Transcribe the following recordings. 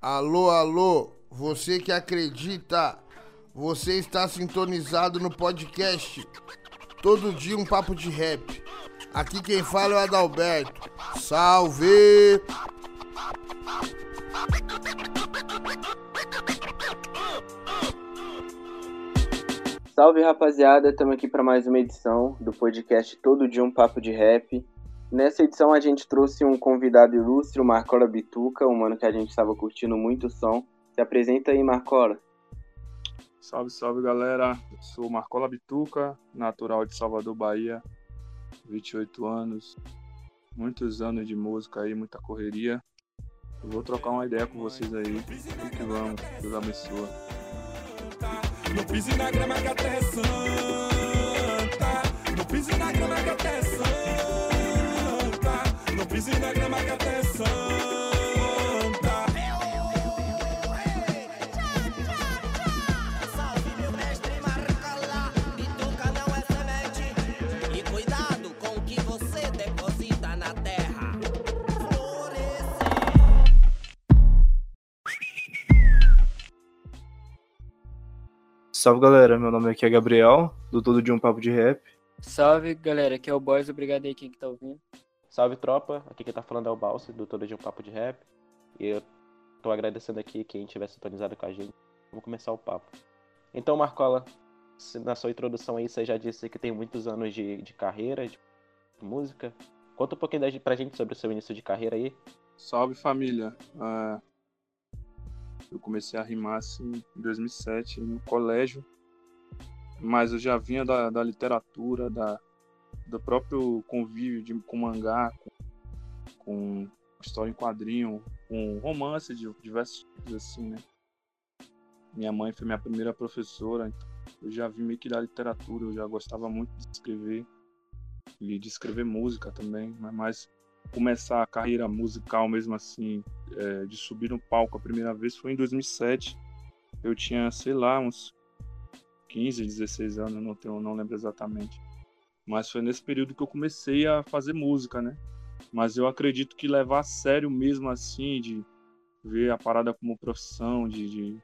Alô, alô, você que acredita, você está sintonizado no podcast. Todo dia um papo de rap. Aqui quem fala é o Adalberto. Salve! Salve rapaziada, estamos aqui para mais uma edição do podcast Todo Dia um Papo de Rap. Nessa edição a gente trouxe um convidado ilustre, o Marcola Bituca, um mano que a gente estava curtindo muito o som. Se apresenta aí, Marcola. Salve, salve galera. Eu sou Marcola Bituca, natural de Salvador, Bahia. 28 anos, muitos anos de música aí, muita correria. Eu vou trocar uma ideia com vocês aí. E que vamos, Deus abençoe. Não pise na grama que a terra é santa. Não pise na grama que a terra é santa. Não pise na grama que a terra é santa. Salve galera, meu nome aqui é Gabriel, do Todo de um Papo de Rap. Salve galera, aqui é o Boys, obrigado aí quem que tá ouvindo. Salve tropa, aqui quem tá falando é o Balsa, do Todo de um Papo de Rap. E eu tô agradecendo aqui quem tiver sintonizado com a gente. Vamos começar o papo. Então, Marcola, na sua introdução aí você já disse que tem muitos anos de, de carreira, de música. Conta um pouquinho pra gente sobre o seu início de carreira aí. Salve família. Uh, eu comecei a rimar assim em 2007 no colégio, mas eu já vinha da, da literatura, da, do próprio convívio de, com mangá, com, com história em quadrinho, com romance de diversos tipos assim, né? Minha mãe foi minha primeira professora, então eu já vim meio que da literatura, eu já gostava muito de escrever e de escrever música também, mas mais começar a carreira musical mesmo assim, é, de subir no palco a primeira vez foi em 2007. Eu tinha, sei lá, uns 15, 16 anos, não, tenho, não lembro exatamente. Mas foi nesse período que eu comecei a fazer música, né? Mas eu acredito que levar a sério mesmo assim, de ver a parada como profissão, de, de,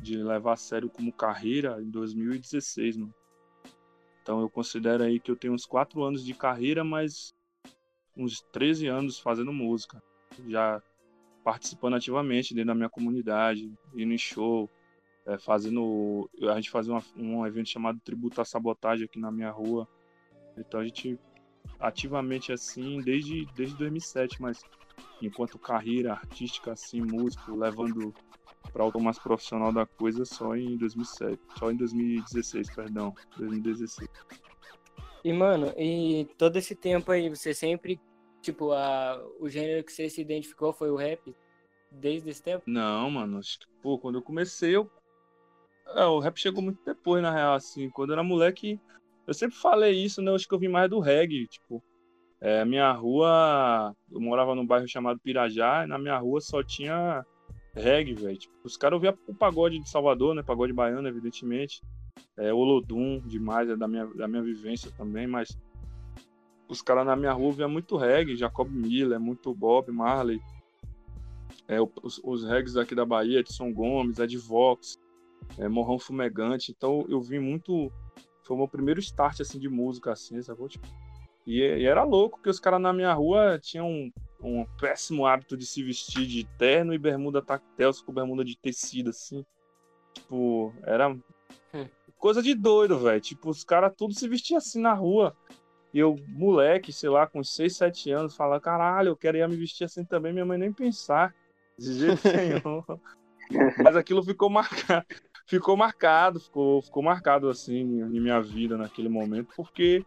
de levar a sério como carreira, em 2016, mano. Então eu considero aí que eu tenho uns quatro anos de carreira, mas uns 13 anos fazendo música, já participando ativamente dentro da minha comunidade, indo em show, é, fazendo. A gente fazia uma, um evento chamado Tributo à Sabotagem aqui na minha rua. Então a gente ativamente assim desde, desde 2007, mas enquanto carreira artística assim, músico, levando para algo mais profissional da coisa só em 2007, só em 2016, perdão, 2016. E, mano, e todo esse tempo aí, você sempre, tipo, a, o gênero que você se identificou foi o rap? Desde esse tempo? Não, mano. Acho que, pô, quando eu comecei, eu... É, o rap chegou muito depois, na real, assim. Quando eu era moleque, eu sempre falei isso, né? Eu acho que eu vim mais do reggae, tipo... É, minha rua, eu morava num bairro chamado Pirajá, e na minha rua só tinha reggae, velho. Tipo, os caras ouviam o pagode de Salvador, né? Pagode baiano, evidentemente é, Olodum demais, é da minha, da minha vivência também, mas os caras na minha rua via muito reggae, Jacob Miller, muito Bob Marley, é, os, os reggaes aqui da Bahia, Edson Gomes, Ed Vox, é, Morrão Fumegante, então eu vi muito, foi o meu primeiro start assim de música, assim, sacou? Tipo, e, e era louco que os caras na minha rua tinham um, um péssimo hábito de se vestir de terno e bermuda tactel, com bermuda de tecido, assim. Tipo, era coisa de doido, velho. Tipo, os caras tudo se vestiam assim na rua. E eu, moleque, sei lá, com 6, 7 anos, fala, caralho, eu queria me vestir assim também, minha mãe nem pensar. De jeito nenhum. Mas aquilo ficou marcado. Ficou marcado, ficou, ficou marcado assim em minha vida naquele momento, porque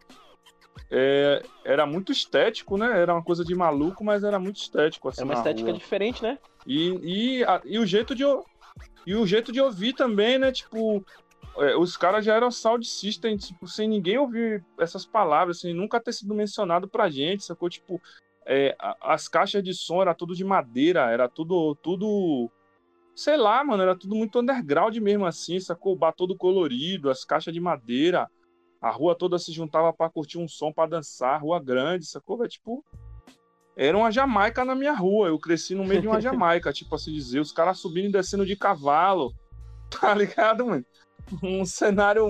é, era muito estético, né? Era uma coisa de maluco, mas era muito estético. Assim, era uma estética rua. diferente, né? E, e, a, e o jeito de e o jeito de ouvir também, né? Tipo, é, os caras já eram sound system, tipo, sem ninguém ouvir essas palavras, sem nunca ter sido mencionado pra gente, sacou? Tipo, é, as caixas de som era tudo de madeira, era tudo, tudo, sei lá, mano, era tudo muito underground mesmo assim, sacou? O bar todo colorido, as caixas de madeira, a rua toda se juntava para curtir um som, para dançar, rua grande, sacou? É tipo, era uma Jamaica na minha rua. Eu cresci no meio de uma Jamaica, tipo assim dizer, os caras subindo e descendo de cavalo. Tá ligado, mano? Um cenário.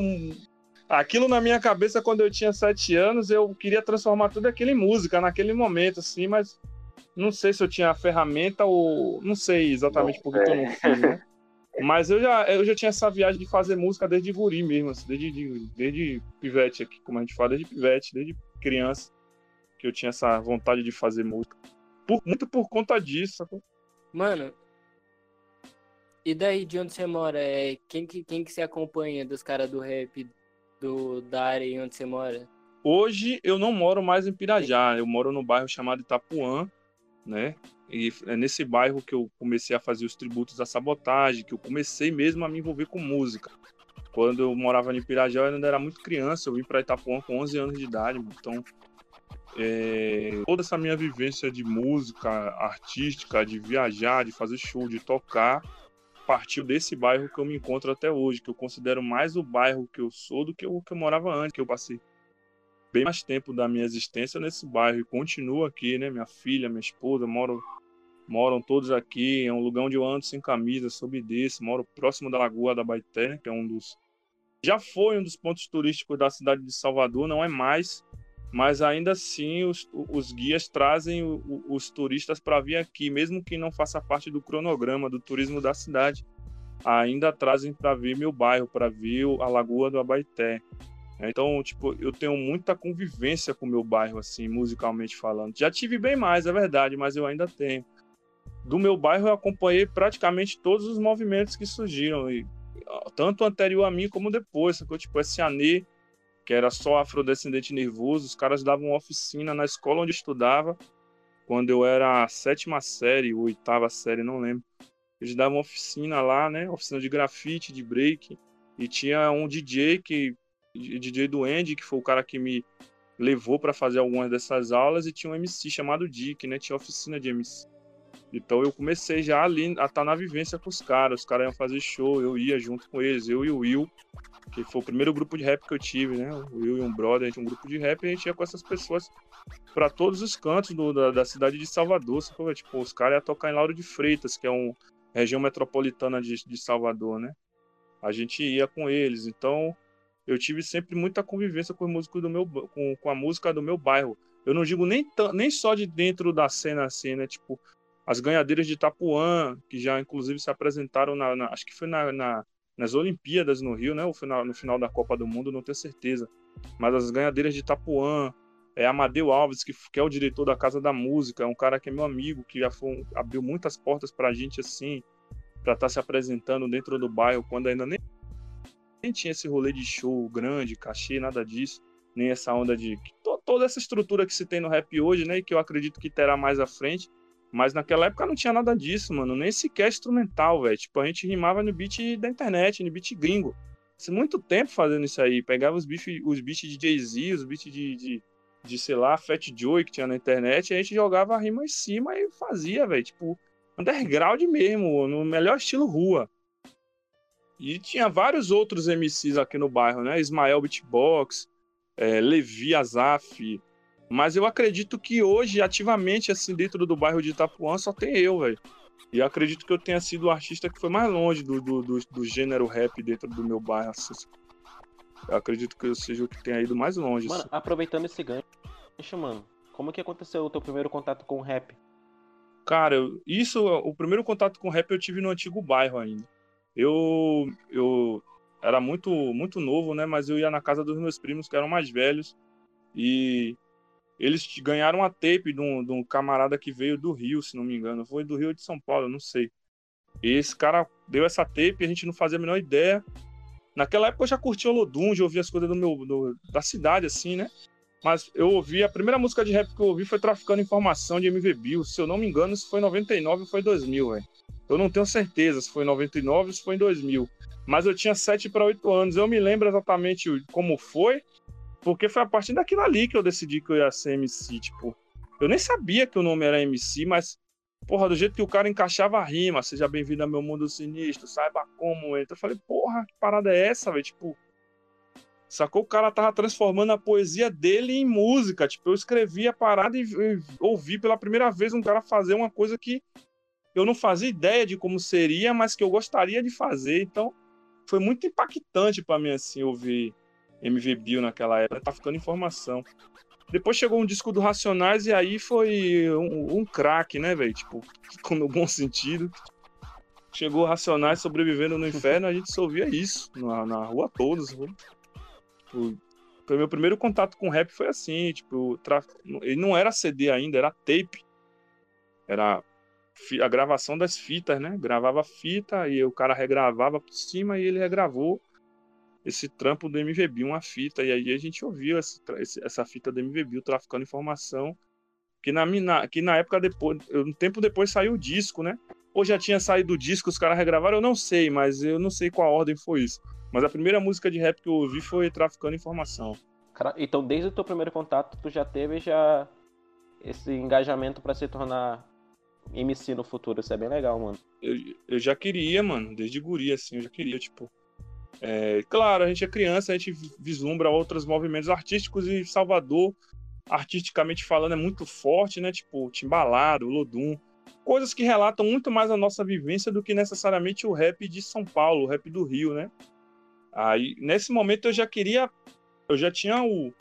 Aquilo na minha cabeça, quando eu tinha sete anos, eu queria transformar tudo aquilo em música naquele momento, assim, mas não sei se eu tinha a ferramenta ou. Não sei exatamente por que eu não fiz, né? Mas eu já, eu já tinha essa viagem de fazer música desde guri mesmo, assim, desde, desde pivete aqui, como a gente fala, desde pivete, desde criança, que eu tinha essa vontade de fazer música. Por, muito por conta disso. Sacou? Mano, e daí de onde você mora? É, quem, que, quem que você acompanha dos caras do rap do, da área onde você mora? Hoje eu não moro mais em Pirajá, eu moro no bairro chamado Itapuã, né? E é nesse bairro que eu comecei a fazer os tributos à sabotagem, que eu comecei mesmo a me envolver com música. Quando eu morava em Pirajá, eu ainda era muito criança, eu vim para Itapuã com 11 anos de idade, então é, toda essa minha vivência de música artística, de viajar, de fazer show, de tocar, partiu desse bairro que eu me encontro até hoje, que eu considero mais o bairro que eu sou do que o que eu morava antes, que eu passei bem mais tempo da minha existência nesse bairro e continuo aqui, né? Minha filha, minha esposa moram moram todos aqui. É um lugar onde eu ando sem camisa, sob desse. Moro próximo da Lagoa da Baité, que é um dos já foi um dos pontos turísticos da cidade de Salvador, não é mais, mas ainda assim os, os guias trazem o, os turistas para vir aqui, mesmo que não faça parte do cronograma do turismo da cidade, ainda trazem para ver meu bairro, para ver a Lagoa do Abaité. Então, tipo, eu tenho muita convivência com o meu bairro, assim, musicalmente falando. Já tive bem mais, é verdade, mas eu ainda tenho. Do meu bairro eu acompanhei praticamente todos os movimentos que surgiram, e, tanto anterior a mim como depois, sacou? Tipo, esse Anê, que era só afrodescendente nervoso. Os caras davam oficina na escola onde eu estudava, quando eu era a sétima série, ou oitava série, não lembro. Eles davam oficina lá, né? Oficina de grafite, de break. E tinha um DJ que. DJ do Andy, que foi o cara que me levou para fazer algumas dessas aulas, e tinha um MC chamado Dick, né? Tinha oficina de MC. Então eu comecei já ali a estar tá na vivência com os caras. Os caras iam fazer show, eu ia junto com eles, eu e o Will que foi o primeiro grupo de rap que eu tive, né? Eu e um brother, a gente um grupo de rap e a gente ia com essas pessoas para todos os cantos do, da, da, cidade de Salvador. Tipo, os caras iam tocar em Lauro de Freitas, que é uma região metropolitana de, de Salvador, né? A gente ia com eles, então eu tive sempre muita convivência com, músicos do meu, com, com a música do meu bairro. Eu não digo nem, nem só de dentro da cena assim, né? Tipo, as ganhadeiras de Itapuã, que já inclusive se apresentaram na, na acho que foi na, na nas Olimpíadas no Rio, né? No final, no final da Copa do Mundo, não tenho certeza. Mas as ganhadeiras de Itapuã, é Amadeu Alves, que, que, é o diretor da Casa da Música, é um cara que é meu amigo, que já foi, abriu muitas portas pra gente assim, pra estar tá se apresentando dentro do bairro, quando ainda nem, nem tinha esse rolê de show grande, cachê, nada disso, nem essa onda de. toda essa estrutura que se tem no rap hoje, né? E que eu acredito que terá mais à frente. Mas naquela época não tinha nada disso, mano. Nem sequer instrumental, velho. Tipo, a gente rimava no beat da internet, no beat gringo. Isso muito tempo fazendo isso aí. Pegava os beats os beat de Jay-Z, os beats de, de, de, sei lá, Fat Joe que tinha na internet. E a gente jogava a rima em cima e fazia, velho. Tipo, underground mesmo, no melhor estilo rua. E tinha vários outros MCs aqui no bairro, né? Ismael Beatbox, é, Levi Azaf, mas eu acredito que hoje, ativamente, assim, dentro do bairro de Itapuã, só tem eu, velho. E eu acredito que eu tenha sido o artista que foi mais longe do, do, do, do gênero rap dentro do meu bairro. Assim. Eu acredito que eu seja o que tenha ido mais longe. Mano, assim. aproveitando esse gancho, mano, como que aconteceu o teu primeiro contato com o rap? Cara, isso, o primeiro contato com rap eu tive no antigo bairro ainda. Eu, eu era muito, muito novo, né? Mas eu ia na casa dos meus primos que eram mais velhos. E eles ganharam a tape de um, de um, camarada que veio do Rio, se não me engano. Foi do Rio de São Paulo, não sei. E esse cara deu essa tape a gente não fazia a menor ideia. Naquela época eu já curtia o Lodum, já ouvia as coisas do meu, do, da cidade, assim, né? Mas eu ouvi, a primeira música de rap que eu ouvi foi Traficando Informação de MV Bill. Se eu não me engano, se foi em 99 ou foi em 2000, velho. Eu não tenho certeza se foi em 99 ou se foi em 2000. Mas eu tinha 7 para 8 anos. Eu me lembro exatamente como foi, porque foi a partir daquilo ali que eu decidi que eu ia ser MC, tipo. Eu nem sabia que o nome era MC, mas, porra, do jeito que o cara encaixava a rima, seja bem-vindo ao meu mundo sinistro, saiba como entra. Eu falei, porra, que parada é essa, velho? Tipo, Sacou? O cara tava transformando a poesia dele em música. Tipo, eu escrevi a parada e, e ouvi pela primeira vez um cara fazer uma coisa que eu não fazia ideia de como seria, mas que eu gostaria de fazer. Então, foi muito impactante para mim, assim, ouvir MV Bill naquela época. Tá ficando informação. Depois chegou um disco do Racionais e aí foi um, um craque, né, velho? Tipo, com o bom sentido. Chegou Racionais sobrevivendo no inferno, a gente só ouvia isso na, na rua todos. Tipo, o meu primeiro contato com rap foi assim, tipo, tra... ele não era CD ainda, era tape. Era a gravação das fitas, né? Gravava fita e o cara regravava por cima e ele regravou esse trampo do MVB, uma fita. E aí a gente ouviu essa, essa fita do MVB, traficando informação. Que na, na, que na época depois, um tempo depois saiu o disco, né? Ou já tinha saído o disco, os caras regravaram, eu não sei, mas eu não sei qual ordem foi isso. Mas a primeira música de rap que eu ouvi foi Traficando Informação. Então, desde o teu primeiro contato, tu já teve já esse engajamento para se tornar MC no futuro. Isso é bem legal, mano. Eu, eu já queria, mano, desde guri, assim, eu já queria, tipo. É, claro, a gente é criança, a gente vislumbra outros movimentos artísticos e Salvador, artisticamente falando, é muito forte, né? Tipo, Timbalado, Lodum. Coisas que relatam muito mais a nossa vivência do que necessariamente o rap de São Paulo, o rap do Rio, né? Aí, nesse momento, eu já queria. Eu já tinha o,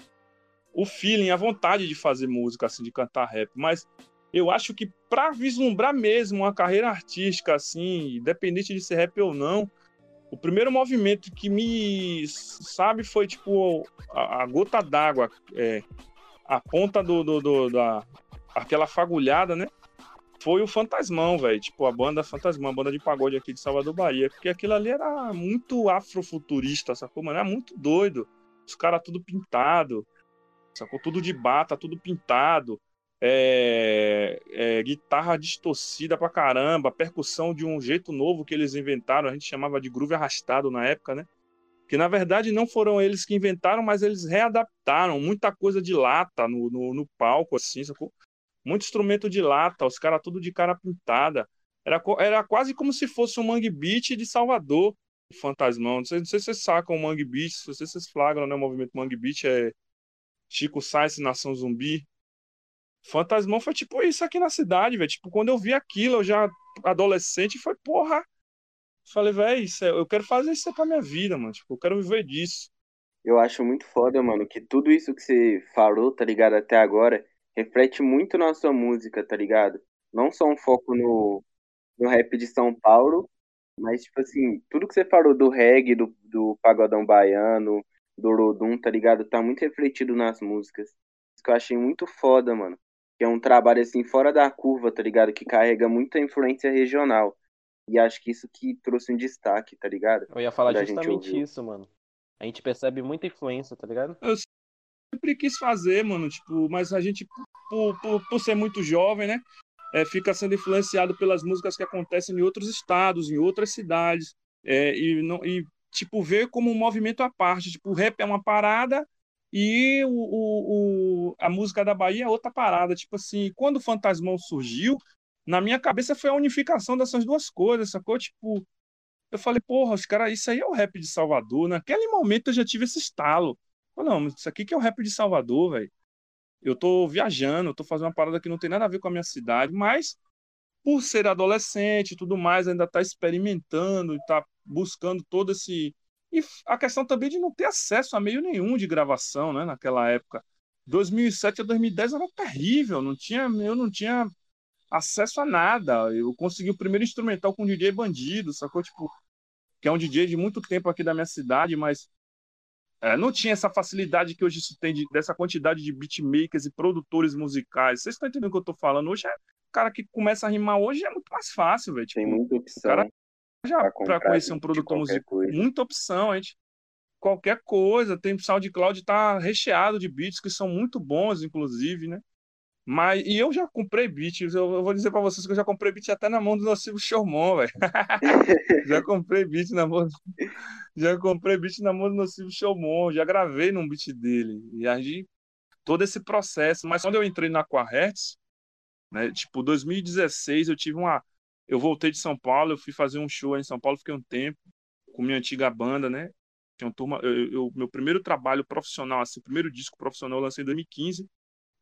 o feeling, a vontade de fazer música, assim, de cantar rap. Mas eu acho que para vislumbrar mesmo uma carreira artística, assim, independente de ser rap ou não, o primeiro movimento que me, sabe, foi tipo a, a gota d'água, é, a ponta do, do, do, da. aquela fagulhada, né? foi o Fantasmão, velho. Tipo, a banda Fantasmão, a banda de pagode aqui de Salvador, Bahia. Porque aquilo ali era muito afrofuturista, sacou, mano? Era muito doido. Os caras tudo pintado, sacou? Tudo de bata, tudo pintado. É, é, guitarra distorcida pra caramba, percussão de um jeito novo que eles inventaram, a gente chamava de groove arrastado na época, né? Que na verdade não foram eles que inventaram, mas eles readaptaram muita coisa de lata no, no, no palco, assim, sacou? muito instrumento de lata, os caras tudo de cara pintada. Era, era quase como se fosse um Mangue Beach de Salvador, o Fantasmão. Não sei, não sei se vocês sacam o Mangue sei se vocês flagram, né? O movimento Mangue Beach é Chico Sainz, Nação Zumbi. Fantasmão foi tipo isso aqui na cidade, velho. Tipo, quando eu vi aquilo, eu já adolescente, foi porra. Falei, velho, é, eu quero fazer isso pra minha vida, mano. Tipo, eu quero viver disso. Eu acho muito foda, mano, que tudo isso que você falou, tá ligado, até agora, reflete muito na sua música, tá ligado? Não só um foco no, no rap de São Paulo, mas, tipo assim, tudo que você falou do reggae, do, do pagodão baiano, do Rodum, tá ligado? Tá muito refletido nas músicas. Isso que eu achei muito foda, mano. Que é um trabalho, assim, fora da curva, tá ligado? Que carrega muita influência regional. E acho que isso que trouxe um destaque, tá ligado? Eu ia falar justamente isso, mano. A gente percebe muita influência, tá ligado? Eu sempre quis fazer, mano, tipo, mas a gente, por, por, por ser muito jovem, né, é, fica sendo influenciado pelas músicas que acontecem em outros estados, em outras cidades, é, e, não, e, tipo, ver como um movimento à parte, tipo, o rap é uma parada e o, o, o, a música da Bahia é outra parada, tipo assim, quando o Fantasmão surgiu, na minha cabeça foi a unificação dessas duas coisas, sacou? Tipo, eu falei, porra, os caras, isso aí é o rap de Salvador. Naquele momento eu já tive esse estalo. Não, isso aqui que é o rap de Salvador, velho. Eu tô viajando, eu tô fazendo uma parada que não tem nada a ver com a minha cidade, mas por ser adolescente e tudo mais, ainda tá experimentando e tá buscando todo esse. E a questão também de não ter acesso a meio nenhum de gravação, né, naquela época. 2007 a 2010 era terrível, não tinha, eu não tinha acesso a nada. Eu consegui o primeiro instrumental com o DJ Bandido, sacou? Tipo, que é um DJ de muito tempo aqui da minha cidade, mas é, não tinha essa facilidade que hoje se tem de, dessa quantidade de beatmakers e produtores musicais. Vocês estão entendendo o que eu estou falando? Hoje é o cara que começa a rimar hoje é muito mais fácil, velho. Tipo, tem muita opção. Cara, já para conhecer um produtor musical, muita opção, a gente qualquer coisa, tem SoundCloud tá recheado de beats que são muito bons, inclusive, né? Mas, e eu já comprei beat, eu, eu vou dizer para vocês que eu já comprei beat até na mão do Nocivo Showmon, velho. já comprei beat na mão, já comprei beat na mão do Nocivo Showmon, já gravei num beat dele. E aí, todo esse processo. Mas quando eu entrei na Quarhertz, né, tipo, 2016, eu tive uma. Eu voltei de São Paulo, eu fui fazer um show em São Paulo, fiquei um tempo com minha antiga banda, né? Tinha uma turma, eu, eu- meu primeiro trabalho profissional, assim, primeiro disco profissional eu lancei em 2015.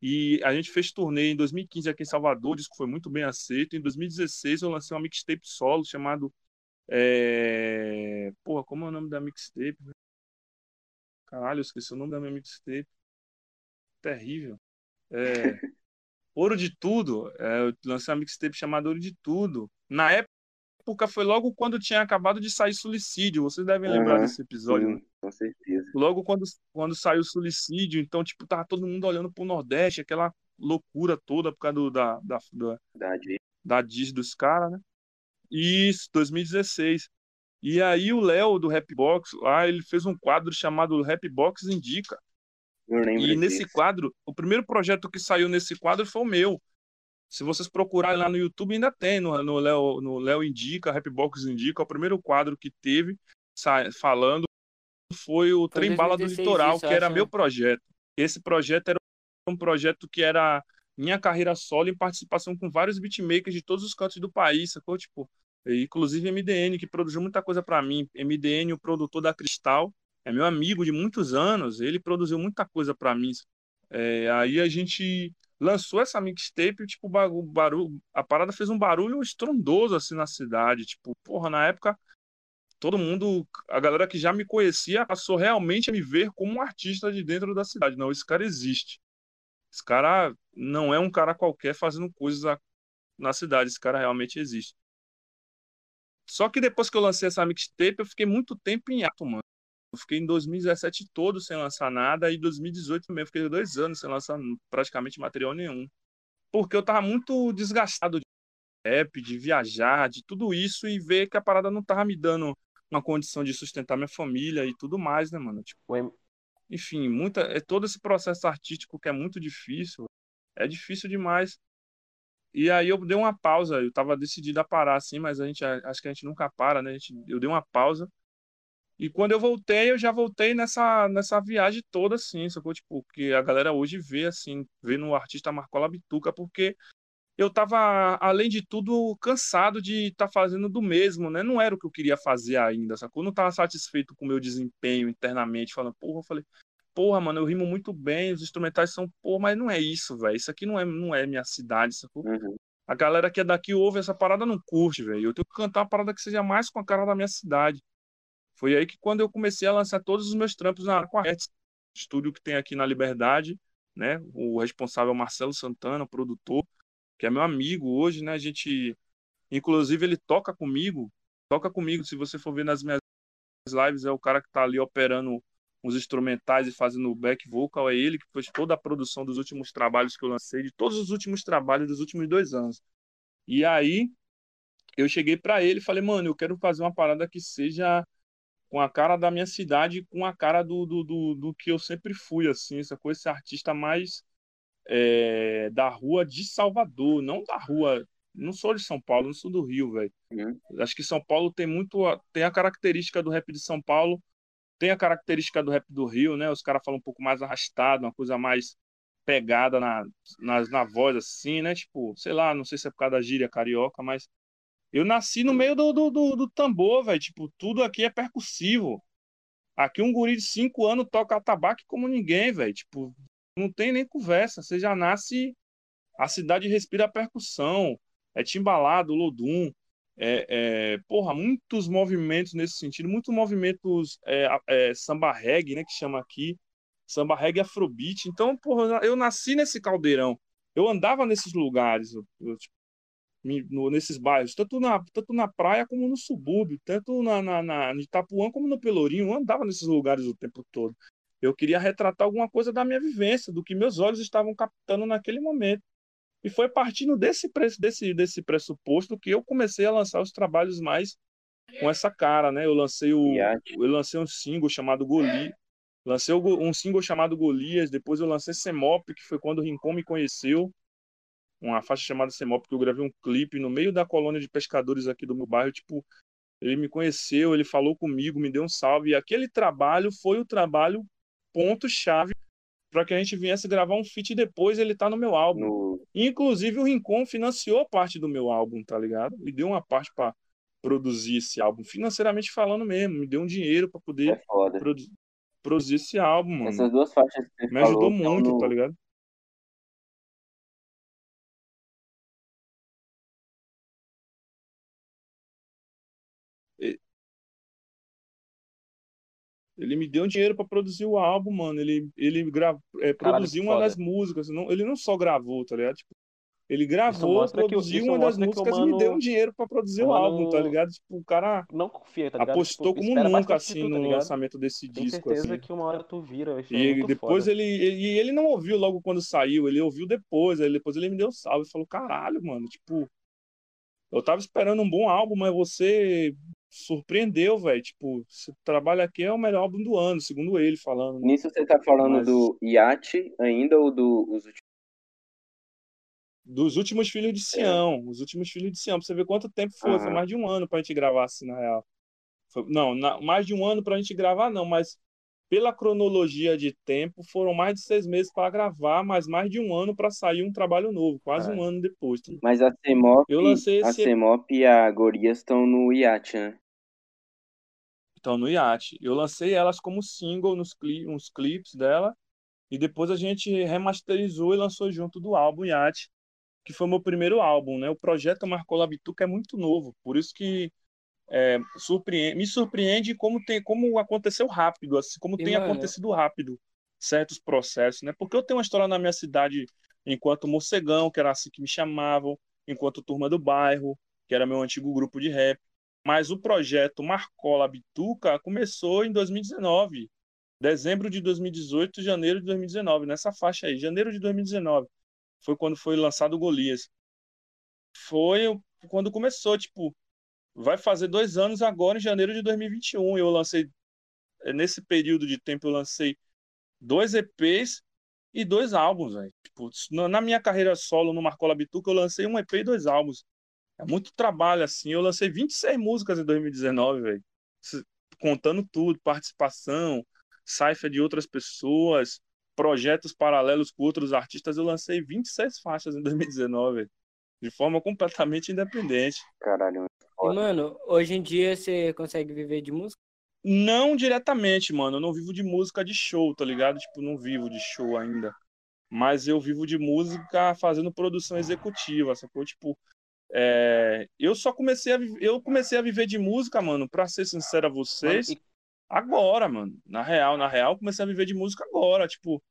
E a gente fez turnê em 2015 aqui em Salvador, o disco foi muito bem aceito. Em 2016 eu lancei uma mixtape solo chamado. É... Porra, como é o nome da mixtape? Caralho, eu esqueci o nome da minha mixtape. Terrível. É... Ouro de Tudo. É, eu lancei uma mixtape chamada Ouro de Tudo. Na época foi logo quando tinha acabado de sair Suicídio. Vocês devem lembrar Aham, desse episódio, né? Sim, com certeza. logo quando, quando saiu o suicídio, então, tipo, tava todo mundo olhando pro Nordeste, aquela loucura toda por causa do, da, da, da, Verdade. da diz dos caras, né? Isso, 2016. E aí o Léo do Rapbox, lá ele fez um quadro chamado Rapbox Indica. Eu lembro E nesse disso. quadro, o primeiro projeto que saiu nesse quadro foi o meu. Se vocês procurarem lá no YouTube, ainda tem, no, no Léo no Léo Indica, Rapbox Indica, o primeiro quadro que teve sa- falando foi o Foi Trem Bala do 2016 Litoral, isso, que era acho, meu né? projeto. Esse projeto era um projeto que era minha carreira solo em participação com vários beatmakers de todos os cantos do país, sacou? Tipo, e, inclusive MDN, que produziu muita coisa pra mim. MDN, o produtor da Cristal, é meu amigo de muitos anos, ele produziu muita coisa pra mim. É, aí a gente lançou essa mixtape, tipo, barulho, a parada fez um barulho estrondoso assim na cidade, tipo, porra, na época todo mundo, a galera que já me conhecia passou realmente a me ver como um artista de dentro da cidade. Não, esse cara existe. Esse cara não é um cara qualquer fazendo coisas na cidade, esse cara realmente existe. Só que depois que eu lancei essa mixtape, eu fiquei muito tempo em ato, mano. Eu fiquei em 2017 todo sem lançar nada, e 2018 também, eu fiquei dois anos sem lançar praticamente material nenhum. Porque eu tava muito desgastado de rap, de viajar, de tudo isso, e ver que a parada não tava me dando uma condição de sustentar minha família e tudo mais, né, mano? Tipo, enfim, muita, é todo esse processo artístico que é muito difícil, é difícil demais. E aí eu dei uma pausa, eu tava decidido a parar assim, mas a gente acho que a gente nunca para, né? Gente, eu dei uma pausa. E quando eu voltei, eu já voltei nessa nessa viagem toda assim, sacou? Tipo, que a galera hoje vê assim, vê no artista Marcola Bituca, porque eu tava, além de tudo, cansado de estar fazendo do mesmo, né? Não era o que eu queria fazer ainda, sacou? Eu não tava satisfeito com o meu desempenho internamente, falando, porra, eu falei, porra, mano, eu rimo muito bem, os instrumentais são, porra, mas não é isso, velho. Isso aqui não é, não é minha cidade, sacou? Uhum. A galera que é daqui ouve essa parada não curte, velho. Eu tenho que cantar uma parada que seja mais com a cara da minha cidade. Foi aí que quando eu comecei a lançar todos os meus trampos na Aquarets, estúdio que tem aqui na Liberdade, né? O responsável é o Marcelo Santana, produtor, que é meu amigo hoje, né? A gente, inclusive, ele toca comigo, toca comigo. Se você for ver nas minhas lives, é o cara que tá ali operando os instrumentais e fazendo o back vocal, é ele que fez toda a produção dos últimos trabalhos que eu lancei, de todos os últimos trabalhos dos últimos dois anos. E aí, eu cheguei para ele e falei, mano, eu quero fazer uma parada que seja com a cara da minha cidade, com a cara do, do, do, do que eu sempre fui, assim, essa coisa, esse artista mais é, da rua de Salvador, não da rua. Não sou de São Paulo, não sou do Rio, velho. Uhum. Acho que São Paulo tem muito. Tem a característica do rap de São Paulo, tem a característica do rap do Rio, né? Os caras falam um pouco mais arrastado, uma coisa mais pegada na, na, na voz, assim, né? Tipo, sei lá, não sei se é por causa da gíria carioca, mas eu nasci no meio do, do, do, do tambor, velho. Tipo, tudo aqui é percussivo. Aqui um guri de 5 anos toca atabaque como ninguém, velho. Tipo, não tem nem conversa. Você já nasce. A cidade respira a percussão. É timbalado, lodum. É, é, porra, muitos movimentos nesse sentido. Muitos movimentos é, é, samba reggae, né? Que chama aqui. Samba reggae afrobeat. Então, porra, eu nasci nesse caldeirão. Eu andava nesses lugares. Eu, eu, tipo, no- nesses bairros, tanto na, tanto na praia como no subúrbio, tanto na, na, na em Itapuã como no Pelourinho, eu andava nesses lugares o tempo todo. Eu queria retratar alguma coisa da minha vivência, do que meus olhos estavam captando naquele momento. E foi partindo desse, desse, desse pressuposto que eu comecei a lançar os trabalhos mais com essa cara, né? Eu lancei o, eu lancei um single chamado Goli, lancei um single chamado Golias, depois eu lancei Semop, que foi quando o Rincon me conheceu, uma faixa chamada Semop, porque eu gravei um clipe no meio da colônia de pescadores aqui do meu bairro, tipo, ele me conheceu, ele falou comigo, me deu um salve, e aquele trabalho foi o trabalho ponto-chave para que a gente viesse gravar um feat depois ele tá no meu álbum. No... Inclusive o Rincon financiou parte do meu álbum, tá ligado? E deu uma parte para produzir esse álbum, financeiramente falando mesmo, me deu um dinheiro para poder É produ- produzir esse álbum, mano. Essas duas faixas que você Me ajudou estão muito, no- tá ligado? Ele me deu dinheiro pra produzir o álbum, mano. Ele, ele gra... é, produziu uma foda. das músicas. Não, ele não só gravou, tá ligado? Tipo, ele gravou, produziu uma das músicas e mano- me deu um dinheiro pra produzir o o álbum, tá mano ligado? Tipo, o cara Não confia, tá ligado? apostou Tipo, como nunca, assim, tu, tá no lançamento desse Tenho disco, certeza assim. que uma hora tu vira. E muito depois foda. ele, e ele não ouviu logo quando saiu, ele ouviu depois, aí depois ele me deu salve e falou, caralho, mano, tipo, eu tava esperando um bom álbum, mas você surpreendeu, velho, tipo, esse trabalho aqui é o melhor álbum do ano, segundo ele falando, né? Nisso você tá falando Mas- do Iate ainda ou do os últimos? Dos últimos Filhos de Sião, os últimos Filhos de Sião, pra você ver quanto tempo foi, foi Aham. mais de um ano pra gente gravar, assim, na real. Foi- não, na- mais de um ano pra gente gravar, não, mas pela cronologia de tempo, foram mais de seis meses para gravar, mas mais de um ano para sair um trabalho novo, quase um ano depois. tá? Mas a Semop, Eu lancei a esse- Semop e a Gorias estão no Iate, né? Então, no Iate. Eu lancei elas como single nos, cli nos clipes dela, e depois a gente remasterizou e lançou junto do álbum Iate, que foi meu primeiro álbum, né? O projeto Marcola Bituca é muito novo, por isso que é, surpreende, me surpreende como tem como aconteceu rápido, assim, como E, tem mano, acontecido rápido certos processos, né? Porque eu tenho uma história na minha cidade enquanto morcegão, que era assim que me chamavam, enquanto turma do bairro, que era meu antigo grupo de rap. Mas o projeto Marcola Bituca começou em 2019, dezembro de 2018, janeiro de 2019, nessa faixa aí, janeiro de 2019. Foi quando foi lançado o Golias. Foi quando começou, tipo, vai fazer dois anos agora, em janeiro de 2021. Eu lancei, eh, nesse período de tempo, eu lancei dois EPs e dois álbuns, velho. Tipo, na minha carreira solo no Marcola Bituca, eu lancei um EP e dois álbuns. É muito trabalho, assim. Eu lancei 26 músicas em 2019, velho. Contando tudo, participação, cipher de outras pessoas, projetos paralelos com outros artistas. Eu lancei 26 faixas em 2019, velho. De forma completamente independente. Caralho. Mano, hoje em dia você consegue viver de música? Não diretamente, mano. Eu não vivo de música de show, tá ligado? Tipo, não vivo de show ainda. Mas eu vivo de música fazendo produção executiva, sacou? Tipo, é, eu só comecei a eu comecei a viver de música, mano, pra ser sincero a Mano, vocês, e- agora, mano. Na real, na real, eu comecei a viver de música agora, tipo,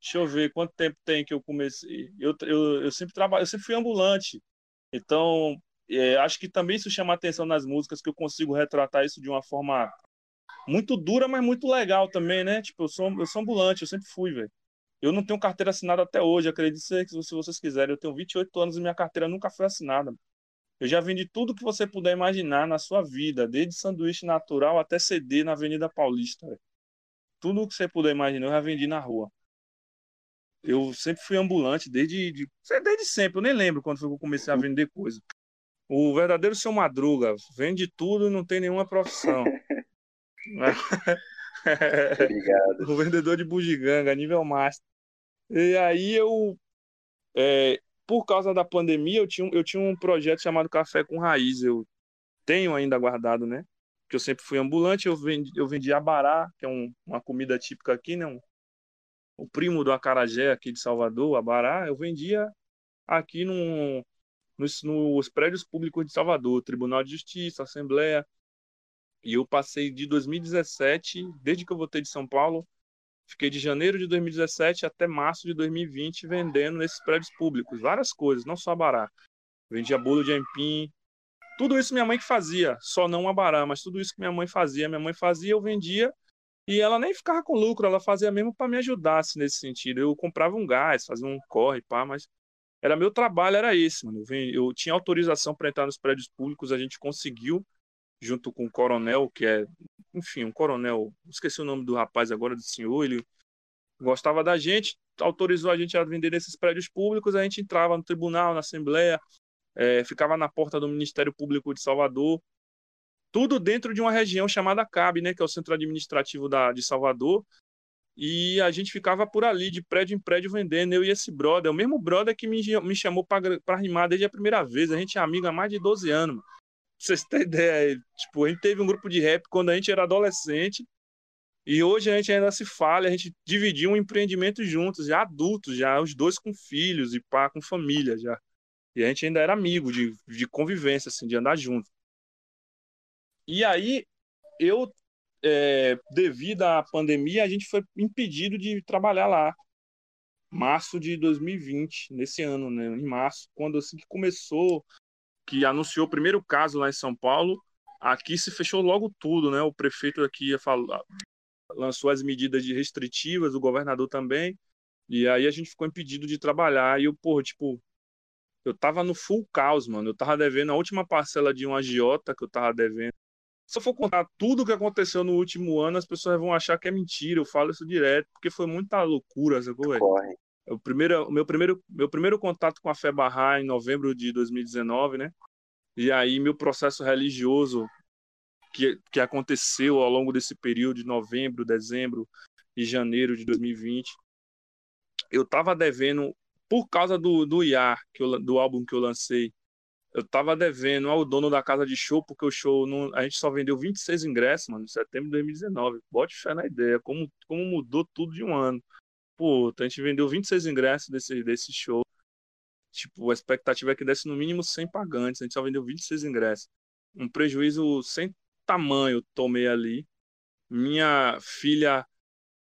deixa eu ver quanto tempo tem que eu comecei. Eu, eu, eu sempre trabalho, eu sempre fui ambulante. Então, é, acho que também isso chama atenção nas músicas, que eu consigo retratar isso de uma forma muito dura, mas muito legal também, né? Tipo, eu sou, eu sou ambulante, eu sempre fui, velho. Eu não tenho carteira assinada até hoje, acredite se, se vocês quiserem. Eu tenho 28 anos e minha carteira nunca foi assinada. Eu já vendi tudo que você puder imaginar na sua vida, desde sanduíche natural até CD na Avenida Paulista. velho. Tudo que você puder imaginar, eu já vendi na rua. Eu sempre fui ambulante, desde, de- desde sempre. Eu nem lembro quando foi que eu comecei a vender coisa. O verdadeiro seu Madruga vende tudo e não tem nenhuma profissão. Obrigado. o vendedor de bugiganga, nível master. E aí eu, é, por causa da pandemia, eu tinha, um- eu tinha um projeto chamado Café com Raiz. Eu tenho ainda guardado, né? Porque eu sempre fui ambulante, eu vendi, eu vendi abará, que é um- uma comida típica aqui, né? Um- o primo do acarajé aqui de Salvador, abará, eu vendia aqui num, nos, nos prédios públicos de Salvador, Tribunal de Justiça, Assembleia. E eu passei de 2017, desde que eu voltei de São Paulo, fiquei de janeiro de 2017 até março de 2020 vendendo nesses prédios públicos, várias coisas, não só abará. Vendia bolo de aipim, tudo isso minha mãe que fazia, só não abará, mas tudo isso que minha mãe fazia, minha mãe fazia, eu vendia e ela nem ficava com lucro, ela fazia mesmo para me ajudar assim, nesse sentido. Eu comprava um gás, fazia um corre, pá, mas era meu trabalho, era esse, mano. Eu, eu tinha autorização para entrar nos prédios públicos, a gente conseguiu, junto com o coronel, que é, enfim, um coronel, esqueci o nome do rapaz agora, do senhor, ele gostava da gente, autorizou a gente a vender nesses prédios públicos, a gente entrava no tribunal, na Assembleia, eh, ficava na porta do Ministério Público de Salvador, tudo dentro de uma região chamada CAB, né, que é o Centro Administrativo da, de Salvador, e a gente ficava por ali, de prédio em prédio, vendendo, eu e esse brother, o mesmo brother que me, me chamou para rimar desde a primeira vez, a gente é amigo há mais de 12 anos, mano. vocês terem ideia, tipo, a gente teve um grupo de rap quando a gente era adolescente e hoje a gente ainda se fala, a gente dividiu um empreendimento juntos, já adultos, já os dois com filhos e pá, com família já. E a gente ainda era amigo de, de convivência, assim, de andar junto. E aí, eu, é, devido à pandemia, a gente foi impedido de trabalhar lá. Março de 2020, nesse ano, né? Em março, quando assim que começou, que anunciou o primeiro caso lá em São Paulo, aqui se fechou logo tudo, né? O prefeito aqui lançou as medidas restritivas, o governador também. E aí a gente ficou impedido de trabalhar. E eu, porra, tipo, eu tava no full caos, mano. Eu tava devendo a última parcela de um agiota que eu tava devendo. Se eu for contar tudo o que aconteceu no último ano, as pessoas vão achar que é mentira. Eu falo isso direto, porque foi muita loucura, sacou, velho? Corre. O primeiro, meu primeiro, meu primeiro contato com a Fé Barra em novembro de 2019, né? E aí meu processo religioso que, que aconteceu ao longo desse período de novembro, dezembro e janeiro de 2020. Eu estava devendo, por causa do, do IAR, que eu, do álbum que eu lancei, eu estava devendo ao dono da casa de show, porque o show, não, a gente só vendeu 26 ingressos, mano, em setembro de 2019. Bote fé na ideia, como, como mudou tudo de um ano. Pô, a gente vendeu 26 ingressos desse, desse show. Tipo, a expectativa é que desse no mínimo 100 pagantes, a gente só vendeu 26 ingressos. Um prejuízo sem tamanho tomei ali. Minha filha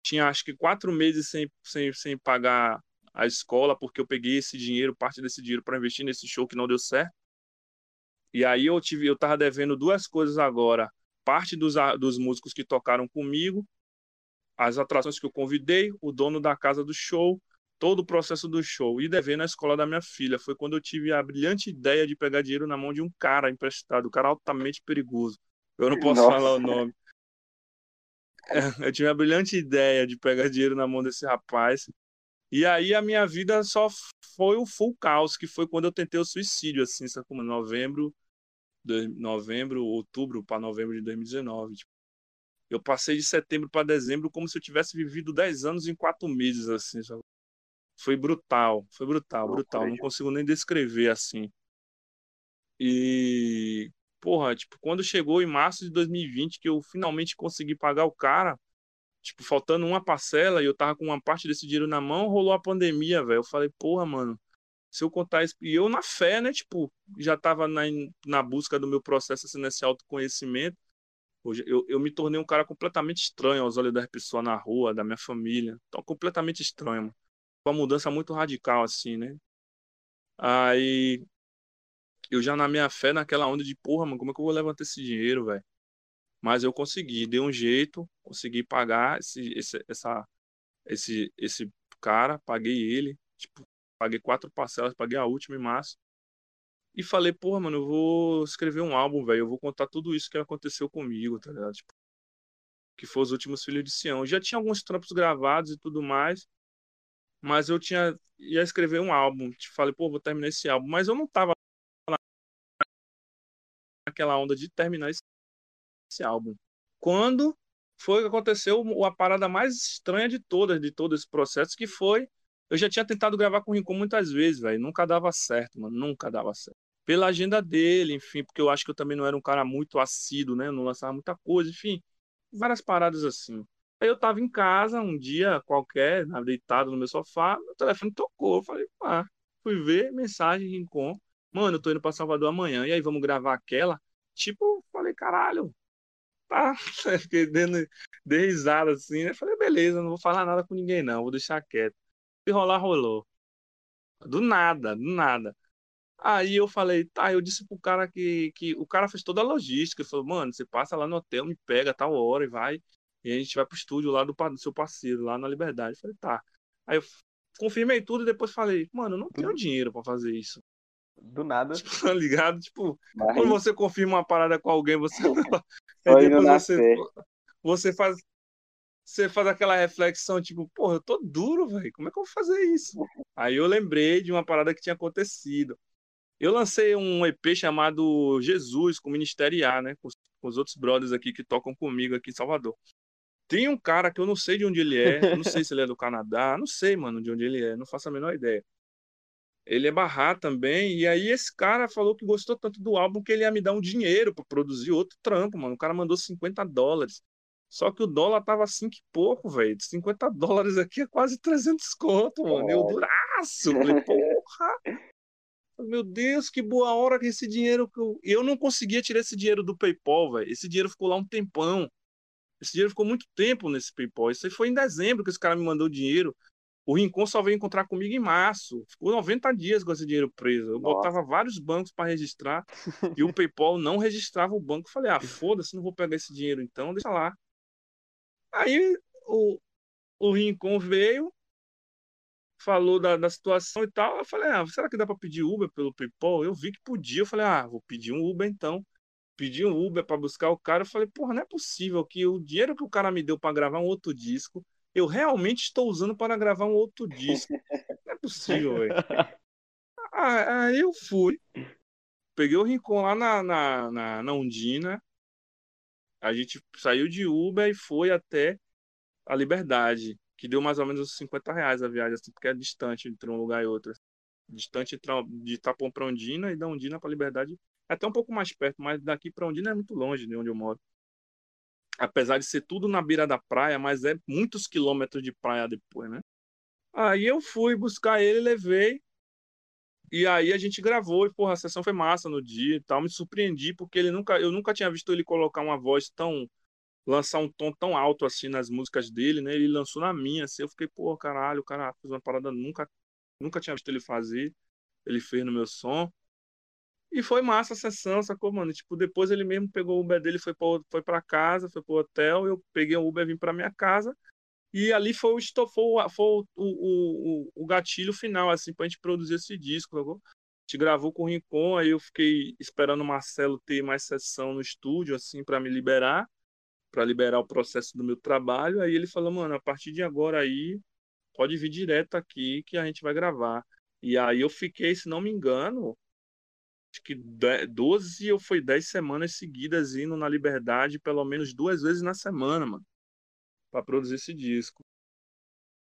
tinha acho que quatro meses sem, sem, sem pagar a escola, porque eu peguei esse dinheiro, parte desse dinheiro, para investir nesse show que não deu certo. E aí eu tive, eu tava devendo duas coisas agora. Parte dos, dos músicos que tocaram comigo, as atrações que eu convidei, o dono da casa do show, todo o processo do show e devendo a escola da minha filha. Foi quando eu tive a brilhante ideia de pegar dinheiro na mão de um cara emprestado, um cara altamente perigoso. Eu não posso Nossa. falar o nome. Eu tive a brilhante ideia de pegar dinheiro na mão desse rapaz. E aí a minha vida só foi o full caos, que foi quando eu tentei o suicídio, assim, sabe como? Novembro, de, novembro, outubro para novembro de 2019. Tipo, eu passei de setembro para dezembro como se eu tivesse vivido 10 anos em quatro meses, assim, sabe? Foi brutal, foi brutal, brutal. Não consigo nem descrever assim. E porra, tipo, quando chegou em março de 2020, que eu finalmente consegui pagar o cara, tipo, faltando uma parcela e eu tava com uma parte desse dinheiro na mão, rolou a pandemia, velho. Eu falei, porra, mano, se eu contar isso. E eu, na fé, né, tipo, já tava na, na busca do meu processo, assim, nesse autoconhecimento. Hoje eu, eu me tornei um cara completamente estranho aos olhos das pessoas na rua, da minha família. Então, completamente estranho, mano. Uma mudança muito radical, assim, né? Aí eu já na minha fé, naquela onda de, porra, mano, como é que eu vou levantar esse dinheiro, velho? Mas eu consegui, dei um jeito, consegui pagar esse, esse, essa, esse, esse cara, paguei ele, tipo, paguei quatro parcelas, paguei a última em março. E falei, porra, mano, eu vou escrever um álbum, velho, eu vou contar tudo isso que aconteceu comigo, tá ligado? Tipo, que foi os últimos Filhos de Sião. Eu já tinha alguns trampos gravados e tudo mais, mas eu tinha ia escrever um álbum. Tipo, falei, pô, vou terminar esse álbum, mas eu não tava naquela onda de terminar esse, esse álbum. Quando foi que aconteceu a parada mais estranha de todas, de todo esse processo, que foi. Eu já tinha tentado gravar com o Rincon muitas vezes, velho. Nunca dava certo, mano. Nunca dava certo. Pela agenda dele, enfim, porque eu acho que eu também não era um cara muito assíduo, né? Eu não lançava muita coisa, enfim. Várias paradas assim. Aí eu tava em casa um dia qualquer, deitado no meu sofá, meu telefone tocou. Eu falei, ah, fui ver mensagem Rincon mano, eu tô indo pra Salvador amanhã, e aí vamos gravar aquela? Tipo, falei, caralho, tá? Fiquei dando, risada assim, né? Falei, beleza, não vou falar nada com ninguém não, vou deixar quieto. Se rolar, rolou. Do nada, do nada. Aí eu falei, tá, eu disse pro cara que, que o cara fez toda a logística, falou, mano, você passa lá no hotel, me pega tal hora e vai, e a gente vai pro estúdio lá do, do seu parceiro, lá na Liberdade. Eu falei, tá. Aí eu confirmei tudo e depois falei, mano, eu não tenho dinheiro para fazer isso. Do nada. Tipo, tá ligado? Tipo, Mas... quando você confirma uma parada com alguém, você. aí depois você, você faz. Você faz aquela reflexão, tipo, porra, eu tô duro, velho. Como é que eu vou fazer isso? Aí eu lembrei de uma parada que tinha acontecido. Eu lancei um EP chamado Jesus, com o Ministério A, né? Com os, com os outros brothers aqui que tocam comigo aqui em Salvador. Tem um cara que eu não sei de onde ele é, não sei se ele é do Canadá, não sei, mano, de onde ele é, não faço a menor ideia. ele é barrar também. E aí esse cara falou que gostou tanto do álbum que ele ia me dar um dinheiro para produzir outro trampo, mano. O cara mandou 50 dólares. Só que o dólar tava 5 e pouco, velho. 50 dólares aqui é quase 300 conto, mano. Eu duraço. Falei, porra. Meu Deus, que boa hora que esse dinheiro que eu... eu não conseguia tirar esse dinheiro do PayPal, velho. Esse dinheiro ficou lá um tempão. Esse dinheiro ficou muito tempo nesse PayPal. Isso aí foi em dezembro que esse cara me mandou o dinheiro. O Rincon só veio encontrar comigo em março. Ficou 90 dias com esse dinheiro preso. Eu Nossa. botava vários bancos para registrar e o PayPal não registrava o banco. falei, ah, foda-se, não vou pegar esse dinheiro então, deixa lá. Aí o, o Rincon veio, falou da, da situação e tal. Eu falei, ah, será que dá para pedir Uber pelo PayPal? Eu vi que podia. Eu falei, ah, vou pedir um Uber então. Pedi um Uber para buscar o cara. Eu falei, porra, não é possível que o dinheiro que o cara me deu para gravar um outro disco, eu realmente estou usando para gravar um outro disco. Não é possível, velho. Aí eu fui. Peguei o Rincon lá na, na, na, na Undina. A gente saiu de Uber e foi até a Liberdade que deu mais ou menos uns 50 reais a viagem, assim, porque é distante entre um lugar e outro. Distante de Itapom para Ondina e da Ondina para Liberdade é até um pouco mais perto, mas daqui para Ondina é muito longe de onde eu moro. Apesar de ser tudo na beira da praia, mas é muitos quilômetros de praia depois, né? Aí eu fui buscar ele, levei. E aí a gente gravou e, porra, a sessão foi massa no dia e tal. Me surpreendi porque ele nunca, eu nunca tinha visto ele colocar uma voz tão lançar um tom tão alto assim nas músicas dele, né? Ele lançou na minha, assim, eu fiquei, pô, caralho, o cara fez uma parada nunca nunca tinha visto ele fazer. Ele fez no meu som. E foi massa a sessão, sacou, mano? Tipo, depois ele mesmo pegou o Uber dele, foi pra, foi pra casa, foi pro hotel, eu peguei o Uber, vim pra minha casa. E ali foi o, foi, foi o, o, o, gatilho final, assim, pra gente produzir esse disco, sacou? A gente gravou com o Rincon, aí eu fiquei esperando o Marcelo ter mais sessão no estúdio, assim, para me liberar para liberar o processo do meu trabalho. Aí ele falou, mano, a partir de agora aí, pode vir direto aqui que a gente vai gravar. E aí eu fiquei, se não me engano, acho que 12 ou foi 10 semanas seguidas indo na Liberdade, pelo menos duas vezes na semana, mano, para produzir esse disco.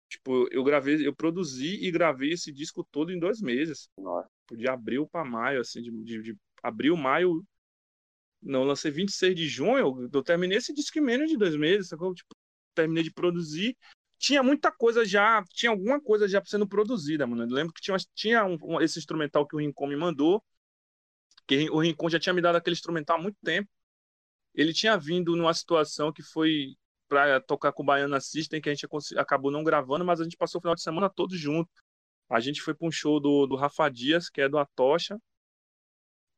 Tipo, eu gravei, eu produzi e gravei esse disco todo em dois meses. Nossa. De abril para maio, assim, de, de, de abril, maio, não, lancei 26 de junho, eu terminei esse disco em menos de dois meses, sacou? Tipo, terminei de produzir. Tinha muita coisa já, tinha alguma coisa já sendo produzida, mano. Eu lembro que tinha, tinha um, um, esse instrumental que o Rincon me mandou, que o Rincon já tinha me dado aquele instrumental há muito tempo. Ele tinha vindo numa situação que foi para tocar com o Baiana System, que a gente acabou não gravando, mas a gente passou o final de semana todo junto. A gente foi para um show do, do Rafa Dias, que é do Atocha,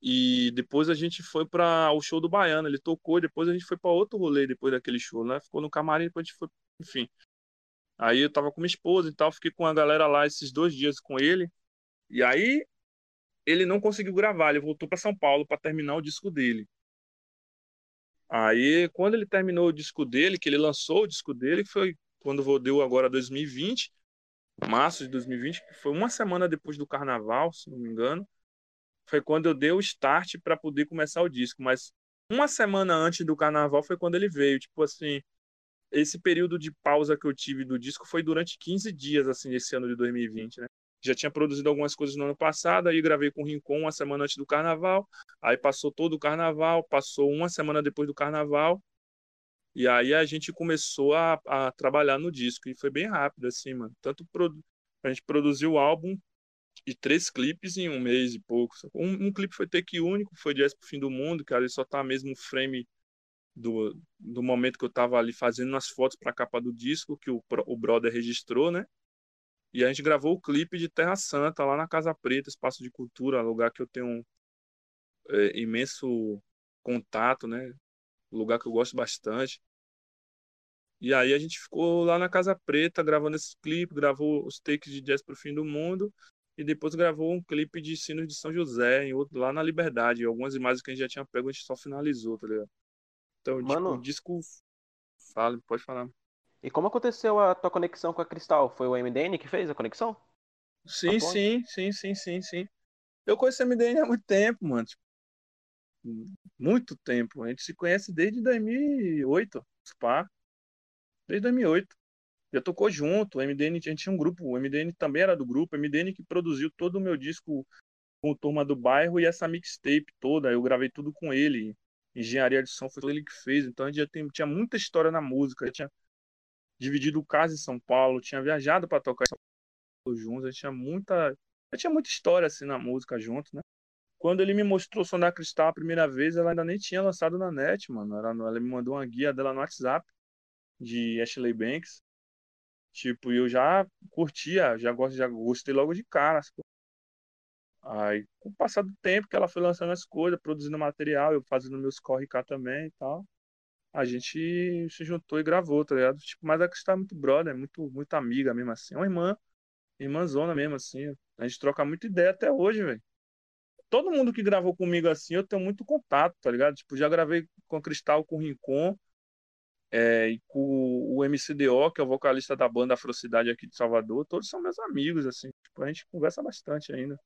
e depois a gente foi para o show do Baiano, ele tocou, depois a gente foi para outro rolê depois daquele show, né? Ficou no camarim, depois a gente foi, enfim. Aí eu tava com minha esposa e tal, fiquei com a galera lá esses dois dias com ele. E aí ele não conseguiu gravar, ele voltou para São Paulo para terminar o disco dele. Aí quando ele terminou o disco dele, que ele lançou o disco dele, foi quando deu agora 2020, março de 2020, que foi uma semana depois do carnaval, se não me engano foi quando eu dei o start para poder começar o disco. Mas uma semana antes do carnaval foi quando ele veio. Tipo assim, esse período de pausa que eu tive do disco foi durante 15 dias, assim, esse ano de 2020, né? Já tinha produzido algumas coisas no ano passado, aí gravei com o Rincon uma semana antes do carnaval, aí passou todo o carnaval, passou uma semana depois do carnaval, e aí a gente começou a, a trabalhar no disco, e foi bem rápido, assim, mano. Tanto produ... a gente produziu o álbum, e três clipes em um mês e pouco. Um, um clipe foi take único, foi Jazz pro Fim do Mundo, que ali só tá mesmo frame do, do momento que eu tava ali fazendo as fotos para a capa do disco, que o, o brother registrou, né? E a gente gravou o clipe de Terra Santa lá na Casa Preta, Espaço de Cultura, lugar que eu tenho um é, imenso contato, né? Lugar que eu gosto bastante. E aí a gente ficou lá na Casa Preta gravando esse clipe, gravou os takes de Jazz pro Fim do Mundo e depois gravou um clipe de Sinos de São José, em outro, lá na Liberdade. Algumas imagens que a gente já tinha pego, a gente só finalizou, tá ligado? Então, Mano, tipo, o disco. Fala, pode falar. E como aconteceu a tua conexão com a Cristal? Foi o MDN que fez a conexão? Sim, sim, sim, sim, sim, sim. Eu conheço o MDN há muito tempo, mano. Tipo, muito tempo. A gente se conhece desde 2008, Spa. Desde 2008. já tocou junto. O MDN, a gente tinha um grupo, o MDN também era do grupo, o MDN que produziu todo o meu disco com o Turma do Bairro e essa mixtape toda. Eu gravei tudo com ele. Engenharia de som foi ele que fez. Então a gente já tem, tinha muita história na música. Tinha dividido casa em São Paulo, tinha viajado para tocar em São Paulo juntos. A gente tinha muita, tinha muita história assim na música junto, né? Quando ele me mostrou da Cristal a primeira vez, ela ainda nem tinha lançado na net, mano. Ela, ela me mandou uma guia dela no WhatsApp de Ashley Banks. Tipo, eu já curtia, já, gosto, já gostei logo de cara. Aí, com o passar do tempo que ela foi lançando as coisas, produzindo material, eu fazendo meus corre cá também e tal, a gente se juntou e gravou, tá ligado? Tipo, mas a Cristal é muito brother, muito, muito amiga mesmo assim. É uma irmã, irmãzona mesmo assim. A gente troca muita ideia até hoje, velho todo mundo que gravou comigo assim, eu tenho muito contato, tá ligado? Tipo, já gravei com a Cristal, com o Rincon, é, e com o MCDO, que é o vocalista da banda Afrocidade aqui de Salvador, todos são meus amigos, assim. Tipo, a gente conversa bastante ainda.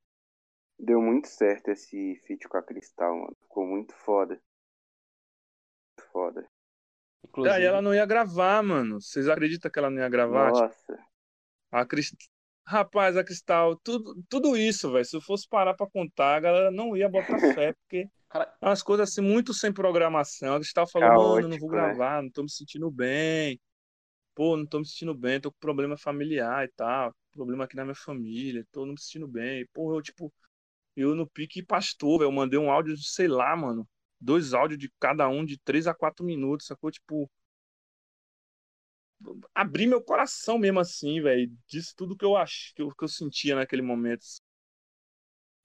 Deu muito certo esse feat com a Cristal, mano. Ficou muito foda. Foda. Inclusive... Aí ela não ia gravar, mano. Vocês acreditam que ela não ia gravar? Nossa. Tipo, a Cristal Rapaz, a Cristal, tudo, tudo isso, velho. Se eu fosse parar pra contar, a galera não ia botar fé, porque Cara... é umas coisas assim muito sem programação. A Cristal falou, Caótico, mano, não vou né? gravar, não tô me sentindo bem. Pô, não tô me sentindo bem, tô com problema familiar e tal. Problema aqui na minha família, tô não me sentindo bem. Pô, eu, tipo, eu no pique pastor, velho. Eu mandei um áudio de, sei lá, mano. Dois áudios de cada um de três a quatro minutos, sacou? Tipo, abrir meu coração mesmo assim, velho. Disse tudo que eu acho, que eu, que eu sentia naquele momento.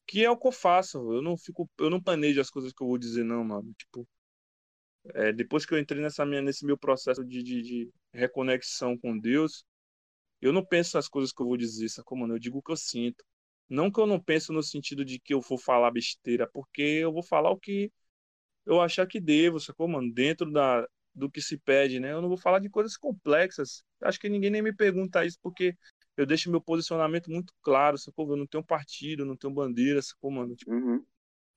Que é o que eu faço. Eu não fico, eu não planejo as coisas que eu vou dizer, não, mano. Tipo, é, depois que eu entrei nessa minha, nesse meu processo de, de, de, reconexão com Deus, eu não penso nas coisas que eu vou dizer, sacou, mano? Eu digo o que eu sinto. Não que eu não penso no sentido de que eu vou falar besteira, porque eu vou falar o que eu achar que devo, sacou, mano? Dentro da, do que se pede, né? Eu não vou falar de coisas complexas. Acho que ninguém nem me pergunta isso porque eu deixo meu posicionamento muito claro, sacou? Eu não tenho partido, não tenho bandeira, sacou, mano? Tipo, uhum.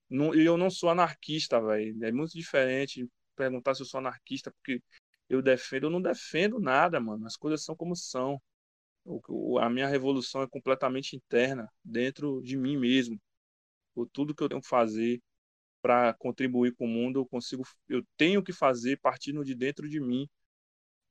não, eu não sou anarquista, velho. É muito diferente perguntar se eu sou anarquista porque eu defendo, eu não defendo nada, mano. As coisas são como são. O, a minha revolução é completamente interna, dentro de mim mesmo. Por tudo que eu tenho que fazer, para contribuir com o mundo, eu consigo, eu tenho que fazer partindo de dentro de mim.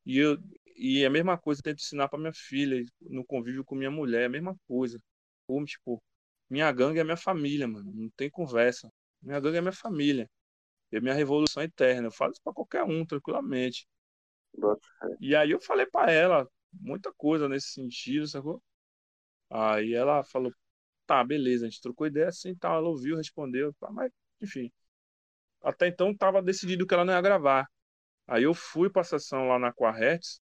E eu e a mesma coisa eu tento ensinar para minha filha no convívio com minha mulher, a mesma coisa. Como tipo, minha gangue é minha família, mano, não tem conversa. Minha gangue é minha família. A minha revolução é eterna. Eu falo isso para qualquer um tranquilamente. E aí eu falei para ela muita coisa nesse sentido, sacou? Aí ela falou: "Tá, beleza, a gente trocou ideia assim, tal, ela ouviu, respondeu, tá, mas enfim. Até então estava decidido que ela não ia gravar. Aí eu fui para a sessão lá na Quarretz.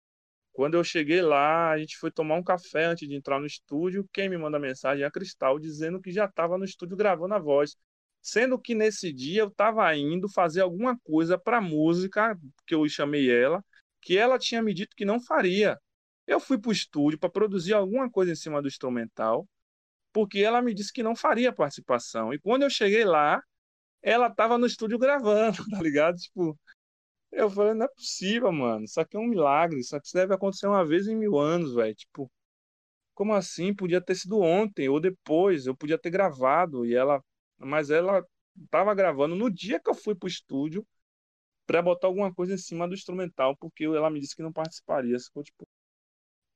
Quando eu cheguei lá, a gente foi tomar um café antes de entrar no estúdio. Quem me manda mensagem é a Cristal, dizendo que já estava no estúdio gravando a voz. Sendo que nesse dia eu estava indo fazer alguma coisa para música, que eu chamei ela, que ela tinha me dito que não faria. Eu fui para o estúdio para produzir alguma coisa em cima do instrumental, porque ela me disse que não faria participação. E quando eu cheguei lá, ela tava no estúdio gravando, tá ligado? Tipo, eu falei, não é possível, mano. Isso aqui é um milagre. Isso aqui deve acontecer uma vez em mil anos, velho. Tipo, como assim? Podia ter sido ontem ou depois. Eu podia ter gravado. E ela. Mas ela tava gravando no dia que eu fui pro estúdio pra botar alguma coisa em cima do instrumental, porque ela me disse que não participaria. Ficou, tipo,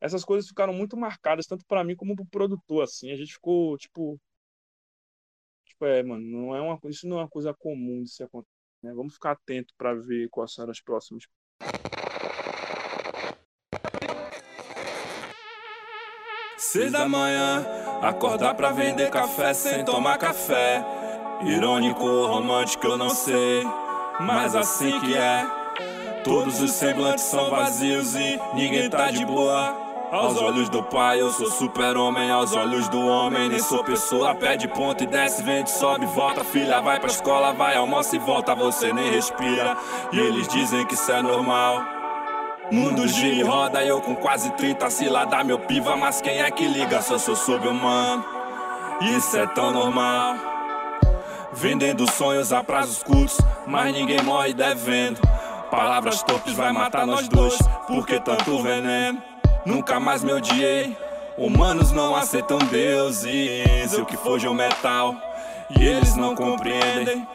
essas coisas ficaram muito marcadas, tanto para mim como pro produtor, assim. A gente ficou, tipo, Tipo, é, mano, não é uma, isso não é uma coisa comum de se acontecer. Né? Vamos ficar atento para ver quais serão as próximas. Seis da manhã, acordar pra vender café sem tomar café. Irônico ou romântico, eu não sei, mas assim que é. Todos os semblantes são vazios e ninguém tá de boa. Aos olhos do pai eu sou super-homem, aos olhos do homem nem sou pessoa. Pede ponto e desce, vende, sobe, volta. Filha vai pra escola, vai, almoça e volta, você nem respira. E eles dizem que isso é normal. Mundo gira e roda, eu com quase 30 se lá dá meu piva. Mas quem é que liga se eu sou sob-humano? Isso é tão normal. Vendendo sonhos a prazos curtos, mas ninguém morre devendo. Palavras topes vai matar nós dois, porque tanto veneno. Nunca mais me odiei. Humanos não aceitam deuses, eu que foge o metal, e eles não compreendem.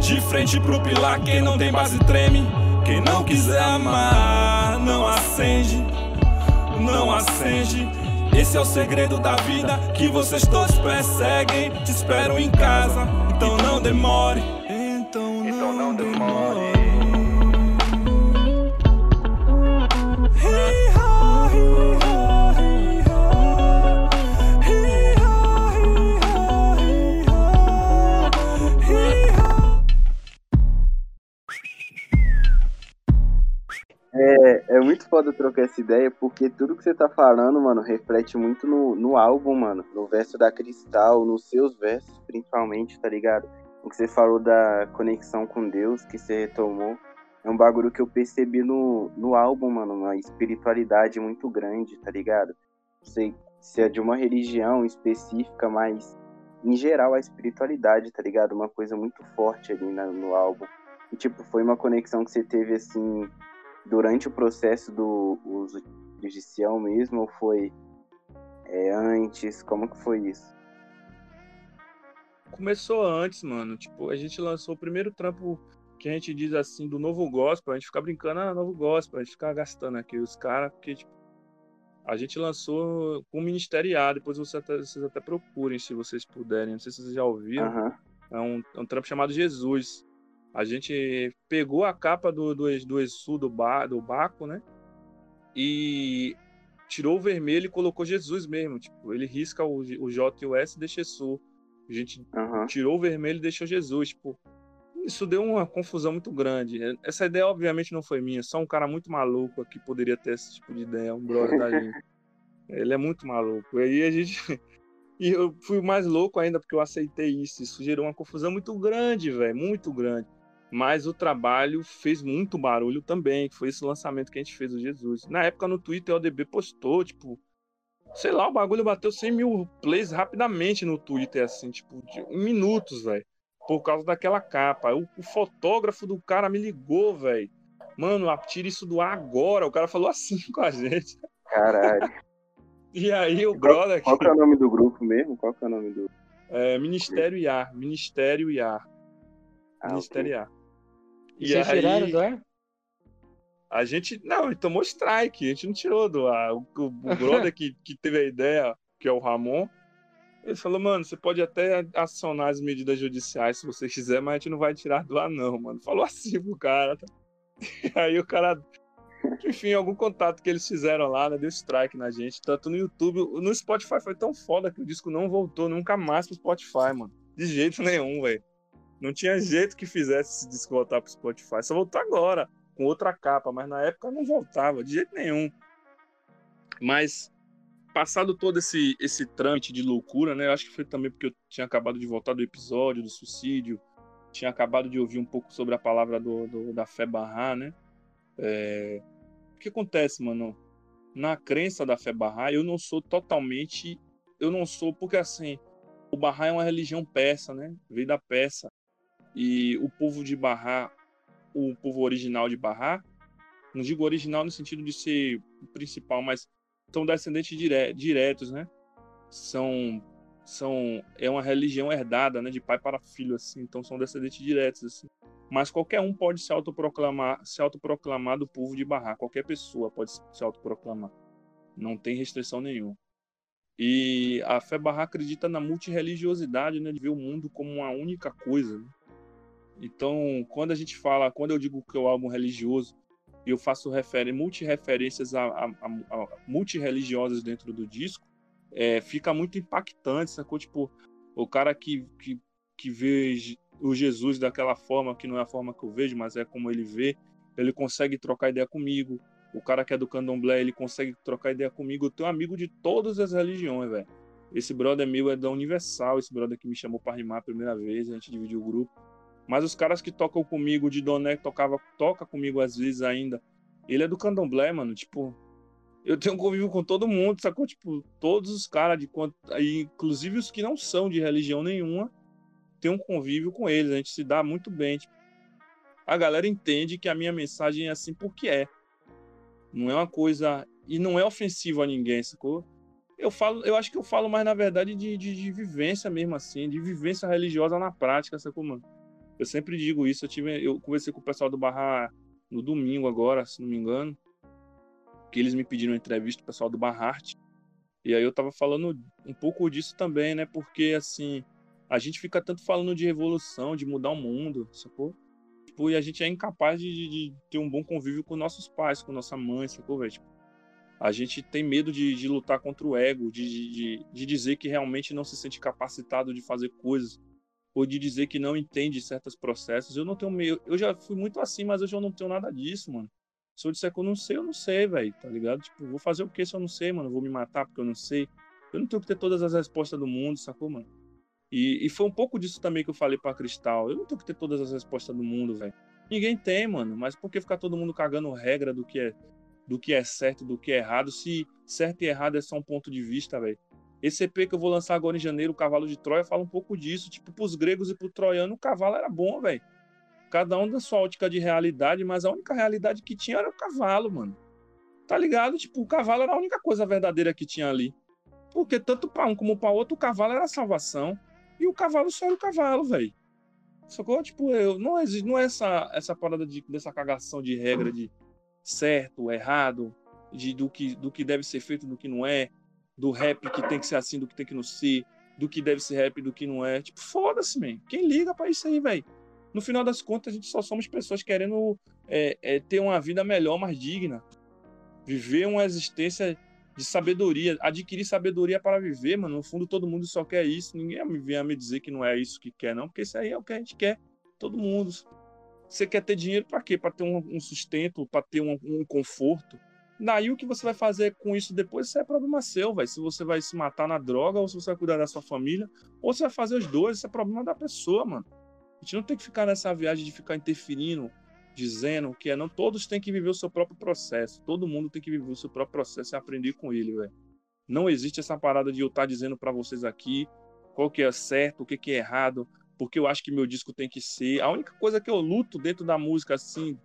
De frente pro pilar, quem não tem base treme. Quem não quiser amar, não acende, não acende. Esse é o segredo da vida que vocês todos perseguem. Te espero em casa, então não demore. Então não, então não demore. É, é muito foda trocar essa ideia, porque tudo que você tá falando, mano, reflete muito no, no álbum, mano. No verso da Cristal, nos seus versos, principalmente, tá ligado? O que você falou da conexão com Deus, que você retomou. É um bagulho que eu percebi no, no álbum, mano, uma espiritualidade muito grande, tá ligado? Sei se é de uma religião específica, mas em geral a espiritualidade, tá ligado? Uma coisa muito forte ali na, no álbum. E, tipo, foi uma conexão que você teve, assim, durante o processo do uso judicial mesmo ou foi é, antes? Como que foi isso? Começou antes, mano. Tipo, a gente lançou o primeiro trampo que a gente diz assim do novo gospel, a gente fica brincando, ah, novo gospel, a gente fica gastando aqui os caras, porque tipo, a gente lançou com o Ministerial, depois vocês até, vocês até procurem se vocês puderem, não sei se vocês já ouviram. Uhum. É um, é um trampo chamado Jesus. A gente pegou a capa do, do, do Exu do, ba, do Baco, né? E tirou o vermelho e colocou Jesus mesmo. Tipo, ele risca o, o J e o S e deixa Exu. A gente uhum. tirou o vermelho e deixou Jesus. Tipo, isso deu uma confusão muito grande. Essa ideia, obviamente, não foi minha. Só um cara muito maluco aqui poderia ter esse tipo de ideia, um brother da gente. Ele é muito maluco. E aí a gente. E eu fui mais louco ainda porque eu aceitei isso. Isso gerou uma confusão muito grande, velho. Muito grande mas o trabalho fez muito barulho também, que foi esse lançamento que a gente fez do Jesus. Na época no Twitter o ODB postou, tipo, sei lá, o bagulho bateu 100 mil plays rapidamente no Twitter, assim, tipo, em minutos, velho, por causa daquela capa. O, o, fotógrafo do cara me ligou, velho. Mano, tira isso do ar agora. O cara falou assim com a gente. Caralho. e aí o qual, brother. Qual que é o nome do grupo mesmo? Qual que é o nome do. É, Ministério IAR. Ministério IAR. Ah, Ministério ok. IAR. E Vocês tiraram do ar? A gente. Não, ele tomou strike, a gente não tirou do ar. O, o, o brother que, que teve a ideia, que é o Ramon, ele falou, mano, você pode até acionar as medidas judiciais se você quiser, mas a gente não vai tirar do ar, não, mano. Falou assim pro cara. Tá? E aí o cara. Enfim, algum contato que eles fizeram lá, né, deu strike na gente. Tanto no YouTube. No Spotify foi tão foda que o disco não voltou nunca mais pro Spotify, mano. De jeito nenhum, velho. Não tinha jeito que fizesse esse disco voltar pro Spotify. Só voltou agora, com outra capa, mas na época não voltava, de jeito nenhum. Mas, passado todo esse, esse trâmite de loucura, né? Acho que foi também porque eu tinha acabado de voltar do episódio do suicídio, tinha acabado de ouvir um pouco sobre a palavra do, do da fé barrar, né? É... O que acontece, mano? Na crença da fé barrar, eu não sou totalmente. Eu não sou, porque assim, o Barra é uma religião persa, né? Veio da Persa. E o povo de Barra, o povo original de Barra, não digo original no sentido de ser principal, mas são descendentes dire diretos, né? São são é uma religião herdada, né, de pai para filho assim, então são descendentes diretos assim. Mas qualquer um pode se autoproclamar, se autoproclamar do povo de Barra, qualquer pessoa pode se autoproclamar. Não tem restrição nenhuma. E a fé Barra acredita na multireligiosidade, né, de ver o mundo como uma única coisa. Né? Então, quando a gente fala, quando eu digo que é o álbum religioso, eu faço refer multi-referências a, a, a, a multireligiosas dentro do disco, é, fica muito impactante, sacou? Tipo, o cara que, que, que vê o Jesus daquela forma, que não é a forma que eu vejo, mas é como ele vê, ele consegue trocar ideia comigo. O cara que é do candomblé, ele consegue trocar ideia comigo. Eu tenho amigo de todas as religiões, velho. Esse brother meu é da Universal, esse brother que me chamou para rimar a primeira vez, a gente dividiu o grupo. Mas os caras que tocam comigo, de Doné, que tocava, toca comigo às vezes ainda, ele é do candomblé, mano. Tipo, eu tenho convívio com todo mundo, sacou? Tipo, todos os caras, de inclusive os que não são de religião nenhuma, tem um convívio com eles. A gente se dá muito bem. Tipo, a galera entende que a minha mensagem é assim porque é. Não é uma coisa e não é ofensivo a ninguém, sacou? Eu falo, eu acho que eu falo mais, na verdade, de, de, de vivência mesmo, assim, de vivência religiosa na prática, sacou, mano? Eu sempre digo isso, eu tive. Eu conversei com o pessoal do Barra no domingo agora, se não me engano. Que eles me pediram entrevista, o pessoal do Barrarte. E aí eu tava falando um pouco disso também, né? Porque assim, a gente fica tanto falando de revolução, de mudar o mundo, sacou? Tipo, e a gente é incapaz de, de ter um bom convívio com nossos pais, com nossa mãe, sacou, velho? Tipo, a gente tem medo de, de lutar contra o ego, de, de, de dizer que realmente não se sente capacitado de fazer coisas, ou de dizer que não entende certos processos. Eu não tenho meio. Eu já fui muito assim, mas hoje eu não tenho nada disso, mano. Se eu disser que eu não sei, eu não sei, velho, tá ligado? Tipo, vou fazer o que se eu não sei, mano? Vou me matar porque eu não sei. Eu não tenho que ter todas as respostas do mundo, sacou, mano? E, e foi um pouco disso também que eu falei pra Cristal. Eu não tenho que ter todas as respostas do mundo, velho. Ninguém tem, mano. Mas por que ficar todo mundo cagando regra do que é do que é certo, do que é errado, se certo e errado é só um ponto de vista, velho? Esse EP que eu vou lançar agora em janeiro, o Cavalo de Troia, fala um pouco disso. Tipo, pros gregos e pro troiano, o cavalo era bom, velho. Cada um da sua ótica de realidade, mas a única realidade que tinha era o cavalo, mano. Tá ligado? Tipo, o cavalo era a única coisa verdadeira que tinha ali. Porque tanto para um como para outro, o cavalo era a salvação. E o cavalo só era o cavalo, velho. Sacou? Tipo, eu, não, é, não é essa, essa parada de, dessa cagação de regra de certo, errado, de, do, que, do que deve ser feito, do que não é, do rap que tem que ser assim, do que tem que não ser, do que deve ser rap, do que não é. Tipo, foda-se, man. Quem liga para isso aí, velho? No final das contas, a gente só somos pessoas querendo é, é, ter uma vida melhor, mais digna. Viver uma existência de sabedoria, adquirir sabedoria para viver, mano. No fundo, todo mundo só quer isso. Ninguém vem a me dizer que não é isso que quer, não, porque isso aí é o que a gente quer. Todo mundo. Você quer ter dinheiro para quê? Para ter um, um sustento, para ter um, um, conforto. Daí o que você vai fazer com isso depois, isso é problema seu, velho. Se você vai se matar na droga, ou se você vai cuidar da sua família, ou se vai fazer os dois, isso é problema da pessoa, mano. A gente não tem que ficar nessa viagem de ficar interferindo, dizendo que é não. Todos têm que viver o seu próprio processo. Todo mundo tem que viver o seu próprio processo e aprender com ele, velho. Não existe essa parada de eu estar tá dizendo para vocês aqui qual que é certo, o que, que é errado, porque eu acho que meu disco tem que ser. A única coisa que eu luto dentro da música, assim,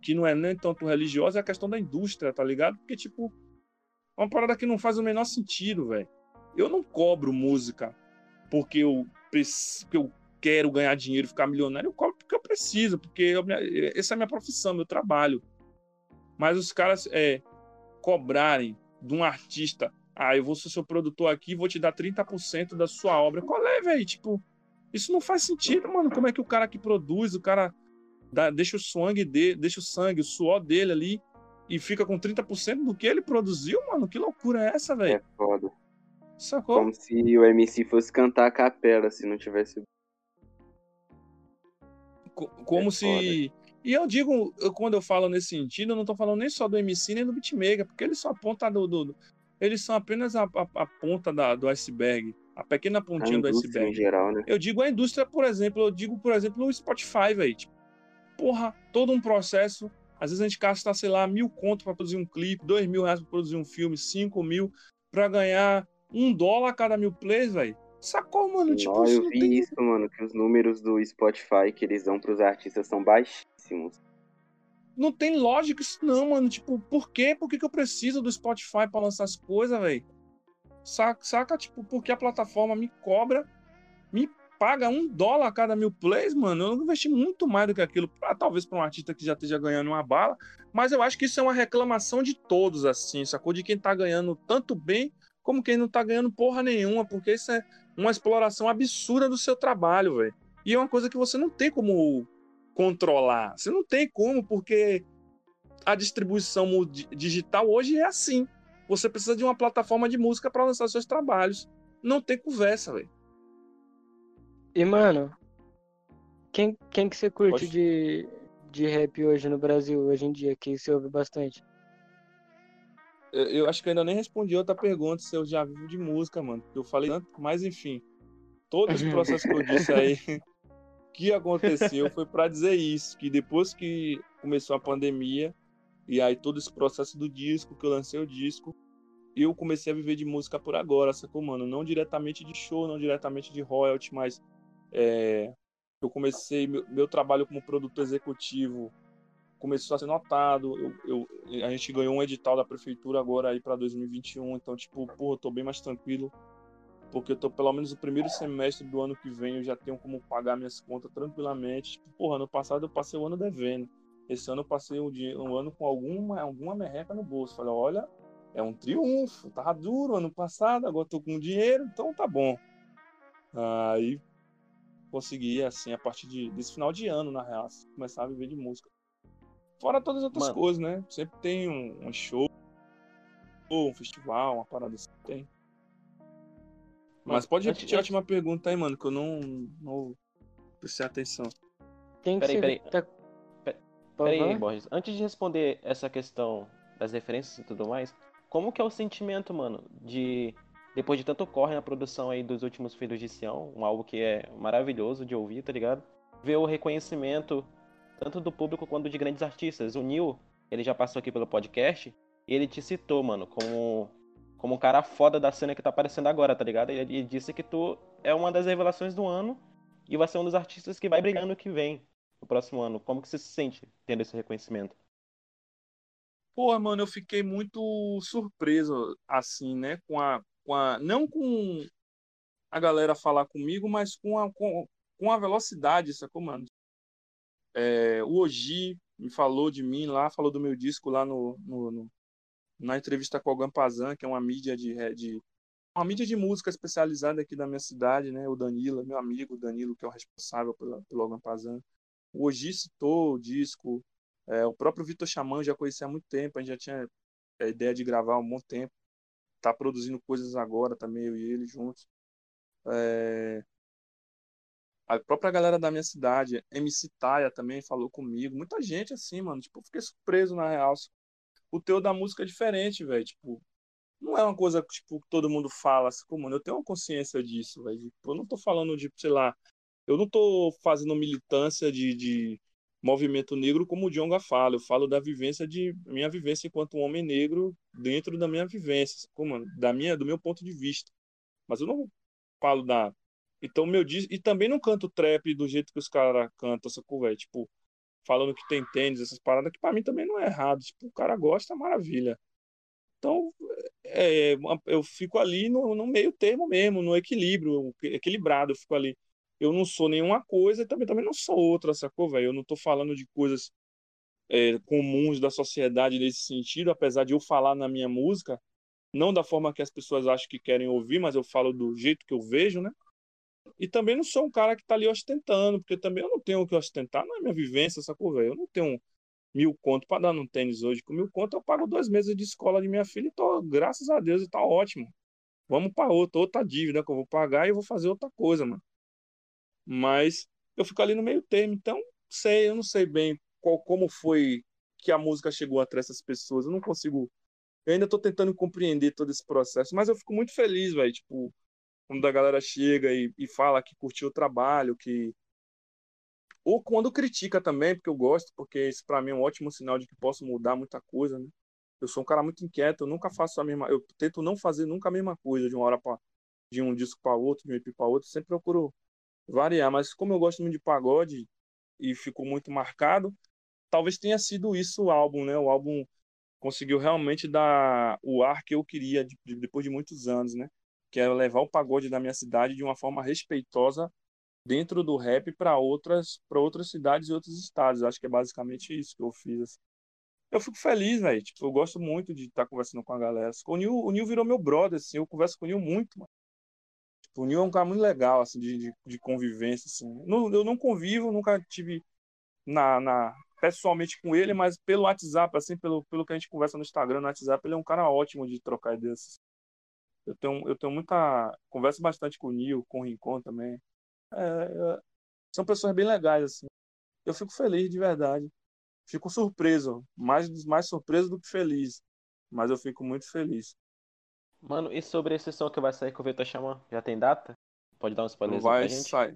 que não é nem tanto religiosa, é a questão da indústria, tá ligado? Porque, tipo, é uma parada que não faz o menor sentido, velho. Eu não cobro música porque eu, porque eu quero ganhar dinheiro, ficar milionário, eu cobro porque eu preciso, porque eu, essa é a minha profissão, meu trabalho. Mas os caras é, cobrarem de um artista, ah, eu vou ser seu produtor aqui, vou te dar 30% da sua obra. Qual é, velho? Tipo, isso não faz sentido, mano. Como é que o cara que produz, o cara dá, deixa o sangue dele, deixa o sangue, o suor dele ali e fica com 30% do que ele produziu, mano? Que loucura é essa, velho? É foda. Sacou? Como se o MC fosse cantar a capela se não tivesse como é se. E eu digo, eu, quando eu falo nesse sentido, eu não tô falando nem só do MC nem do beatmaker, porque eles são a ponta do. do, eles são apenas a, a, a ponta da, do iceberg, a pequena pontinha a do iceberg. Geral, né? Eu digo a indústria, por exemplo, eu digo, por exemplo, o Spotify, velho. Tipo, porra, todo um processo. Às vezes a gente gasta, sei lá, mil conto para produzir um clipe, dois mil reais para produzir um filme, cinco mil para ganhar um dólar a cada mil plays, velho. Sacou, mano? Tipo, não, eu vi tem... isso, mano, que os números do Spotify que eles dão pros artistas são baixíssimos. Não tem lógica isso não, mano. Tipo, por quê? Por que, que eu preciso do Spotify pra lançar as coisas, velho? Saca, saca, tipo, porque a plataforma me cobra, me paga um dólar a cada mil plays, mano. Eu investi muito mais do que aquilo, pra, talvez para um artista que já esteja ganhando uma bala, mas eu acho que isso é uma reclamação de todos, assim, sacou? De quem tá ganhando tanto bem como quem não tá ganhando porra nenhuma, porque isso é uma exploração absurda do seu trabalho, velho. E é uma coisa que você não tem como controlar. Você não tem como, porque a distribuição digital hoje é assim. Você precisa de uma plataforma de música para lançar seus trabalhos. Não tem conversa, velho. E, mano, quem, quem que você curte de, de rap hoje no Brasil, hoje em dia, que você ouve bastante? Eu acho que eu ainda nem respondi outra pergunta se eu já vivo de música, mano. Eu falei tanto, mas enfim. Todo esse processo que eu disse aí que aconteceu foi para dizer isso, que depois que começou a pandemia e aí todo esse processo do disco, que eu lancei o disco, eu comecei a viver de música por agora, sacou, mano? Não diretamente de show, não diretamente de royalty, mas é, eu comecei meu, meu trabalho como produtor executivo começou a ser notado. Eu, eu, a gente ganhou um edital da prefeitura agora aí para 2021, então, tipo, porra, eu tô bem mais tranquilo. Porque eu tô, pelo menos, no primeiro semestre do ano que vem, eu já tenho como pagar minhas contas tranquilamente. Tipo, porra, ano passado eu passei o ano devendo. Esse ano eu passei um, dia, um ano com alguma, alguma merreca no bolso. Falei, olha, é um triunfo. Tava duro ano passado, agora tô com dinheiro, então tá bom. Aí consegui, assim, a partir de, desse final de ano, na real, começar a viver de música. Fora todas as outras Mano. coisas, né? Sempre tem um, um show, um festival, uma parada assim. Tem. Mas pode repetir antes, a última pergunta aí, mano, que eu não, não prestei atenção. Tem que peraí, ser... peraí. Tá... Peraí, uhum. Borges. Antes de responder essa questão das referências e tudo mais, como que é o sentimento, mano, de depois de tanto corre na produção aí dos últimos Filhos de Sião, um álbum que é maravilhoso de ouvir, tá ligado? Ver o reconhecimento tanto do público quanto de grandes artistas. O Neil, ele já passou aqui pelo podcast, e ele te citou, mano, como como um cara foda da cena que tá aparecendo agora, tá ligado? Ele, ele disse que tu é uma das revelações do ano e vai ser um dos artistas que vai brilhar no que vem no próximo ano. Como que você se sente tendo esse reconhecimento? Porra, mano, eu fiquei muito surpreso, assim, né? Com a. Com a não com a galera falar comigo, mas com a, com, com a velocidade, sacou, mano? É, o Oji me falou de mim lá, falou do meu disco lá no, no, no na entrevista com o Gampazan, que é uma mídia de, de uma mídia de música especializada aqui da minha cidade, né? O Danilo, meu amigo Danilo, que é o responsável pelo, pelo Gampazan. O Oji citou o disco, é, o próprio Vitor Xamã já conhecia há muito tempo, a gente já tinha a ideia de gravar há um bom tempo. Tá produzindo coisas agora também, eu e ele juntos. É... A própria galera da minha cidade, MC Taia também falou comigo. Muita gente assim, mano. Tipo, eu fiquei surpreso na real. O teu da música é diferente, velho. Tipo, não é uma coisa tipo, que todo mundo fala assim, mano. Eu tenho uma consciência disso, velho. Tipo, eu não tô falando de, sei lá, eu não estou fazendo militância de, de movimento negro como o Djonga fala. Eu falo da vivência de minha vivência enquanto um homem negro dentro da minha vivência, como da minha, do meu ponto de vista. Mas eu não falo da então meu e também não canto trap do jeito que os caras cantam essa conversa, tipo falando que tem tênis, essas paradas que para mim também não é errado. Tipo, o cara gosta, maravilha. Então, é, eu fico ali no, no meio termo mesmo, no equilíbrio, equilibrado, eu fico ali eu não sou nenhuma coisa e também, também não sou outra, sacou, velho? Eu não tô falando de coisas é, comuns da sociedade nesse sentido, apesar de eu falar na minha música, não da forma que as pessoas acham que querem ouvir, mas eu falo do jeito que eu vejo, né? E também não sou um cara que tá ali ostentando, porque também eu não tenho o que ostentar, não é minha vivência, sacou, velho? Eu não tenho mil conto para dar no tênis hoje. Com mil conto eu pago dois meses de escola de minha filha e tô, graças a Deus, e tá ótimo. Vamos para outra, outra dívida que eu vou pagar e eu vou fazer outra coisa, mano. Mas eu fico ali no meio termo, então sei, eu não sei bem qual, como foi que a música chegou até essas pessoas. Eu não consigo. Eu ainda estou tentando compreender todo esse processo, mas eu fico muito feliz, velho. Tipo, quando a galera chega e, e fala que curtiu o trabalho, que. Ou quando critica também, porque eu gosto, porque isso para mim é um ótimo sinal de que posso mudar muita coisa, né? Eu sou um cara muito inquieto, eu nunca faço a mesma. Eu tento não fazer nunca a mesma coisa de uma hora para de um disco para outro, de um EP para outro, sempre procuro variar, mas como eu gosto muito de pagode e ficou muito marcado, talvez tenha sido isso o álbum, né? O álbum conseguiu realmente dar o ar que eu queria de, de, depois de muitos anos, né? Que é levar o pagode da minha cidade de uma forma respeitosa dentro do rap para outras para outras cidades e outros estados. Acho que é basicamente isso que eu fiz. Assim. Eu fico feliz, velho. Tipo, eu gosto muito de estar tá conversando com a galera. O Nil, o Nil virou meu brother, assim. Eu converso com o Nil muito, mano. Tipo, o Nil é um cara muito legal, assim, de, de, de convivência, assim. Não, eu não convivo, nunca tive na, na, pessoalmente com ele, mas pelo WhatsApp, assim, pelo, pelo que a gente conversa no Instagram, no WhatsApp, ele é um cara ótimo de trocar ideias. Assim. Eu tenho, eu tenho muita. Converso bastante com o Nil, com o Rincon também. É, é, são pessoas bem legais, assim. Eu fico feliz, de verdade. Fico surpreso, mais, mais surpreso do que feliz. Mas eu fico muito feliz. Mano, e sobre esse som que vai sair com o Vitor Xamã? Já tem data? Pode dar um spoiler vai pra gente? Sai.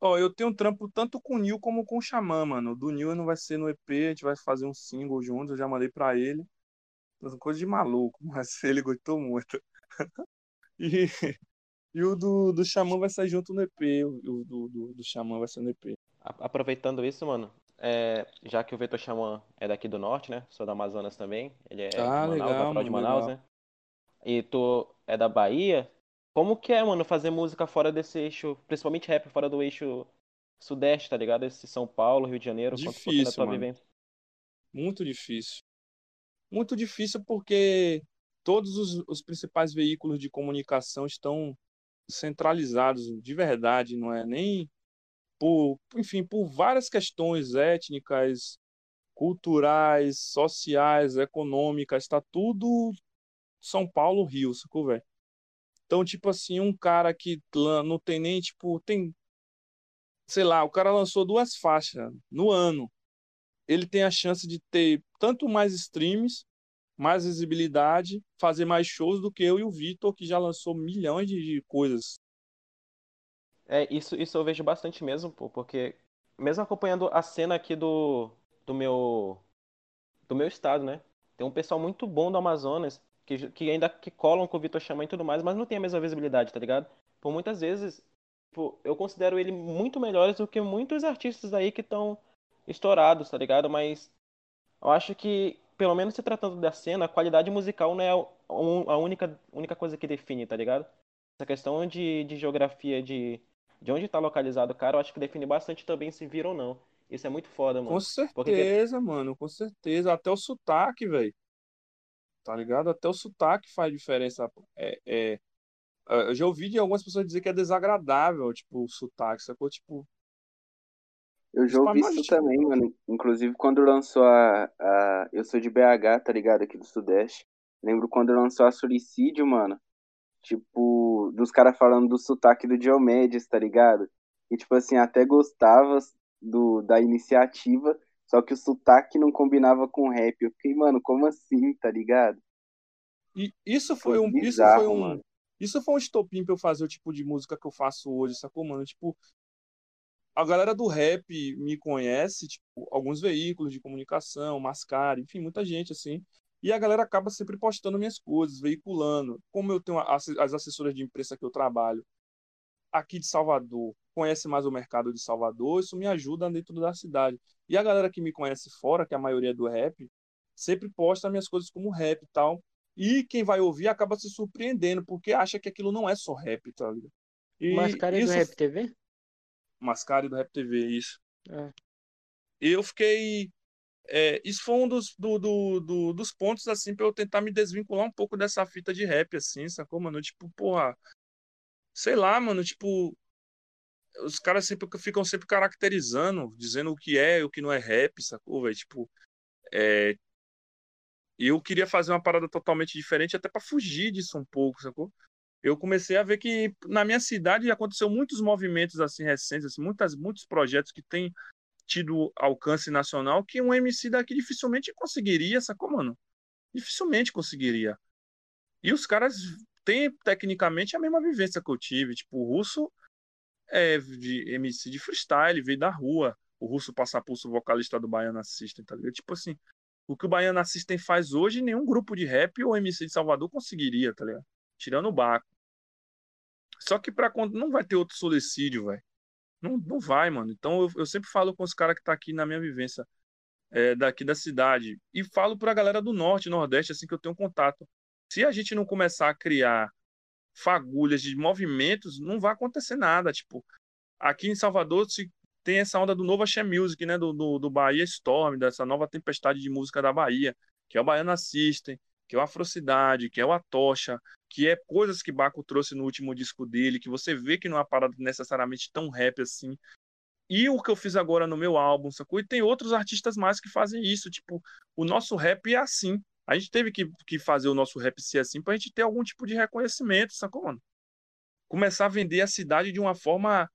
Ó, eu tenho um trampo tanto com o Nil como com o Xamã, mano. O do Nil não vai ser no EP, a gente vai fazer um single juntos, eu já mandei pra ele. Coisa de maluco, mas ele gostou muito. e, e o do, do Xamã vai sair junto no EP. O do, do, do Xamã vai ser no EP. Aproveitando isso, mano, é, já que o Vitor Xamã é daqui do norte, né? Sou da Amazonas também. Ele é Ah, de Manaus, legal, natural de Manaus, legal. né? E tu é da Bahia. Como que é, mano, fazer música fora desse eixo, principalmente rap fora do eixo sudeste, tá ligado? Esse São Paulo, Rio de Janeiro, Difícil, mano. vivência. Muito difícil. Muito difícil porque todos os, os principais veículos de comunicação estão centralizados de verdade, não é nem por, enfim, por várias questões étnicas, culturais, sociais, econômicas, tá tudo São Paulo, Rio, sacou, velho? Então, tipo assim, um cara que não tem nem, tipo, tem, sei lá, o cara lançou duas faixas no ano. Ele tem a chance de ter tanto mais streams, mais visibilidade, fazer mais shows do que eu e o Vitor, que já lançou milhões de, de coisas. É, isso, isso eu vejo bastante mesmo, pô, porque mesmo acompanhando a cena aqui do, do meu do meu estado, né? Tem um pessoal muito bom do Amazonas que, que ainda que colam com o Vitor Chama e tudo mais, mas não tem a mesma visibilidade, tá ligado? Por muitas vezes, tipo, eu considero ele muito melhores do que muitos artistas aí que estão estourados, tá ligado? Mas eu acho que, pelo menos se tratando da cena, a qualidade musical não é a única, única coisa que define, tá ligado? Essa questão de, de geografia, de, de onde tá localizado o cara, eu acho que define bastante também se vira ou não. Isso é muito foda, mano. Com Porque certeza, mano, com certeza. Até o sotaque, velho. Tá ligado? Até o sotaque faz diferença. É, é, eu já ouvi de algumas pessoas dizer que é desagradável, tipo, o sotaque, sacou? Tipo, Eu já ouvi isso nós, também, mano. Inclusive quando lançou a, a. Eu sou de BH, tá ligado? Aqui do Sudeste. Lembro quando lançou a Suicídio, mano. Tipo, dos caras falando do sotaque do Diomedes, tá ligado? E tipo assim, até gostava do, da iniciativa, só que o sotaque não combinava com o rap. Eu fiquei, mano, como assim, tá ligado? e isso foi um, isso bizarro, foi um, mano. isso foi um estopim pra eu fazer o tipo de música que eu faço hoje, sacou, mano? Tipo, a galera do rap me conhece, tipo, alguns veículos de comunicação, Mascari, enfim, muita gente, assim. E a galera acaba sempre postando minhas coisas, veiculando. Como eu tenho as, as assessoras de imprensa que eu trabalho aqui de Salvador, conhece mais o mercado de Salvador, isso me ajuda dentro da cidade. E a galera que me conhece fora, que é a maioria é do rap, sempre posta minhas coisas como rap e tal. E quem vai ouvir acaba se surpreendendo, porque acha que aquilo não é só rap, tá ligado? E Mascarinha do isso Rap TV? Mascari do Rap TV, isso. É. Eu fiquei. é, isso foi um dos, do, do, do- dos pontos, assim, pra eu tentar me desvincular um pouco dessa fita de rap, assim, sacou, mano? Tipo, porra. Sei lá, mano, tipo. Os caras sempre ficam sempre caracterizando, dizendo o que é e o que não é rap, sacou, velho? Tipo. É, eu queria fazer uma parada totalmente diferente, até pra fugir disso um pouco, sacou? eu comecei a ver que na minha cidade aconteceu muitos movimentos assim recentes, assim, muitas, muitos projetos que têm tido alcance nacional que um MC daqui dificilmente conseguiria, sacou, mano? Dificilmente conseguiria. E os caras têm tecnicamente a mesma vivência que eu tive. Tipo, o Russo é de MC de freestyle, veio da rua. O Russo Passapulso, vocalista do Baiana System, tá ligado? Tipo assim, o que o Baiana System faz hoje, nenhum grupo de rap ou MC de Salvador conseguiria, tá ligado? Tirando o Baco. Só que pra quando não vai ter outro solicídio, velho. Não, não vai, mano. Então eu, eu sempre falo com os caras que tá aqui na minha vivência é, daqui da cidade. E falo pra galera do norte, nordeste, assim, que eu tenho contato. Se a gente não começar a criar fagulhas de movimentos, não vai acontecer nada. Tipo, aqui em Salvador se tem essa onda do novo Axé Music, né? Do, do, do Bahia Storm, dessa nova tempestade de música da Bahia, que é o Baiana System, que é o Afrocidade, que é o Atocha, que é coisas que Baco trouxe no último disco dele, que você vê que não é uma parada necessariamente tão rap assim. E o que eu fiz agora no meu álbum, sacou? E tem outros artistas mais que fazem isso. Tipo, o nosso rap é assim. A gente teve que, que fazer o nosso rap ser assim pra gente ter algum tipo de reconhecimento, sacou, mano? Começar a vender a cidade de uma forma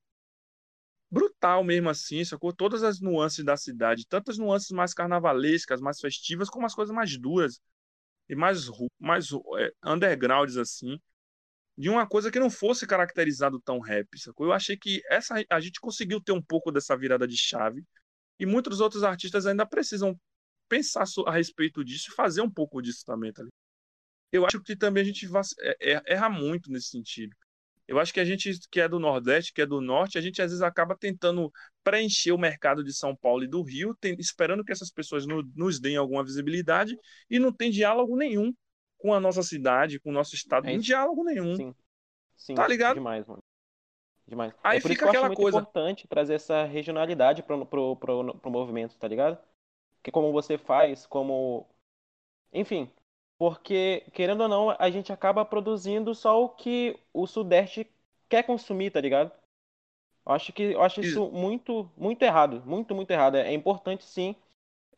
brutal mesmo assim, sacou? Todas as nuances da cidade, tantas nuances mais carnavalescas, mais festivas, como as coisas mais duras e mais, mais é, undergrounds assim, de uma coisa que não fosse caracterizado tão rap, sacou? Eu achei que essa a gente conseguiu ter um pouco dessa virada de chave e muitos outros artistas ainda precisam pensar a respeito disso e fazer um pouco disso também, tá? Eu acho que também a gente é- é- erra muito nesse sentido. Eu acho que a gente que é do Nordeste, que é do Norte, a gente às vezes acaba tentando preencher o mercado de São Paulo e do Rio, tem, esperando que essas pessoas no, nos deem alguma visibilidade e não tem diálogo nenhum com a nossa cidade, com o nosso estado, É não isso. diálogo nenhum. Sim. Sim, Tá ligado? Demais, mano. Demais. Aí é por isso fica que eu acho aquela muito coisa. importante trazer essa regionalidade pro, pro, pro, pro movimento, tá ligado? Que como você faz, como. Enfim. Porque, querendo ou não, a gente acaba produzindo só o que o Sudeste quer consumir, tá ligado? Eu acho que eu acho isso muito, muito errado. Muito, muito errado. É, é importante sim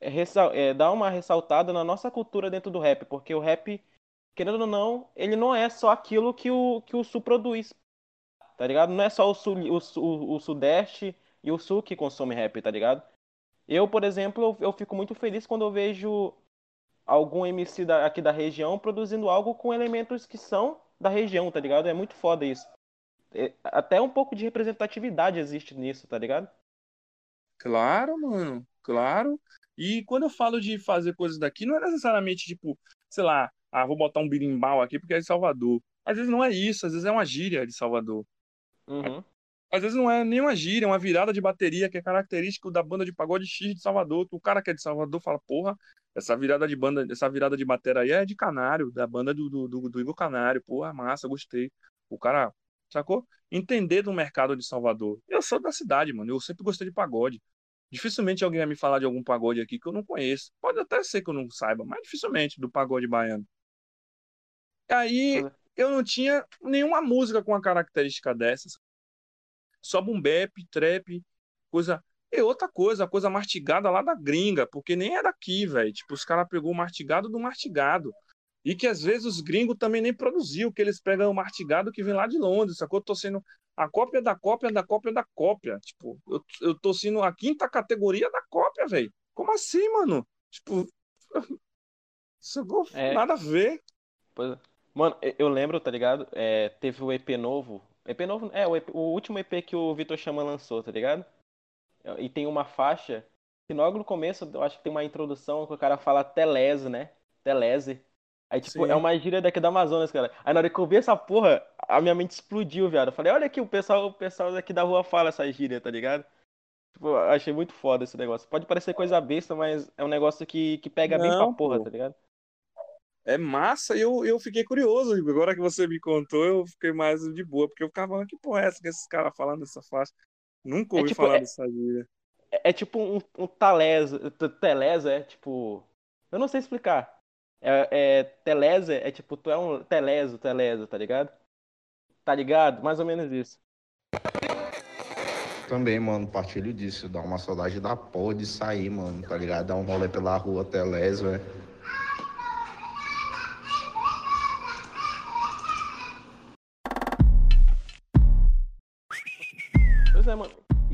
é, ressal- é, dar uma ressaltada na nossa cultura dentro do rap, porque o rap, querendo ou não, ele não é só aquilo que o, que o Sul produz, tá ligado? Não é só o, sul, o, Sul- o Sudeste e o Sul que consome rap, tá ligado? Eu, por exemplo, eu, eu fico muito feliz quando eu vejo algum MC da- aqui da região produzindo algo com elementos que são da região, tá ligado? É muito foda isso. É, até um pouco de representatividade existe nisso, tá ligado? Claro, mano, claro. E quando eu falo de fazer coisas daqui, não é necessariamente tipo, sei lá, ah, vou botar um birimbau aqui porque é de Salvador. Às vezes não é isso, às vezes é uma gíria de Salvador. Uhum. Às vezes não é nem uma gíria, é uma virada de bateria que é característico da banda de pagode X de Salvador. O cara que é de Salvador fala, porra, essa virada de banda, essa virada de bateria aí é de Canário, da banda do, do, do, do Igor Canário. Porra, massa, gostei. O cara, sacou? Entender do mercado de Salvador. Eu sou da cidade, mano. Eu sempre gostei de pagode. Dificilmente alguém vai me falar de algum pagode aqui que eu não conheço. Pode até ser que eu não saiba, mas dificilmente do pagode baiano. Aí Pois eu não tinha nenhuma música com uma característica dessas. Só boom bap, trap, coisa. E outra coisa, coisa mastigada lá da gringa, porque nem é daqui, velho. Tipo, os caras pegou o mastigado do mastigado. E que às vezes os gringos também nem produziam, que eles pegam o mastigado que vem lá de Londres, sacou? Eu tô sendo a cópia da cópia da cópia da cópia. Tipo, eu, eu tô sendo a quinta categoria da cópia, velho. Como assim, mano? Tipo, sacou? É. Nada a ver. Pois é. Mano, eu- lembro, tá ligado? É, teve o EP novo. EP novo? É, o, EP o último EP que o Vitor Chama lançou, tá ligado? E tem uma faixa que logo no começo, eu acho que tem uma introdução que o cara fala telese, né? Telese. Aí, tipo, Sim. é uma gíria daqui da Amazonas, cara. Aí na hora que eu vi essa porra, a minha mente explodiu, viado. Eu falei, olha aqui, o pessoal, o pessoal daqui da rua fala essa gíria, tá ligado? Tipo, achei muito foda esse negócio. Pode parecer coisa besta, mas é um negócio que, que pega bem pra Não, porra, pô. tá ligado? É massa e eu, eu fiquei curioso. Agora que você me contou, eu fiquei mais de boa, porque eu ficava, que porra é essa que esses caras falando nessa faixa? Nunca É ouvi tipo, falar é- dessa gíria. É, é tipo um, um talesa. Telesa é tipo. Eu não sei explicar. É, é, telesa é tipo, tu é um teleso, teleso, tá ligado? Tá ligado? Mais ou menos isso. Também, mano, partilho disso. Dá uma saudade da porra de sair, mano, tá ligado? Dar um rolê pela rua Telés, velho.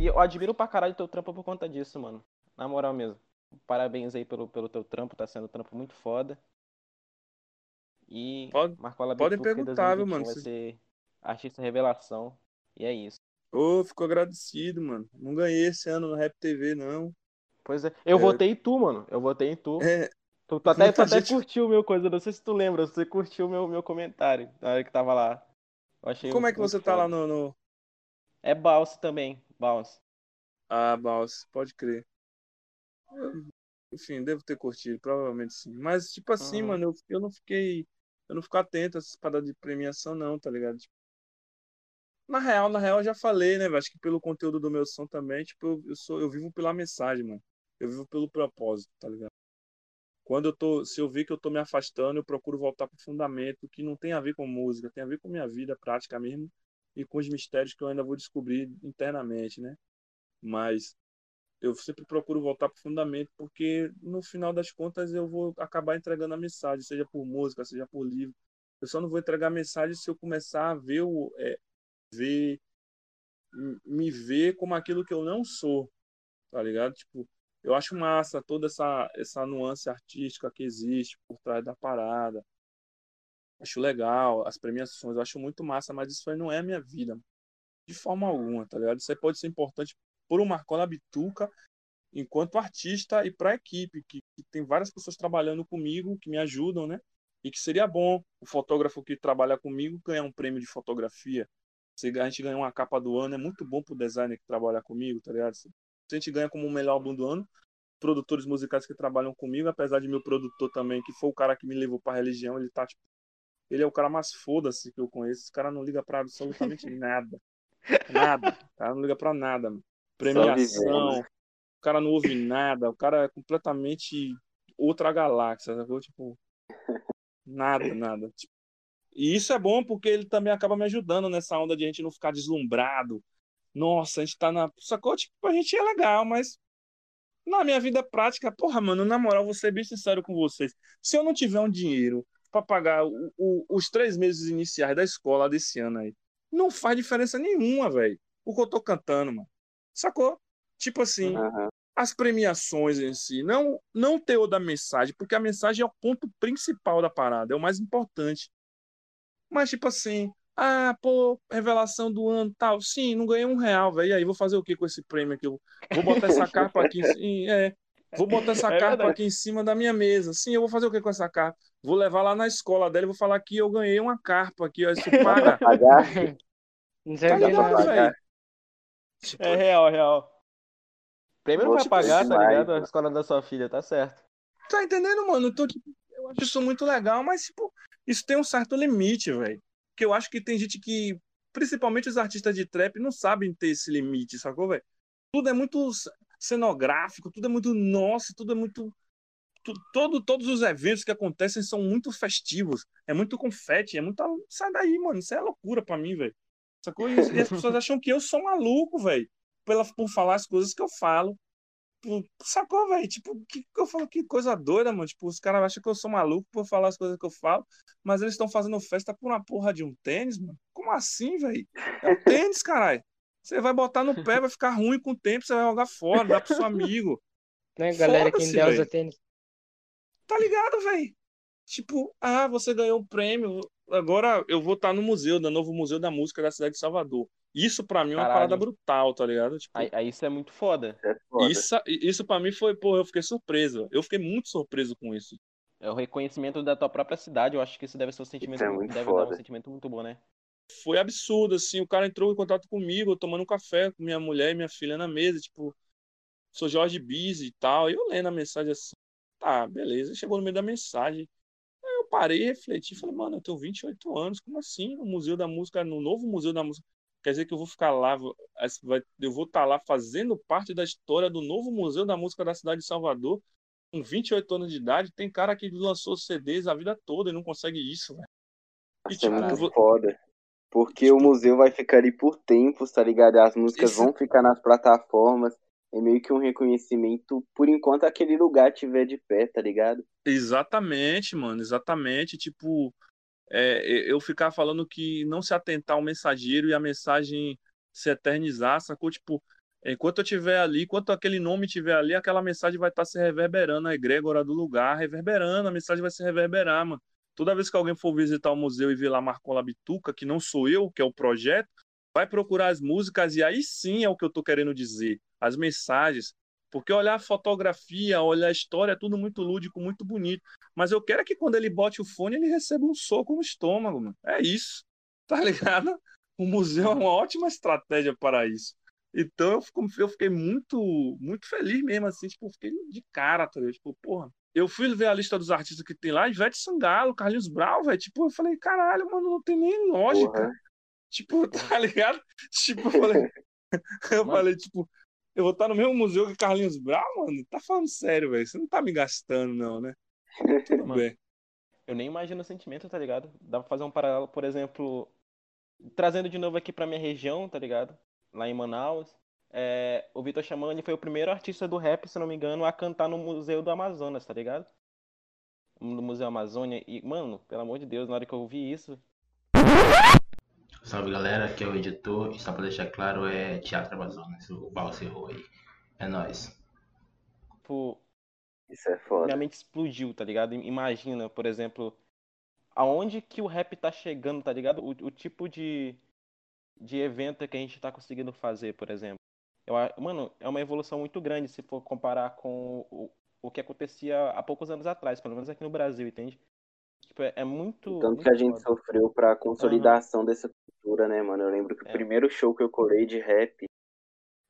E eu admiro pra caralho teu trampo por conta disso, mano. Na moral mesmo. Parabéns aí pelo, pelo teu trampo, tá sendo um trampo muito foda. E Pode- Marcola podem perguntar, viu, 2021 mano, Vai se- ser artista revelação. E é isso. Ô, fico agradecido, mano. Não ganhei esse ano no Rap TV, não. Pois é. Eu É. votei em tu, mano. Eu votei em tu. É, Tu, tu até, tu até gente- curtiu o meu coisa, não sei se tu lembra, você curtiu o meu, meu comentário na hora que tava lá. Eu achei como é que você tá foda. lá no, no... É Bounce também, Bounce. Ah, Baus, pode crer. Eu, enfim, devo ter curtido, provavelmente sim. Mas, tipo assim, Uhum. mano, eu, eu não fiquei. Eu não fico atento a essas paradas de premiação, não, tá ligado? Tipo, na real, na real, eu já falei, né, velho? Acho que pelo conteúdo do meu som também, tipo, eu, eu sou, eu vivo pela mensagem, mano. Eu vivo pelo propósito, tá ligado? Quando eu tô, se eu ver que eu tô me afastando, eu procuro voltar pro fundamento, que não tem a ver com música, tem a ver com minha vida prática mesmo e com os mistérios que eu ainda vou descobrir internamente, né? Mas eu sempre procuro voltar pro fundamento, porque no final das contas eu vou acabar entregando a mensagem, seja por música, seja por livro. Eu só não vou entregar a mensagem se eu começar a ver o é, ver me ver como aquilo que eu não sou, tá ligado? Tipo, eu acho massa toda essa essa nuance artística que existe por trás da parada. Acho legal as premiações, eu acho muito massa, mas isso aí não é a minha vida, de forma alguma, tá ligado? Isso aí pode ser importante por um Marcola Bituca enquanto artista e para a equipe, que, que tem várias pessoas trabalhando comigo, que me ajudam, né? E que seria bom o fotógrafo que trabalha comigo ganhar um prêmio de fotografia, Se a gente ganha uma capa do ano, é muito bom pro designer que trabalha comigo, tá ligado? Se a gente ganha como o melhor álbum do ano, produtores musicais que trabalham comigo, apesar de meu produtor também, que foi o cara que me levou pra religião, ele tá, tipo, ele é o cara mais foda-se que eu conheço. Esse cara não liga pra absolutamente nada. Nada. O cara não liga pra nada. mano. Premiação. O cara não ouve nada. O cara é completamente outra galáxia, sacou? Tipo, nada, nada. Tipo, e isso é bom porque ele também acaba me ajudando nessa onda de a gente não ficar deslumbrado. Nossa, a gente tá na. Sacou? Tipo, a gente é legal, mas na minha vida prática, porra, mano, na moral, vou ser bem sincero com vocês. Se eu não tiver um dinheiro pra pagar o- o- os três meses iniciais da escola desse ano aí, não faz diferença nenhuma, velho. O que eu tô cantando, mano. Sacou? Tipo assim, Aham. as premiações em si, não não teor da mensagem, porque a mensagem é o ponto principal da parada, é o mais importante. Mas tipo assim, ah, pô, revelação do ano, tal, sim, não ganhei um real, velho. E aí, vou fazer o que com esse prêmio aqui? Eu vou botar essa capa aqui, sim, é, vou botar essa É capa verdade. aqui em cima da minha mesa. Sim, eu vou fazer o que com essa carpa? Vou levar lá na escola dela e vou falar que eu ganhei uma carpa aqui, ó, isso paga. Pagar? Não Tá sabia ligado? Tipo, É real, real. Prêmio não Vou vai pagar, tá ligado? A escola da sua filha, tá certo. Tá entendendo, mano? Eu, tô, tipo, eu acho isso muito legal, mas, tipo, isso tem um certo limite, velho. Porque eu acho que tem gente que, principalmente os artistas de trap, não sabem ter esse limite, sacou, velho? Tudo é muito cenográfico, tudo é muito nossa, tudo é muito. todo, todos os eventos que acontecem são muito festivos. É muito confete, é muita. Sai daí, mano. Isso é loucura pra mim, velho. Sacou? E, e as pessoas acham que eu sou maluco, velho. Por falar as coisas que eu falo. Tipo, Sacou, velho? Tipo, que, que eu falo que coisa doida, mano. Tipo, os caras acham que eu sou maluco por falar as coisas que eu falo, mas eles estão fazendo festa por uma porra de um tênis, mano. Como assim, velho? É um tênis, caralho. Você vai botar no pé, vai ficar ruim com o tempo, você vai jogar fora, dá pro seu amigo. Né, galera que Foda-se, ainda usa velho. tênis. Tá ligado, velho? Tipo, ah, você ganhou o prêmio. Agora eu vou estar no museu, no novo Museu da Música da cidade de Salvador. Isso pra mim é uma Caralho. parada brutal, tá ligado? Tipo, Aí, aí isso é muito foda. É foda. isso, isso para mim foi, pô, eu fiquei surpreso. Eu fiquei muito surpreso com isso. É o reconhecimento da tua própria cidade. Eu acho que isso deve ser um sentimento, Isso é muito deve dar um foda. sentimento muito bom, né? Foi absurdo, assim, o cara entrou em contato comigo, eu tomando um café com minha mulher e minha filha na mesa, tipo, sou Jorge Biz e tal, e eu lendo a mensagem assim, tá, beleza, chegou no meio da mensagem, aí eu parei e refleti, falei, mano, eu tenho 28 anos, como assim, no Museu da Música, no novo Museu da Música, quer dizer que eu vou ficar lá, eu vou estar lá fazendo parte da história do novo Museu da Música da cidade de Salvador, com 28 anos de idade, tem cara que lançou CDs a vida toda e não consegue isso, velho. E, é tipo, muito vo- foda. Porque o museu vai ficar ali por tempos, tá ligado? As músicas Isso- vão ficar nas plataformas. É meio que um reconhecimento por enquanto aquele lugar tiver de pé, tá ligado? Exatamente, mano, exatamente. Tipo, é, eu ficar falando que não se atentar ao mensageiro e a mensagem se eternizar, sacou? Tipo, enquanto eu estiver ali, enquanto aquele nome estiver ali, aquela mensagem vai estar se reverberando, a egrégora do lugar, reverberando, a mensagem vai se reverberar, mano. Toda vez que alguém for visitar o museu e ver lá Marcola Bituca, que não sou eu, que é o projeto, vai procurar as músicas e aí sim é o que eu tô querendo dizer, as mensagens. Porque olhar a fotografia, olhar a história é tudo muito lúdico, muito bonito. Mas eu quero é que quando ele bote o fone, ele receba um soco no estômago, mano. É isso. Tá ligado? O museu é uma ótima estratégia para isso. Então eu, fico- eu fiquei muito, muito feliz mesmo, assim, tipo, fiquei de cara, tá ligado? Tipo, porra. Eu fui ver a lista dos artistas que tem lá, Ivete Sangalo, Carlinhos Brau, velho. Tipo, eu falei, caralho, mano, não tem nem lógica. Porra. Tipo, tá ligado? Tipo, eu falei, eu Mano. falei, tipo, eu vou estar no mesmo museu que Carlinhos Brau, mano. Tá falando sério, velho. Você não tá me gastando, não, né? Tudo Mano. bem. Eu nem imagino o sentimento, tá ligado? Dá pra fazer um paralelo, por exemplo, trazendo de novo aqui pra minha região, tá ligado? Lá em Manaus. É, o Vitor Chamani foi o primeiro artista do rap, se não me engano, a cantar no Museu do Amazonas, tá ligado? No Museu Amazônia. E, mano, pelo amor de Deus, na hora que eu ouvi isso, Salve galera, aqui é o editor e só pra deixar claro é Teatro Amazonas, o Balso errou aí. É nóis. tipo, Isso é foda. minha mente explodiu, tá ligado? Imagina, por exemplo, aonde que o rap tá chegando, tá ligado? O, o tipo de, de evento que a gente tá conseguindo fazer, por exemplo. Eu, mano, é uma evolução muito grande se for comparar com o, o que acontecia há poucos anos atrás, pelo menos aqui no Brasil, entende? Tipo, é, é muito. Tanto muito que a gente foda. sofreu pra consolidação dessa cultura, né, mano? Eu lembro que o É. primeiro show que eu colei de rap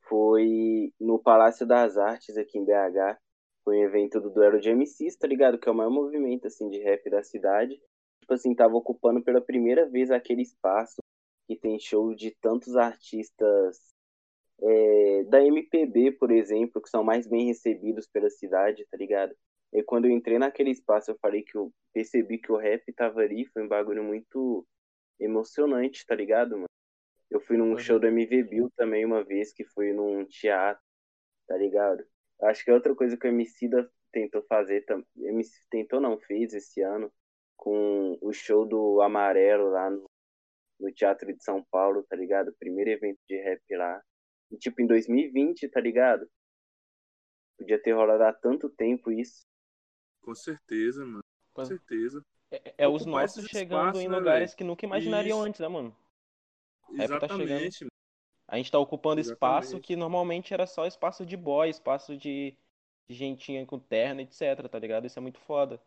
foi no Palácio das Artes aqui em BH. Foi um evento do duelo de MCs, tá ligado? Que é o maior movimento, assim, de rap da cidade. Tipo assim, tava ocupando pela primeira vez aquele espaço que tem show de tantos artistas é, da MPB, por exemplo, que são mais bem recebidos pela cidade, tá ligado? E quando eu entrei naquele espaço, eu falei que eu percebi que o rap tava ali, foi um bagulho muito emocionante, tá ligado, mano? Eu fui num Uhum. show do MV Bill também uma vez, que foi num teatro, tá ligado? Acho que é outra coisa que o Emicida tentou fazer, MC tentou não, fez esse ano, com o show do Amarelo lá no, no Teatro de São Paulo, tá ligado? Primeiro evento de rap lá. E tipo, em 2020, tá ligado? Podia ter rolado há tanto tempo isso. Com certeza, mano. Com certeza. É, é os Ocupar nossos chegando em né, lugares velho? que nunca imaginariam Isso. antes, né, mano? Tá chegando. Exatamente. mano. A gente tá ocupando espaço Exatamente. que normalmente era só espaço de boy, espaço de, de gentinha com terno, etc, tá ligado? Isso é muito foda.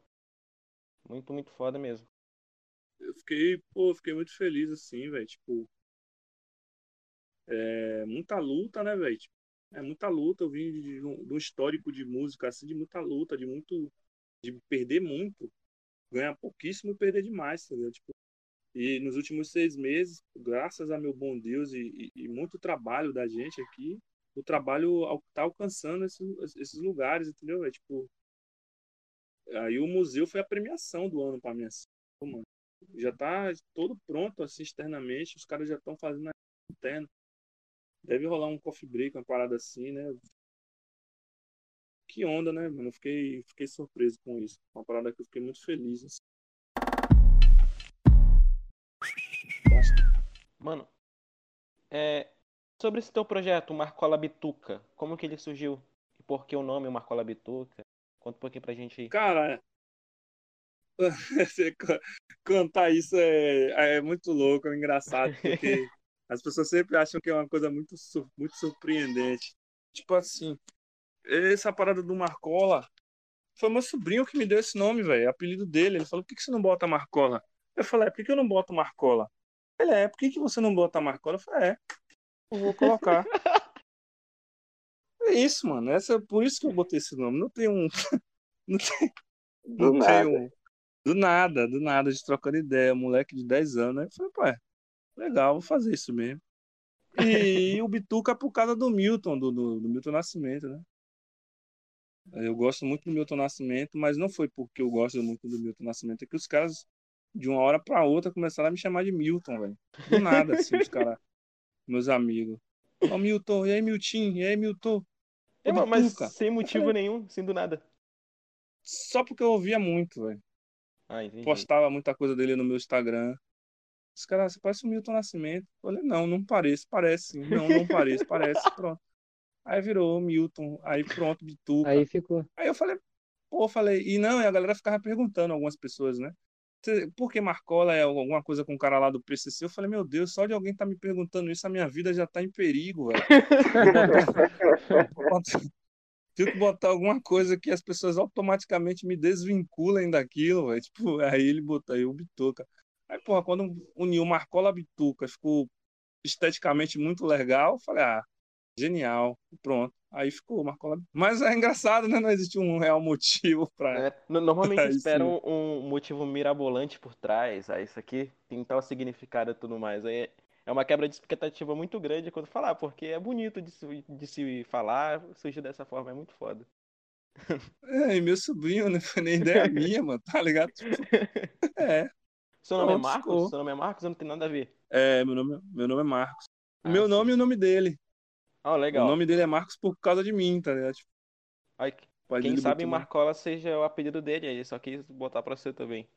Muito, muito foda mesmo. Eu fiquei, pô, fiquei muito feliz assim, velho. Tipo, é muita luta, né, velho? Tipo, é muita luta. Eu vim de, um, de um histórico de música, assim, de muita luta, de muito. de perder muito, ganhar pouquíssimo e perder demais, tá ligado? Tipo, e nos últimos seis meses, graças a meu bom Deus e, e- e muito trabalho da gente aqui, o trabalho al- tá alcançando esses, esses lugares, entendeu? É tipo. Aí o museu foi a premiação do ano pra mim, assim, mano já tá todo pronto assim externamente, os caras já estão fazendo a interna. Deve rolar um coffee break, uma parada assim, né? Que onda, né, mano? Eu fiquei, fiquei surpreso com isso. Uma parada que eu fiquei muito feliz. Assim. Mano, é, sobre esse teu projeto, Marcola Bituca, como que ele surgiu? E por que o nome Marcola Bituca? Conta um pouquinho pra gente aí. Cara, cantar isso é, é muito louco, é engraçado, porque as pessoas sempre acham que é uma coisa muito, muito surpreendente. Tipo assim, essa parada do Marcola foi meu sobrinho que me deu esse nome, velho, é apelido dele. Ele falou: por que, que você não bota Marcola? Eu falei: é, por que, que eu não boto Marcola? Ele é, por que, que você não bota Marcola? Eu falei: é, eu vou colocar. É isso, mano. Essa, por isso que eu botei esse nome. Não tem um. Não tem, Do não nada. tem um. Do nada, do nada, de trocando ideia, moleque de 10 anos. Aí eu falei, pô, é, legal, vou fazer isso mesmo. E o Bituca por causa do Milton, do, do, do Milton Nascimento, né? Eu gosto muito do Milton Nascimento, mas não foi porque eu gosto muito do Milton Nascimento, é que os caras, de uma hora pra outra, começaram a me chamar de Milton, velho. Do nada, assim, os caras, meus amigos. Ó, Milton, e aí, Milton, e aí, Milton? É, mas Bituca. sem motivo nenhum, sem do nada. Só porque eu ouvia muito, velho. Ah, postava muita coisa dele no meu Instagram. Os caras, você parece o Milton Nascimento. Eu falei, não, não parece, parece sim. Não, não parece, parece, pronto. Aí virou Milton, aí pronto, Bituca. Aí ficou. Aí eu falei, pô, eu falei, e não, e a galera ficava perguntando, algumas pessoas, né? "Você- Por que Marcola é alguma coisa com o cara lá do PCC? Eu falei, meu Deus, só de alguém tá me perguntando isso, a minha vida já tá em perigo, velho. Tenho que botar alguma coisa que as pessoas automaticamente me desvinculem daquilo, velho. Tipo, aí ele botou aí o Bituca. Aí, porra, quando uniu Marcola Bituca, ficou esteticamente muito legal, eu falei, ah, genial, pronto. Aí ficou Marcola. Mas é engraçado, né? Não existe um real motivo pra. É, no- normalmente esperam um motivo mirabolante por trás. Ah, isso aqui tem tal significado e tudo mais. Aí é uma quebra de expectativa muito grande quando falar, porque é bonito de se, de se falar, surgir dessa forma, é muito foda. É, e meu sobrinho, não foi nem ideia minha, mano, tá ligado? Tipo, é, Seu nome é Pronto, Marcos? ficou. Seu nome é Marcos? Não tem nada a ver. é meu, nome, meu nome é Marcos. Ah, meu sim. nome e o nome dele. Ah, legal. O nome dele é Marcos por causa de mim, tá ligado? Tipo, pai quem sabe botou- Marcola seja o apelido dele, aí ele só quis botar pra você também.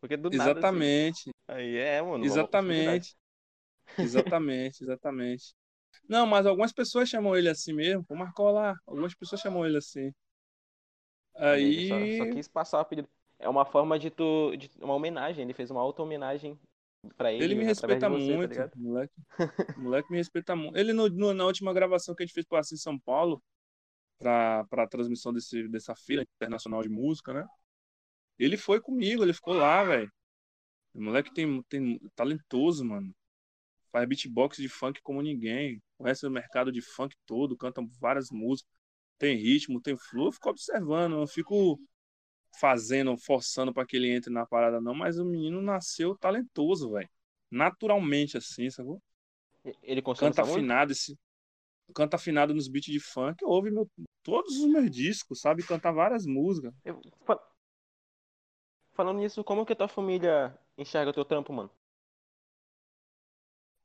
Porque do nada. assim, Exatamente. Aí é, mano. Exatamente. Exatamente, exatamente. Não, mas algumas pessoas chamam ele assim mesmo, o Marcola. Algumas pessoas chamam ele assim. Aí. Só, só quis passar o apelido. É uma forma de tu. De, uma homenagem. Ele fez uma auto-homenagem pra ele. Ele me respeita você, tá muito, ligado? moleque. O moleque me respeita muito. Ele, no, no- na última gravação que a gente fez para em São Paulo, para a transmissão desse, dessa feira internacional de música, né? Ele foi comigo, ele ficou lá, velho. O moleque tem, tem talentoso, mano. Faz beatbox de funk como ninguém. Conhece o mercado de funk todo, canta várias músicas. Tem ritmo, tem flow. Eu fico observando, não fico fazendo, forçando para que ele entre na parada, não. Mas o menino nasceu talentoso, velho. Naturalmente, assim, sacou? Ele consome Canta afinado, esse. Canta afinado nos beats de funk. Ouve meu, todos os meus discos, sabe? Canta várias músicas. Eu- fa- Falando nisso, como que tua família enxerga teu trampo, mano?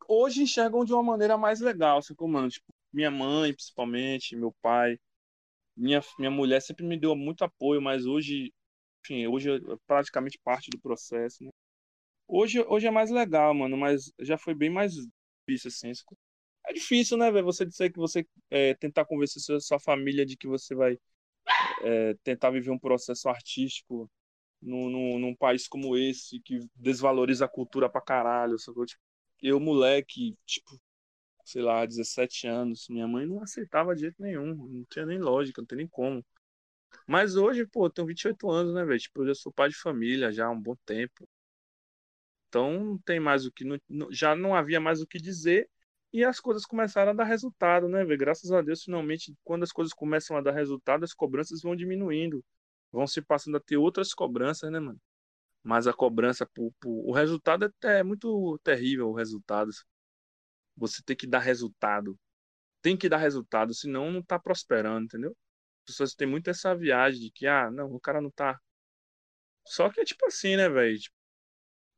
hoje enxergam de uma maneira mais legal, sacou, mano? Tipo, minha mãe, principalmente, meu pai, minha, minha mulher sempre me deu muito apoio, mas hoje, enfim, hoje é praticamente parte do processo, né? Hoje, hoje é mais legal, mano, mas já foi bem mais difícil, assim. É difícil, né, velho? Você dizer que você é, tentar convencer sua, sua família de que você vai é, tentar viver um processo artístico num, num, num país como esse, que desvaloriza a cultura pra caralho? Tipo, eu, moleque, tipo, sei lá, 17 anos, minha mãe não aceitava de jeito nenhum, não tinha nem lógica, não tem nem como. Mas hoje, pô, eu tenho 28 anos, né, velho? Tipo, eu já sou pai de família já há um bom tempo. Então, não tem mais o que. não- já não havia mais o que dizer e as coisas começaram a dar resultado, né, velho? Graças a Deus, finalmente, quando as coisas começam a dar resultado, as cobranças vão diminuindo. Vão se passando a ter outras cobranças, né, mano? Mas a cobrança, por, por- o resultado é, é muito terrível, o resultado. Você tem que dar resultado. Tem que dar resultado, senão não tá prosperando, entendeu? As pessoas têm muito essa viagem de que, ah, não, o cara não tá. Só que é tipo assim, né, velho? Tipo,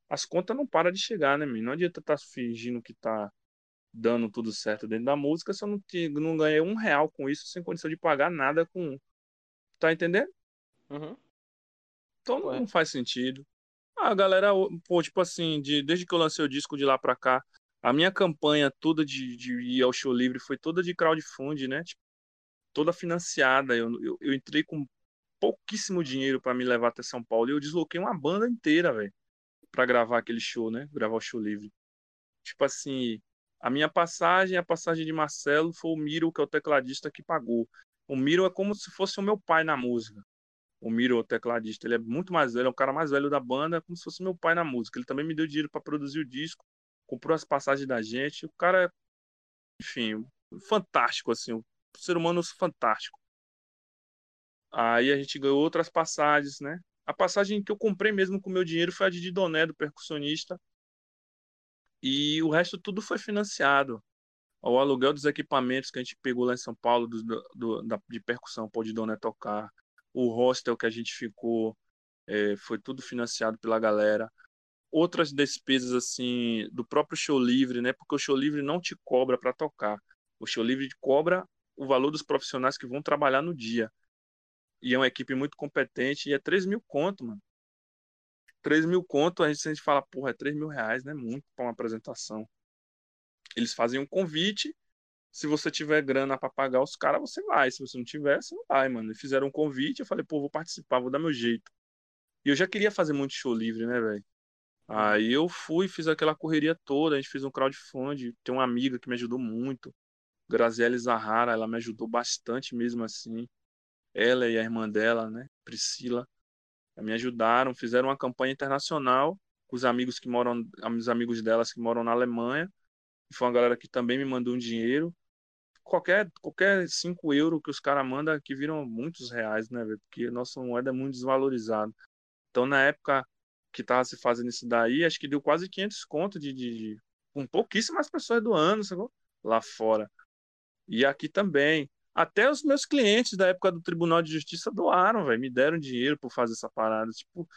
as contas não param de chegar, né, meu? Não adianta estar fingindo que tá dando tudo certo dentro da música se eu não, te, não ganhei um real com isso, sem condição de pagar nada com. Tá entendendo? Uhum. Então Ué. não faz sentido. A galera, pô, tipo assim, de, desde que eu lancei o disco de lá pra cá, a minha campanha toda de, de ir ao show livre foi toda de crowdfunding, né? Tipo, toda financiada. Eu, eu, eu entrei com pouquíssimo dinheiro pra me levar até São Paulo e eu desloquei uma banda inteira, velho, pra gravar aquele show, né? Gravar o show livre. Tipo assim, a minha passagem, a passagem de Marcelo foi o Miro, que é o tecladista, que pagou. O Miro é como se fosse o meu pai na música o Miro, o tecladista, ele é muito mais velho, é o cara mais velho da banda, é como se fosse meu pai na música. Ele também me deu dinheiro para produzir o disco, comprou as passagens da gente. O cara é, enfim, fantástico, assim, ser humano fantástico. Aí a gente ganhou outras passagens, né? A passagem que eu comprei mesmo com meu dinheiro foi a de Didoné, do percussionista. E o resto tudo foi financiado. O aluguel dos equipamentos que a gente pegou lá em São Paulo, do, do, da, de percussão, para o Didoné tocar o hostel que a gente ficou é, foi tudo financiado pela galera. Outras despesas assim do próprio show livre, né? Porque o show livre não te cobra para tocar. O show livre cobra o valor dos profissionais que vão trabalhar no dia. E é uma equipe muito competente e é 3 mil conto, mano. 3 mil conto, a gente, a gente fala, porra, é 3 mil reais, né? Muito para uma apresentação. Eles fazem um convite se você tiver grana para pagar os caras, você vai. Se você não tiver, você não vai, mano. Eles fizeram um convite, eu falei, pô, vou participar, vou dar meu jeito. E eu já queria fazer muito show livre, né, velho? Aí eu fui, fiz aquela correria toda, a gente fez um crowdfunding. Tem uma amiga que me ajudou muito, Graziele Zahara, ela me ajudou bastante mesmo assim. Ela e a irmã dela, né, Priscila, me ajudaram, fizeram uma campanha internacional com os amigos que moram, os amigos delas que moram na Alemanha. Foi uma galera que também me mandou um dinheiro qualquer qualquer 5 euros que os caras mandam que viram muitos reais, né? Porque nossa moeda é muito desvalorizada. Então, na época que tava se fazendo isso daí, acho que deu quase 500 conto de, de, de com pouquíssimas pessoas doando, sacou? Lá fora. E aqui também. Até os meus clientes da época do Tribunal de Justiça doaram, velho, me deram dinheiro por fazer essa parada. Tipo,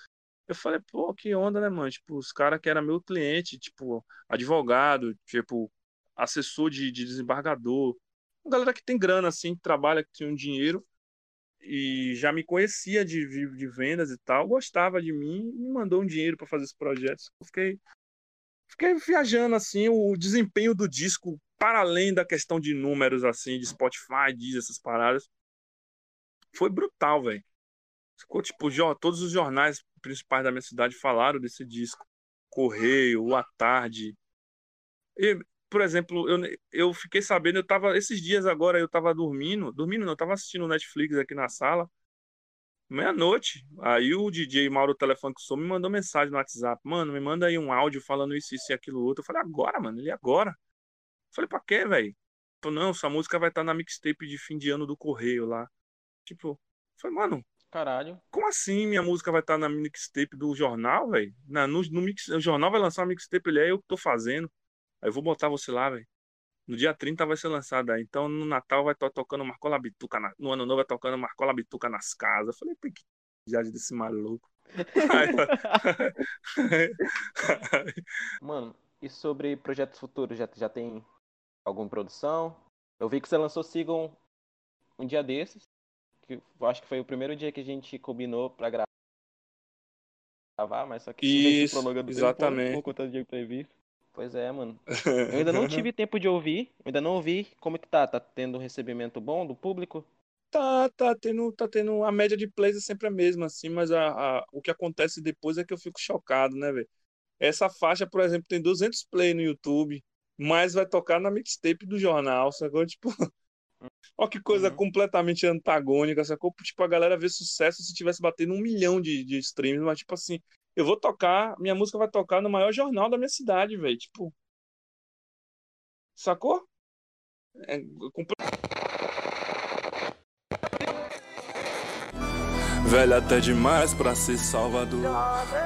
eu falei, pô, que onda, né, mano? Tipo, os caras que eram meu cliente, tipo, advogado, tipo, assessor de, de desembargador, uma galera que tem grana, assim, que trabalha, que tem um dinheiro e já me conhecia de, de, de vendas e tal, gostava de mim me mandou um dinheiro para fazer esse projeto. Fiquei, fiquei viajando, assim, o desempenho do disco para além da questão de números, assim, de Spotify, diz essas paradas. Foi brutal, velho. Ficou tipo, todos os jornais principais da minha cidade falaram desse disco. Correio, A Tarde. E, por exemplo, eu, eu fiquei sabendo, eu tava, esses dias agora eu tava dormindo, dormindo não, eu tava assistindo Netflix aqui na sala. Meia-noite. Aí o DJ Mauro Telefone que sou me mandou mensagem no WhatsApp. Mano, me manda aí um áudio falando isso, isso e aquilo outro. Eu falei, agora, mano, ele agora. Falei, pra quê, velho? Não, essa música vai estar na mixtape de fim de ano do Correio lá. Tipo, falei, mano, Caralho. como assim minha música vai estar na mixtape do jornal, velho? No, no mix, o jornal vai lançar uma mixtape, ele é eu que tô fazendo. Aí eu vou botar você lá, velho. No dia 30 vai ser lançada. Então no Natal vai estar tocando Marcola Bituca. Na... No ano novo vai tocando Marcola Bituca nas casas. Eu falei, pô, que viagem desse maluco. Mano, e sobre projetos futuros? Já, já tem alguma produção? Eu vi que você lançou Sigam um dia desses. Que eu acho que foi o primeiro dia que a gente combinou pra gra- gravar, mas só que Isso, se prolongando o tempo exatamente. por conta de imprevisto. Pois é, mano. Eu ainda não tive tempo de ouvir, ainda não ouvi. Como que tá? Tá tendo um recebimento bom do público? Tá, tá tendo, tá tendo. A média de plays é sempre a mesma, assim, mas a, a- o que acontece depois é que eu fico chocado, né, velho? Essa faixa, por exemplo, tem 200 plays no YouTube, mas vai tocar na mixtape do jornal, sacou? Tipo, ó que coisa Uhum. completamente antagônica, sacou? Tipo, a galera vê sucesso se tivesse batendo um milhão de, de streams, mas, tipo assim, eu vou tocar, minha música vai tocar no maior jornal da minha cidade, velho. Tipo, sacou? É comple- Velho até demais pra ser Salvador.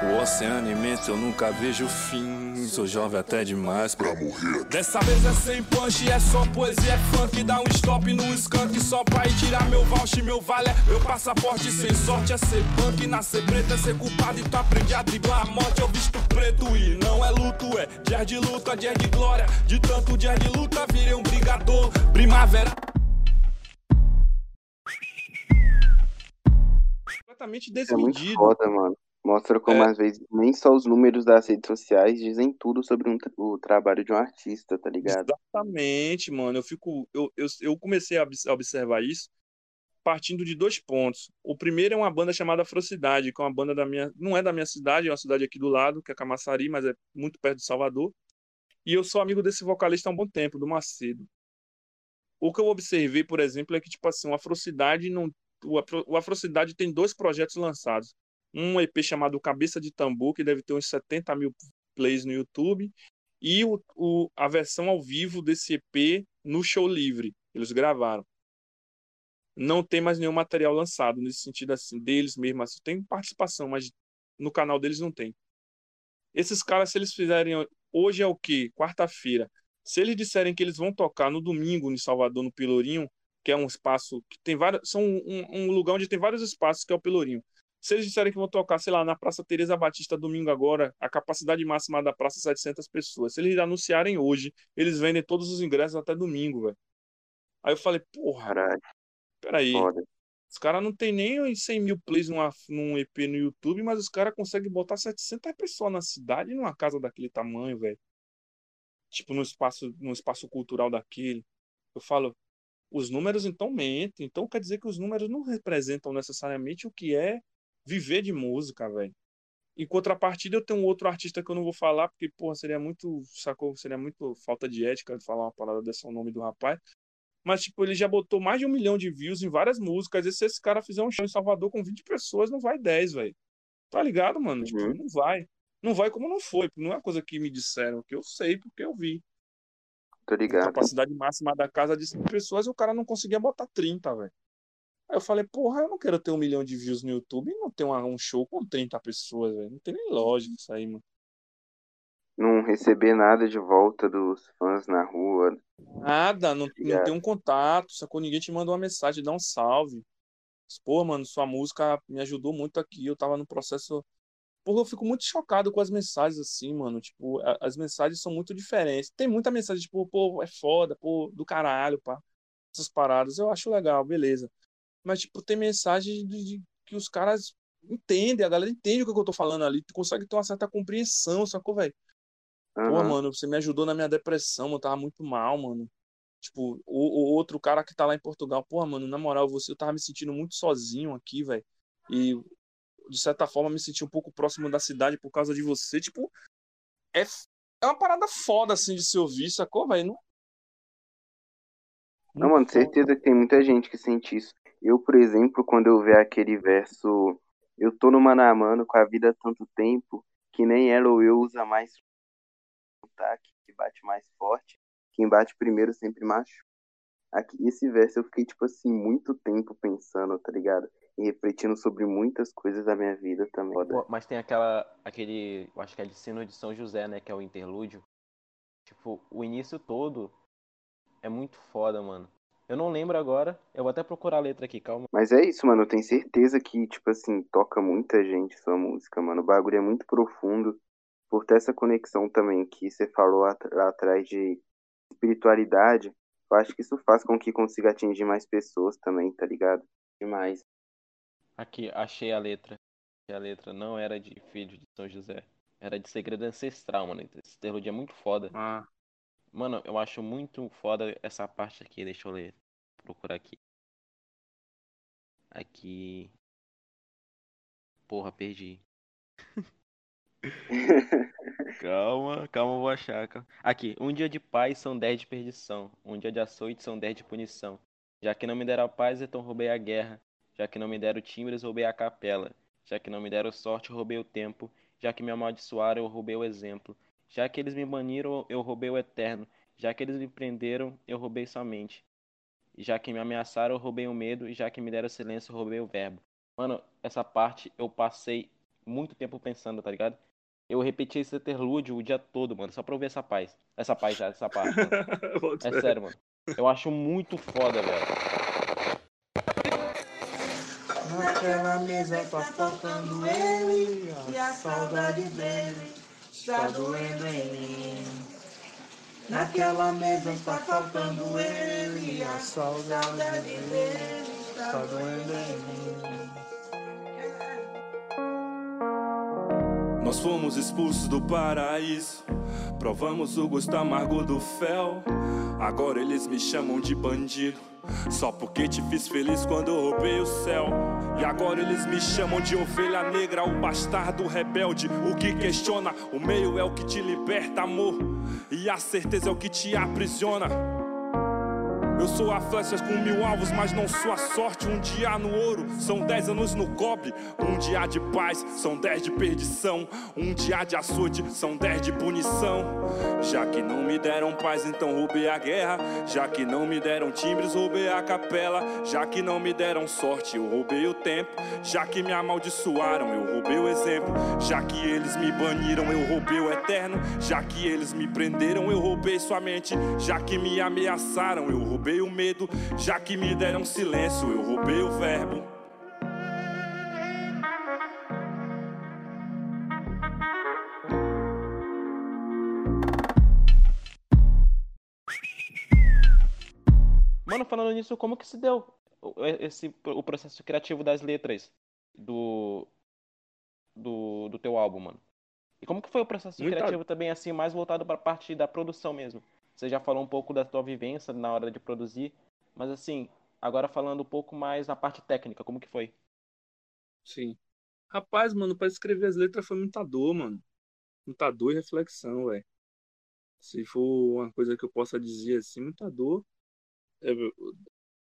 O oceano imenso eu nunca vejo fim. Sou jovem até demais pra morrer. Dessa vez é sem punch, é só poesia, é funk. Dá um stop no skunk só pra ir tirar meu voucher, meu vale. Meu passaporte sem sorte é ser punk. Nascer preto é ser culpado e tu aprende a driblar a morte. Eu visto preto e não é luto, é dia de luta, dia de glória. De tanto dia de luta, virei um brigador. Primavera. Completamente Isso é muito desmedido. foda, mano. Mostra como É. às vezes nem só os números das redes sociais dizem tudo sobre um o trabalho de um artista, tá ligado? Exatamente, mano. Eu fico, eu, eu, eu comecei a obs- a observar isso partindo de dois pontos. O primeiro é uma banda chamada Afrocidade, que é uma banda da minha, não é da minha cidade, é uma cidade aqui do lado, que é Camaçari, mas é muito perto de Salvador. E eu sou amigo desse vocalista há um bom tempo, do Macedo. O que eu observei, por exemplo, é que tipo assim, o Afrocidade não, o, Afro, o Afrocidade tem dois projetos lançados. Um EP chamado Cabeça de Tambor, que deve ter uns 70 mil plays no YouTube, e o, o, a versão ao vivo desse EP no show livre. Eles gravaram. Não tem mais nenhum material lançado nesse sentido assim, deles mesmo. Assim, tem participação, mas no canal deles não tem. Esses caras, se eles fizerem. Hoje é o quê? Quarta-feira. Se eles disserem que eles vão tocar no domingo em Salvador, no Pelourinho, que é um espaço que tem vários. São um, um lugar onde tem vários espaços, que é o Pelourinho. Se eles disserem que vão tocar, sei lá, na Praça Teresa Batista domingo agora, a capacidade máxima da praça é 700 pessoas. Se eles anunciarem hoje, eles vendem todos os ingressos até domingo, velho. Aí eu falei, porra, Caralho, peraí. foda. Os caras não tem nem 100 mil plays numa, num EP no YouTube, mas os caras conseguem botar 700 pessoas na cidade numa casa daquele tamanho, velho. Tipo, num espaço, num espaço cultural daquele. Eu falo, os números então mentem. Então quer dizer que os números não representam necessariamente o que é viver de música, velho. Em contrapartida, eu tenho um outro artista que eu não vou falar, porque, porra, seria muito, sacou? Seria muito falta de ética de falar uma parada dessa, o nome do rapaz. Mas, tipo, ele já botou mais de um milhão de views em várias músicas. E se esse cara fizer um show em Salvador com 20 pessoas, não vai 10, velho. Tá ligado, mano? Tipo, Uhum. não vai. Não vai como não foi. Não é uma coisa que me disseram, que eu sei porque eu vi. Tô A ligado. capacidade máxima da casa de 5 pessoas e o cara não conseguia botar 30, velho. Aí eu falei, porra, eu não quero ter um milhão de views no YouTube e não ter um show com 30 pessoas, velho. Não tem nem lógica isso aí, mano. Não receber nada de volta dos fãs na rua. Nada, não, não Obrigado. tem um contato, sacou? Ninguém te mandou uma mensagem, dá um salve. Pô, mano, sua música me ajudou muito aqui. Eu tava no processo. Porra, eu fico muito chocado com as mensagens assim, mano. Tipo, a- as mensagens são muito diferentes. Tem muita mensagem, tipo, pô, é foda, pô, do caralho, pá. Essas paradas. Eu acho legal, beleza. Mas, tipo, tem mensagem de, de- que os caras entendem, a galera entende o que eu tô falando ali. Tu consegue ter uma certa compreensão, sacou, velho? Pô, Aham. mano, você me ajudou na minha depressão, eu tava muito mal, mano. Tipo, o, o outro cara que tá lá em Portugal, porra, mano, na moral, você, eu tava me sentindo muito sozinho aqui, velho. E, de certa forma, me senti um pouco próximo da cidade por causa de você. Tipo, é, é uma parada foda, assim, de se ouvir, sacou, velho? Não... Não, mano, certeza que tem muita gente que sente isso. Eu, por exemplo, quando eu ver aquele verso, eu tô no mano a mano com a vida há tanto tempo, que nem ela ou eu usa mais sotaque, que bate mais forte. Quem bate primeiro sempre machuca. Aqui, esse verso eu fiquei, tipo assim, muito tempo pensando, tá ligado? E refletindo sobre muitas coisas da minha vida também. Pô, mas tem aquela, aquele, eu acho que é de Sino de São José, né, que é o interlúdio. Tipo, o início todo é muito foda, mano. Eu não lembro agora, eu vou até procurar a letra aqui, calma. Mas é isso, mano, eu tenho certeza que, tipo assim, toca muita gente sua música, mano. O bagulho é muito profundo, por ter essa conexão também que você falou lá atrás de espiritualidade. Eu acho que isso faz com que consiga atingir mais pessoas também, tá ligado? Demais. Aqui, achei a letra. A letra não era de filho de São José. Era de segredo ancestral, mano. Esse interlúdio é muito foda. Ah, Mano, eu acho muito foda essa parte aqui. Deixa eu ler. Procurar aqui. Aqui. Porra, perdi. calma, calma, vou achar. Calma. Aqui. Um dia de paz são dez de perdição. Um dia de açoite são dez de punição. Já que não me deram paz, então roubei a guerra. Já que não me deram timbres, roubei a capela. Já que não me deram sorte, roubei o tempo. Já que me amaldiçoaram, eu roubei o exemplo. Já que eles me baniram, eu roubei o eterno. Já que eles me prenderam, eu roubei somente. Já que me ameaçaram, eu roubei o medo. Já que me deram silêncio, eu roubei o verbo. Mano, essa parte eu passei muito tempo pensando, tá ligado? Eu repeti esse interlúdio o dia todo, mano, só pra ouvir essa paz. Essa paz já, essa parte. bota É sério, mano. Eu acho muito foda, velho. Naquela mesa tá faltando ele E a saudade dele está doendo em mim Naquela mesa está faltando ele E a saudade dele está doendo em mim Nós fomos expulsos do paraíso. Provamos o gosto amargo do fel. Agora eles me chamam de bandido. Só porque te fiz feliz quando roubei o céu. E agora eles me chamam de ovelha negra, o bastardo rebelde. O que questiona, o meio é o que te liberta, amor. E a certeza é o que te aprisiona. Eu sou a flecha com mil alvos, mas não sou a sorte. Um dia no ouro, são dez anos no cobre. Um dia de paz, são dez de perdição. Um dia de açoite, são dez de punição. Já que não me deram paz, então roubei a guerra. Já que não me deram timbres, roubei a capela. Já que não me deram sorte, eu roubei o tempo. Já que me amaldiçoaram, eu roubei o exemplo. Já que eles me baniram, eu roubei o eterno. Já que eles me prenderam, eu roubei sua mente. Já que me ameaçaram, eu roubei o medo. Já que me deram silêncio, eu roubei o verbo. Mano, falando nisso, como que se deu o- esse, o processo criativo das letras do, do, do teu álbum, mano? E como que foi o processo Muita- criativo também, assim, mais voltado pra parte da produção mesmo? Você já falou um pouco da tua vivência na hora de produzir, mas assim, agora falando um pouco mais na parte técnica, como que foi? Sim. Rapaz, mano, pra escrever as letras foi muita dor, mano. Muita dor e reflexão, velho. Se for uma coisa que eu possa dizer assim, muita dor. É,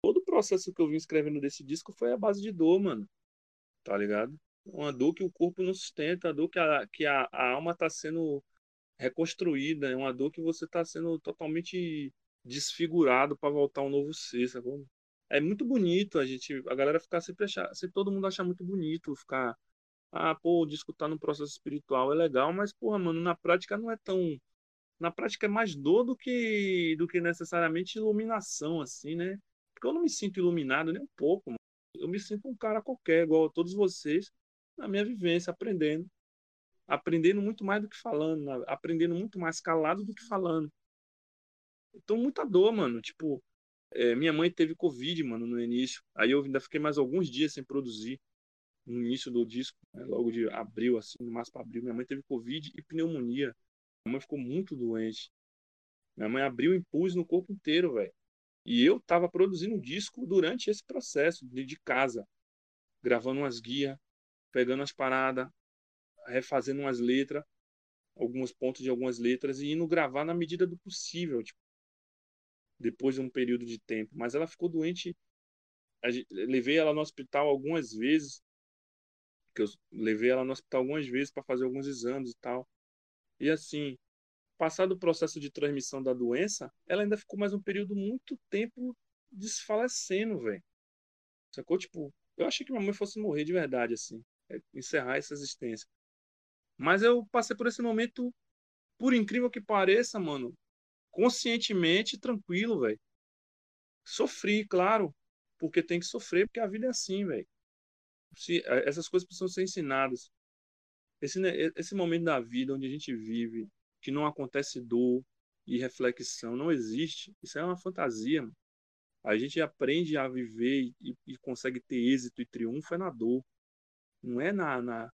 todo o processo que eu vim escrevendo desse disco foi a base de dor, mano. Tá ligado? Uma dor que o corpo não sustenta, a dor que a, que a, a alma tá sendo reconstruída, é uma dor que você tá sendo totalmente desfigurado pra voltar um novo ser? É muito bonito a gente, a galera ficar sempre achar, sempre todo mundo achar muito bonito, ficar, ah, pô, o no processo espiritual, é legal, mas, porra, mano, na prática não é tão, na prática é mais dor do que, do que necessariamente iluminação, assim, né? Porque eu não me sinto iluminado nem um pouco, mano. Eu me sinto um cara qualquer, igual a todos vocês, na minha vivência, aprendendo. Aprendendo muito mais do que falando, na- aprendendo muito mais calado do que falando. Então, muita dor, mano. Tipo, é, minha mãe teve Covid, mano, no início. Aí eu ainda fiquei mais alguns dias sem produzir no início do disco, né, logo de abril, assim, no máximo pra abril. Minha mãe teve Covid e pneumonia. Minha mãe ficou muito doente. Minha mãe abriu impulso no corpo inteiro, velho. E eu tava produzindo disco durante esse processo, de, de casa, gravando umas guias, pegando as paradas, refazendo umas letras, alguns pontos de algumas letras e indo gravar na medida do possível, tipo, depois de um período de tempo. Mas ela ficou doente levei ela no hospital algumas vezes, que eu levei ela no hospital algumas vezes para fazer alguns exames e tal. E assim, passado o processo de transmissão da doença, ela ainda ficou mais um período muito tempo desfalecendo, velho. Sacou? Tipo, eu achei que minha mãe fosse morrer de verdade, assim, é, encerrar essa existência. Mas eu passei por esse momento, por incrível que pareça, mano, conscientemente tranquilo, velho. Sofri, claro, porque tem que sofrer, porque a vida é assim, velho. É, essas coisas precisam ser ensinadas. Esse, né, esse momento da vida onde a gente vive, que não acontece dor e reflexão, não existe. Isso é uma fantasia. Mano. A gente aprende a viver e, e, consegue ter êxito e triunfo é na dor. Não é na, na,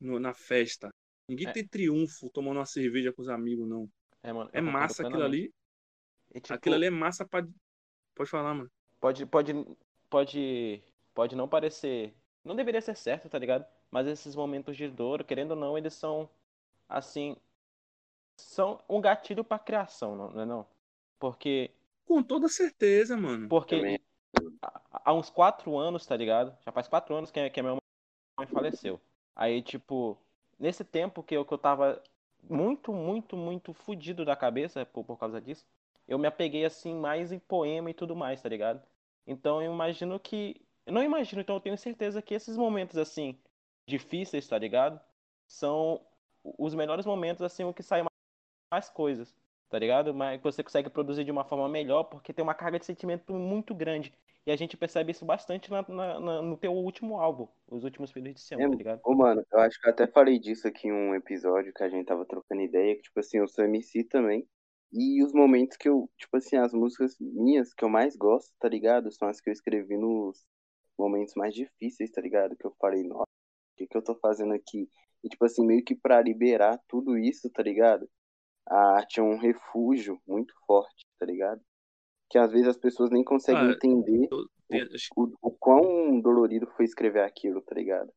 no, na festa. Ninguém é. tem triunfo tomando uma cerveja com os amigos, não. É, mano, é massa aquilo ali. E, tipo, aquilo ali é massa pra. Pode falar, mano. Pode, pode, pode, pode não parecer. Não deveria ser certo, tá ligado? Mas esses momentos de dor, querendo ou não, eles são. Assim. São um gatilho pra criação, não é não? Porque. Com toda certeza, mano. Porque. Há uns quatro anos, tá ligado? Já faz quatro anos que, que a minha mãe faleceu. Aí, tipo, nesse tempo que eu, que eu tava muito, muito, muito fudido da cabeça por, por causa disso, eu me apeguei assim mais em poema e tudo mais, tá ligado? Então eu imagino que. Eu não imagino, então eu tenho certeza que esses momentos assim, difíceis, tá ligado? São os melhores momentos, assim, o que sai mais coisas, tá ligado? Mas você consegue produzir de uma forma melhor porque tem uma carga de sentimento muito grande. E a gente percebe isso bastante na, na, na, no teu último álbum, Os Últimos Filhos de Sião, é, tá ligado? Ô, mano, eu acho que eu até falei disso aqui em um episódio que a gente tava trocando ideia, que, tipo assim, eu sou MC também. E os momentos que eu, tipo assim, as músicas minhas que eu mais gosto, tá ligado? São as que eu escrevi nos momentos mais difíceis, tá ligado? Que eu falei, nossa, o que, que eu tô fazendo aqui? E, tipo assim, meio que pra liberar tudo isso, tá ligado? A arte é um refúgio muito forte, tá ligado? Que às vezes as pessoas nem conseguem ah, entender eu, eu, o, o, o, quão dolorido foi escrever aquilo, tá ligado?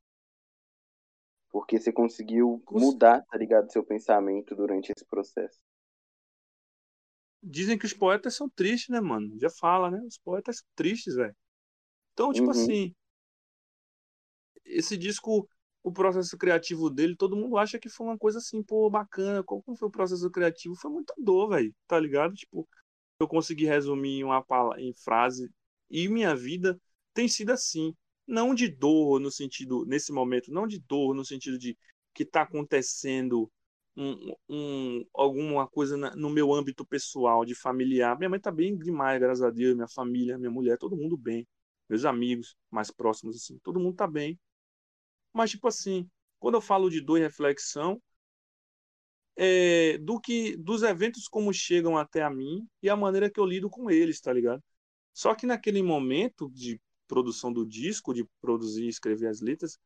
Porque você conseguiu mudar, tá ligado, seu pensamento durante esse processo. Dizem que os poetas são tristes, né, mano? Já fala, né? Os poetas são tristes, velho. Então, tipo uhum. assim, esse disco, o processo criativo dele, todo mundo acha que foi uma coisa assim, pô, bacana. Como foi o processo criativo? Foi muita dor, velho, tá ligado? Tipo, eu consegui resumir em uma em frase e minha vida tem sido assim, não de dor no sentido nesse momento, não de dor no sentido de que está acontecendo um, um, alguma coisa na, no meu âmbito pessoal, de familiar. Minha mãe está bem demais, graças a Deus, minha família, minha mulher, todo mundo bem, meus amigos mais próximos assim, todo mundo está bem. Mas tipo assim, quando eu falo de dor e reflexão, é, do que dos eventos como chegam até a mim e a maneira que eu lido com eles, tá ligado? Só que naquele momento de produção do disco, de produzir e escrever as letras,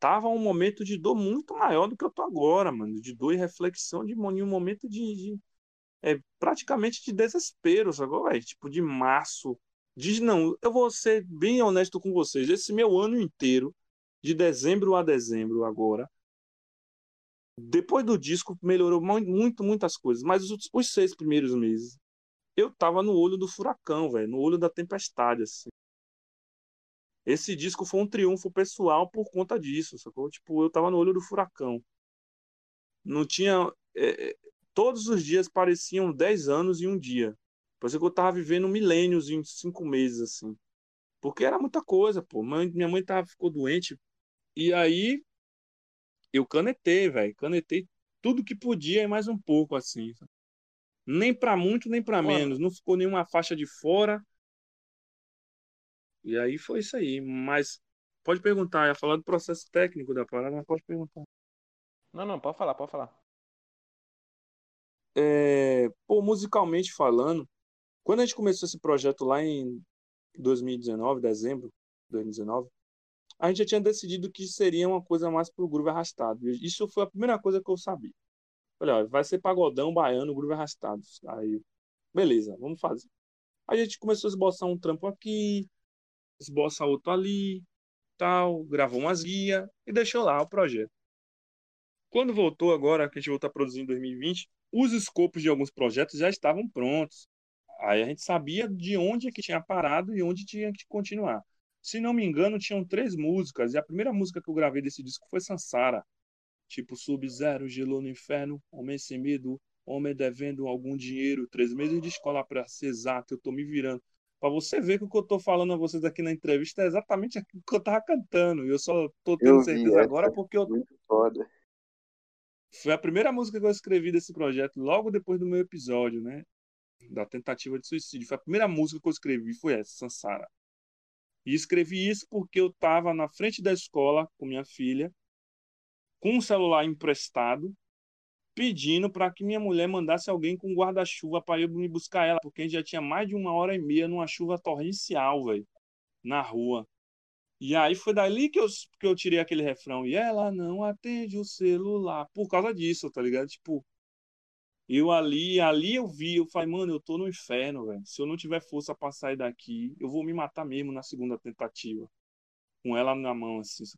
tava um momento de dor muito maior do que eu tô agora, mano, de dor e reflexão, de um momento de, de é, praticamente de desespero, sacou, velho? Tipo, de março. Diz, não, eu vou ser bem honesto com vocês, esse meu ano inteiro, de dezembro a dezembro agora, depois do disco melhorou muito, muitas coisas, mas os, os seis primeiros meses eu tava no olho do furacão, velho, no olho da tempestade, assim. Esse disco foi um triunfo pessoal por conta disso, sacou? Tipo, eu tava no olho do furacão. Não tinha. É, é todos os dias pareciam dez anos em um dia. Parecia que eu tava vivendo milênios em cinco meses, assim. Porque era muita coisa, pô. Minha mãe tava, ficou doente. E aí eu canetei, velho. Canetei tudo que podia e mais um pouco, assim. Nem para muito, nem para menos. Não ficou nenhuma faixa de fora. E aí foi isso aí. Mas pode perguntar. Ia falar do processo técnico da parada, mas pode perguntar. Não, não, pode falar, pode falar. É, pô, musicalmente falando, quando a gente começou esse projeto lá em 2019, dezembro de 2019, a gente já tinha decidido que seria uma coisa mais pro groove arrastado. Isso foi a primeira coisa que eu sabia. Ó, vai ser pagodão, baiano, groove arrastado. Aí, beleza, vamos fazer. A gente começou a esboçar um trampo aqui, esboçar outro ali, tal, gravou umas guias e deixou lá o projeto. Quando voltou agora, que a gente voltou a produzir em 2020, os escopos de alguns projetos já estavam prontos. Aí a gente sabia de onde é que tinha parado e onde tinha que continuar. Se não me engano, tinham três músicas. E a primeira música que eu gravei desse disco foi Sansara. Tipo, Sub-Zero, Gelou no Inferno, Homem Sem Medo, Homem Devendo Algum Dinheiro, Três Meses de Escola para ser exato, eu tô me virando. Pra você ver que o que eu tô falando a vocês aqui na entrevista é exatamente aquilo que eu tava cantando. E eu só tô tendo Eu vi certeza essa, agora porque eu Muito foda. foi a primeira música que eu escrevi desse projeto, logo depois do meu episódio, né? Da tentativa de suicídio. Foi a primeira música que eu escrevi, foi essa, Sansara. E escrevi isso porque eu estava na frente da escola com minha filha, com um celular emprestado, pedindo para que minha mulher mandasse alguém com guarda-chuva para eu me buscar ela, porque a gente já tinha mais de uma hora e meia numa chuva torrencial, velho, na rua. E aí foi dali que eu, que eu tirei aquele refrão. E ela não atende o celular. Por causa disso, tá ligado? Tipo, eu ali, ali eu vi, eu falei, mano, eu tô no inferno, velho. Se eu não tiver força pra sair daqui, eu vou me matar mesmo na segunda tentativa. Com ela na mão, assim. Se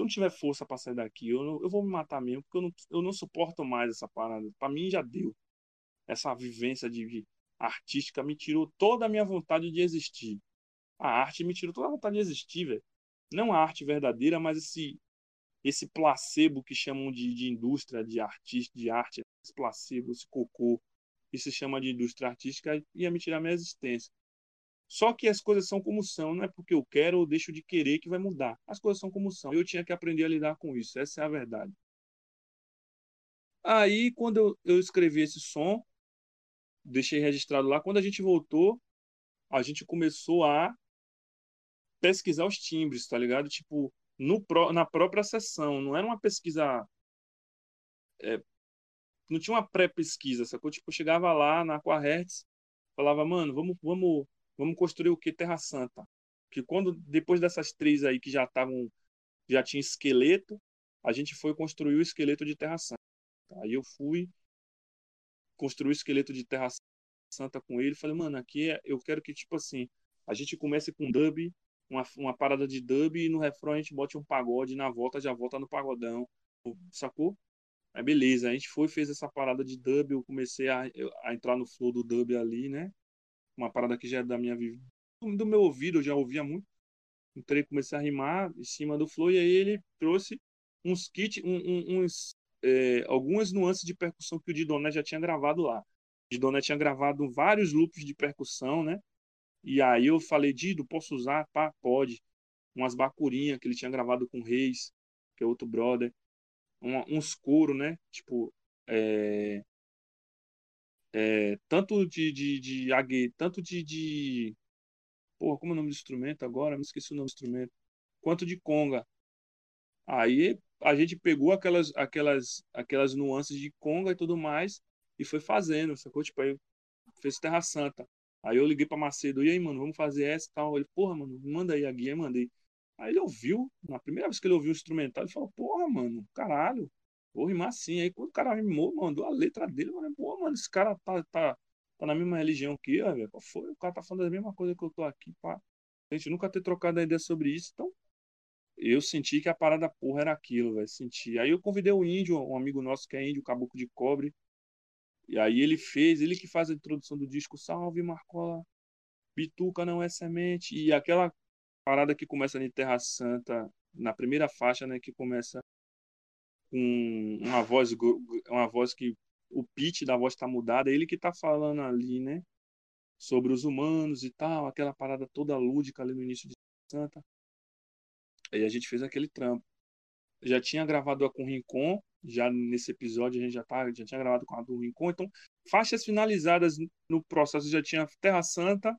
eu não tiver força pra sair daqui, eu, não- eu vou me matar mesmo, porque eu não, eu não suporto mais essa parada. Pra mim já deu. Essa vivência de, de artística me tirou toda a minha vontade de existir. A arte me tirou toda a vontade de existir, velho. Não a arte verdadeira, mas esse esse placebo que chamam de, de indústria de artista, de arte, esse placebo, esse cocô, que se chama de indústria artística, ia me tirar minha existência. Só que as coisas são como são, não é porque eu quero ou deixo de querer que vai mudar. As coisas são como são. Eu tinha que aprender a lidar com isso, essa é a verdade. Aí, quando eu, eu escrevi esse som, deixei registrado lá, quando a gente voltou, a gente começou a pesquisar os timbres, tá ligado? Tipo, no, na própria sessão, não era uma pesquisa. é, não tinha uma pré-pesquisa, sacou? Tipo, eu chegava lá na Aquahertz, falava, mano, vamos, vamos, vamos construir o que? Terra Santa. Que quando, depois dessas três aí que já estavam, já tinha esqueleto, a gente foi construir o esqueleto de Terra Santa. Aí eu fui construir o esqueleto de Terra Santa com ele, falei, mano, aqui é- eu quero que, tipo assim, a gente comece com dub, uma, uma parada de dub e no refrão a gente bote um pagode, na volta já volta no pagodão, sacou? Aí beleza, a gente foi fez essa parada de dub, eu comecei a, a entrar no flow do dub ali, né? Uma parada que já é da minha do meu ouvido, eu já ouvia muito. Entrei, comecei a rimar em cima do flow e aí ele trouxe uns kits, um- um- uns, é, algumas nuances de percussão que o Didoné já tinha gravado lá. O Didoné tinha gravado vários loops de percussão, né? E aí eu falei, Dido, posso usar? Pá, pode. Umas bacurinhas que ele tinha gravado com o Reis, que é outro brother. Uma- uns couro, né? Tipo, é, é, tanto de, de, de ague, tanto de, de. Porra, como é o nome do instrumento agora? Me esqueci o nome do instrumento. Quanto de conga. Aí a gente pegou aquelas, aquelas, aquelas nuances de conga e tudo mais e foi fazendo, sacou? Tipo, aí fez Terra Santa. Aí eu liguei pra Macedo, e aí, mano, vamos fazer essa e tal. Ele, porra, mano, manda aí a guia, mandei. Aí ele ouviu, na primeira vez que ele ouviu o instrumental, ele falou, porra, mano, caralho, vou rimar assim. Aí quando o cara rimou, mandou a letra dele, eu falei, pô, mano, esse cara tá, tá, tá na mesma religião que eu, velho. Qual foi? O cara tá falando a mesma coisa que eu tô aqui, pá. A gente nunca ter trocado a ideia sobre isso, então eu senti que a parada porra era aquilo, velho. Senti. Aí eu convidei o índio, um amigo nosso que é índio, Caboclo de Cobre. E aí ele fez, ele que faz a introdução do disco, salve Marcola, Bituca não é semente. E aquela parada que começa em Terra Santa, na primeira faixa, né, que começa com uma voz, uma voz que o pitch da voz tá mudada, é ele que tá falando ali, né, sobre os humanos e tal, aquela parada toda lúdica ali no início de Terra Santa. Aí a gente fez aquele trampo. Já tinha gravado a com o Rincon, já nesse episódio a gente já, tá, já tinha gravado com a do Rincon, então faixas finalizadas no processo já tinha Terra Santa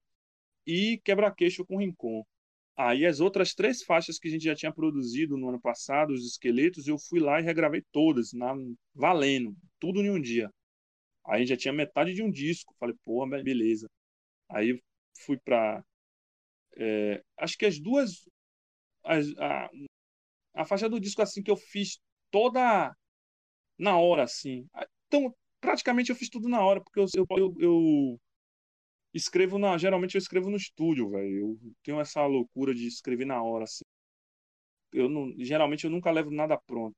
e Quebra-Queixo com Rincon. Aí as outras três faixas que a gente já tinha produzido no ano passado, os esqueletos, eu fui lá e regravei todas, na, valendo, tudo em um dia. Aí já tinha metade de um disco, falei, pô, beleza. Aí fui pra. é, acho que as duas. As, a, a faixa do disco assim que eu fiz toda na hora, assim. Então, praticamente eu fiz tudo na hora, porque eu, eu, eu escrevo na. Geralmente eu escrevo no estúdio, velho. Eu tenho essa loucura de escrever na hora, assim. Eu não, geralmente eu nunca levo nada pronto.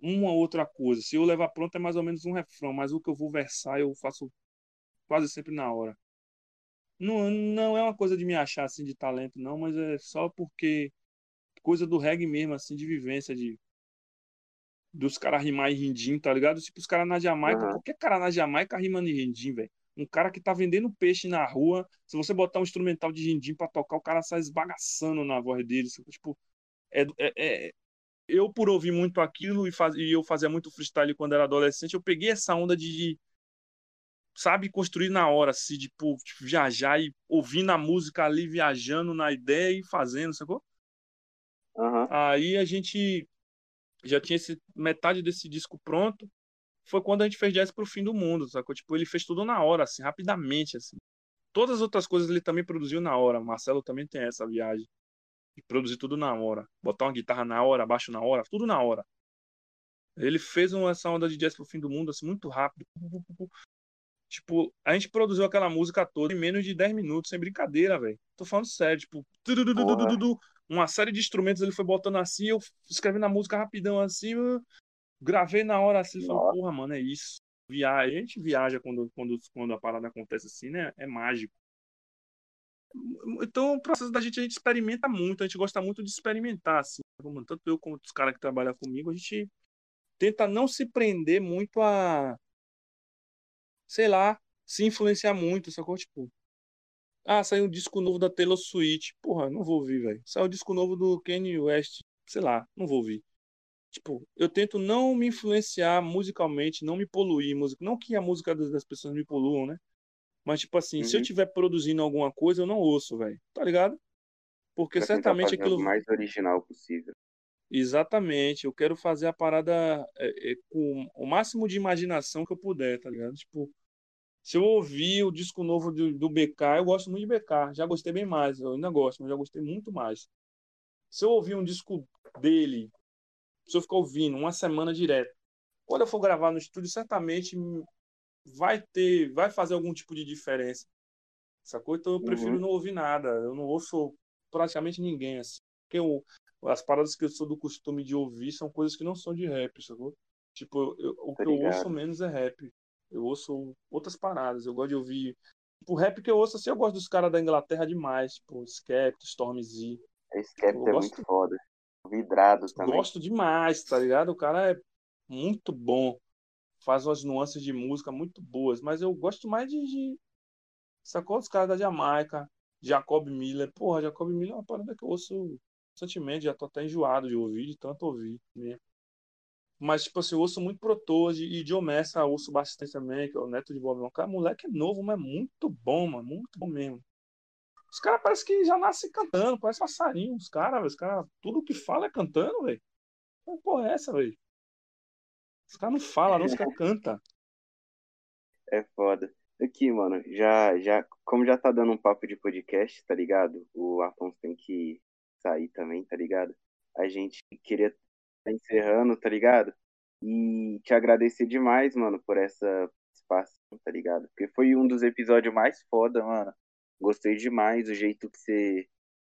Uma ou outra coisa. Se eu levar pronto é mais ou menos um refrão, mas o que eu vou versar eu faço quase sempre na hora. Não, não é uma coisa de me achar assim de talento, não, mas é só porque coisa do reggae mesmo, assim, de vivência, de dos caras rimar em rindim, tá ligado? Tipo, os caras na Jamaica, Aham. qualquer cara na Jamaica rimando em rindim, velho. Um cara que tá vendendo peixe na rua, se você botar um instrumental de rindim pra tocar, o cara sai esbagaçando na voz dele. Tipo, é, é- é- eu por ouvir muito aquilo e, faz, e eu fazia muito freestyle quando era adolescente, eu peguei essa onda de, de, sabe, construir na hora, assim, de, pô, tipo, viajar e ouvindo a música ali, viajando na ideia e fazendo, sacou? Aham. Aí a gente já tinha esse, metade desse disco pronto. Foi quando a gente fez Jazz pro Fim do Mundo, sacou? Tipo, ele fez tudo na hora, assim, rapidamente, assim. Todas as outras coisas ele também produziu na hora. O Marcelo também tem essa viagem. De produzir tudo na hora. Botar uma guitarra na hora, baixo na hora, tudo na hora. Ele fez uma, essa onda de Jazz pro Fim do Mundo, assim, muito rápido. Tipo, a gente produziu aquela música toda em menos de 10 minutos, sem brincadeira, velho. Tô falando sério, tipo, uma série de instrumentos ele foi botando assim, eu escrevendo a música rapidão assim, eu gravei na hora assim, falei, porra, mano, é isso. Via... A gente viaja quando, quando, quando a parada acontece assim, né? É mágico. Então, o processo da gente, a gente experimenta muito, a gente gosta muito de experimentar, assim. Tanto eu como os caras que trabalham comigo, a gente tenta não se prender muito a, sei lá, se influenciar muito, sacou? Tipo, ah, saiu um disco novo da Taylor Swift. Porra, não vou ouvir, velho. Saiu um disco novo do Kanye West. Sei lá, não vou ouvir. Tipo, eu tento não me influenciar musicalmente, não me poluir música. Não que a música das pessoas me poluam, né? Mas, tipo assim, se eu Uhum. estiver produzindo alguma coisa, eu não ouço, velho. Tá ligado? Porque Pra certamente aquilo. o mais original possível. Exatamente, eu quero fazer a parada é, é, com o máximo de imaginação que eu puder, tá ligado? Tipo, se eu ouvir o disco novo do, do BK, eu gosto muito de BK, já gostei bem mais, eu ainda gosto, mas já gostei muito mais. Se eu ouvir um disco dele, se eu ficar ouvindo uma semana direto, quando eu for gravar no estúdio, certamente vai ter, vai fazer algum tipo de diferença, sacou? Então eu prefiro Uhum. não ouvir nada, eu não ouço praticamente ninguém, assim, porque eu, as paradas que eu sou do costume de ouvir são coisas que não são de rap, sacou? Tipo, eu- o Tá que eu ouço menos é rap. Eu ouço outras paradas. Eu gosto de ouvir. Tipo, o rap que eu ouço assim, eu gosto dos caras da Inglaterra demais. Tipo, Skepta, Stormzy. Skepta Eu é gosto- muito foda. Vidrado também. Gosto demais, tá ligado? O cara é muito bom. Faz umas nuances de música muito boas. Mas eu gosto mais de. de... Sacou? Os caras da Jamaica. Jacob Miller. Porra, Jacob Miller é uma parada que eu ouço constantemente. Já tô até enjoado de ouvir, de tanto ouvir mesmo. Mas, tipo assim, eu ouço muito Protoge e Joe Messa, ouço bastante também, que é o neto de Bob. Cara, moleque é novo, mas é muito bom, mano. Muito bom mesmo. Os caras parecem que já nascem cantando, parece passarinho. Os caras, os caras, tudo que fala é cantando, velho. Que porra é essa, velho? Os caras não falam, não, os caras cantam. É foda. Aqui, mano, já, já, como já tá dando um papo de podcast, tá ligado? O Afonso tem que sair também, tá ligado? A gente queria tá encerrando, tá ligado? E te agradecer demais, mano, por essa participação, tá ligado? Porque foi um dos episódios mais foda, mano. Gostei demais do jeito que você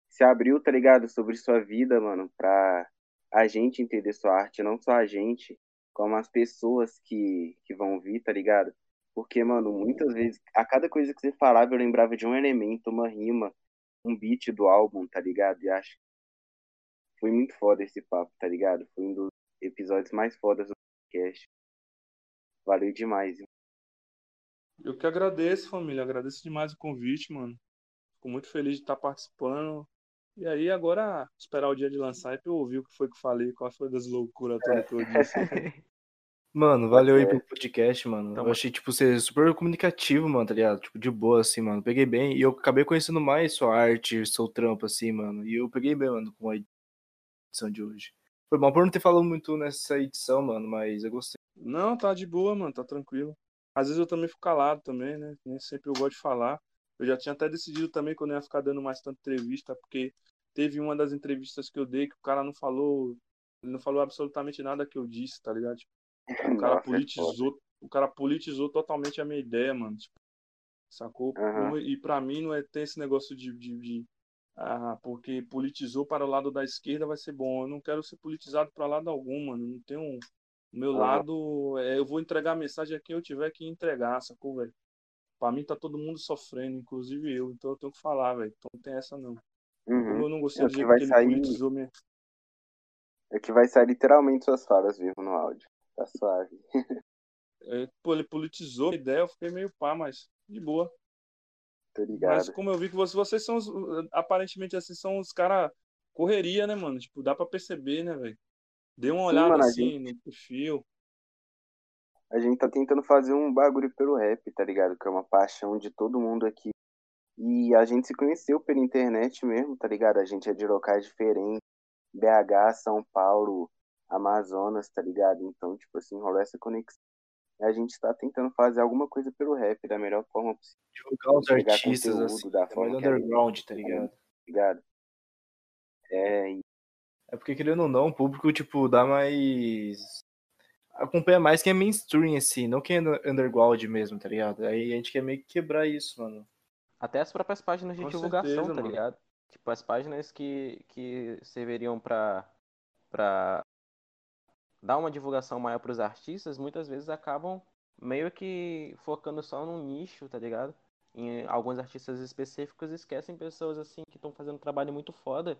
se abriu, tá ligado? Sobre sua vida, mano, pra a gente entender sua arte, não só a gente, como as pessoas que, que vão vir, tá ligado? Porque, mano, muitas vezes, a cada coisa que você falava, eu lembrava de um elemento, uma rima, um beat do álbum, tá ligado? E acho que foi muito foda esse papo, tá ligado? Foi um dos episódios mais fodas do podcast. Valeu demais. Eu que agradeço, família. Agradeço demais o convite, mano. Fico muito feliz de estar participando. E aí, agora, esperar o dia de lançar e pra eu ouvir o que foi que eu falei, qual foi das loucuras todas que eu disse. Mano, valeu aí É. pelo podcast, mano. Então, eu achei, tipo, você super comunicativo, mano, tá ligado? Tipo, de boa, assim, mano. Peguei bem. E eu acabei conhecendo mais sua arte, seu trampo, assim, mano. E eu peguei bem, mano, com a edição de hoje. Foi bom por não ter falado muito nessa edição, mano, mas eu gostei. Não, tá de boa, mano, tá tranquilo. Às vezes eu também fico calado também, né? Nem sempre eu gosto de falar. Eu já tinha até decidido também que eu não ia ficar dando mais tanta entrevista, porque teve uma das entrevistas que eu dei que o cara não falou, não falou absolutamente nada que eu disse, tá ligado? Tipo, o cara Nossa, é politizou, o cara politizou totalmente a minha ideia, mano. Tipo, sacou? Não- e pra mim não é ter esse negócio de, de, de- ah, porque politizou para o lado da esquerda vai ser bom. Eu não quero ser politizado para lado algum, mano. Não tenho o meu Aham. lado, é, eu vou entregar a mensagem a quem eu tiver que entregar, sacou, velho? Pra mim tá todo mundo sofrendo, inclusive eu. Então eu tenho que falar, velho. Então não tem essa não. Uhum. Eu não gostei É do que jeito vai que ele sair- politizou minha. É que vai sair literalmente suas falas vivo no áudio. Tá suave. é, pô, ele politizou a ideia, eu fiquei meio pá, mas de boa. Tô ligado. Mas como eu vi que vocês, vocês são os, aparentemente assim, são os caras correria, né, mano? Tipo, dá pra perceber, né, velho? Dê uma Sim, olhada mano, assim no perfil. A gente tá tentando fazer um bagulho pelo rap, tá ligado? Que é uma paixão de todo mundo aqui. E a gente se conheceu pela internet mesmo, tá ligado? A gente é de locais diferentes. BH, São Paulo, Amazonas, tá ligado? Então, tipo assim, rolou essa conexão. E a gente tá tentando fazer alguma coisa pelo rap da melhor forma possível. Divulgar os artistas, conteúdo assim, da é forma gente- underground, tá ligado? Tá ligado? É, e É porque, querendo ou não, o público, tipo, dá mais. Acompanha mais quem é mainstream, assim, não quem é under- underground mesmo, tá ligado? Aí a gente quer meio que quebrar isso, mano. Até as próprias páginas de Com divulgação, certeza, tá mano. ligado? Tipo, as páginas que, que serviriam pra, pra dar uma divulgação maior pros artistas, muitas vezes acabam meio que focando só num nicho, tá ligado? Em alguns artistas específicos esquecem pessoas assim que estão fazendo um trabalho muito foda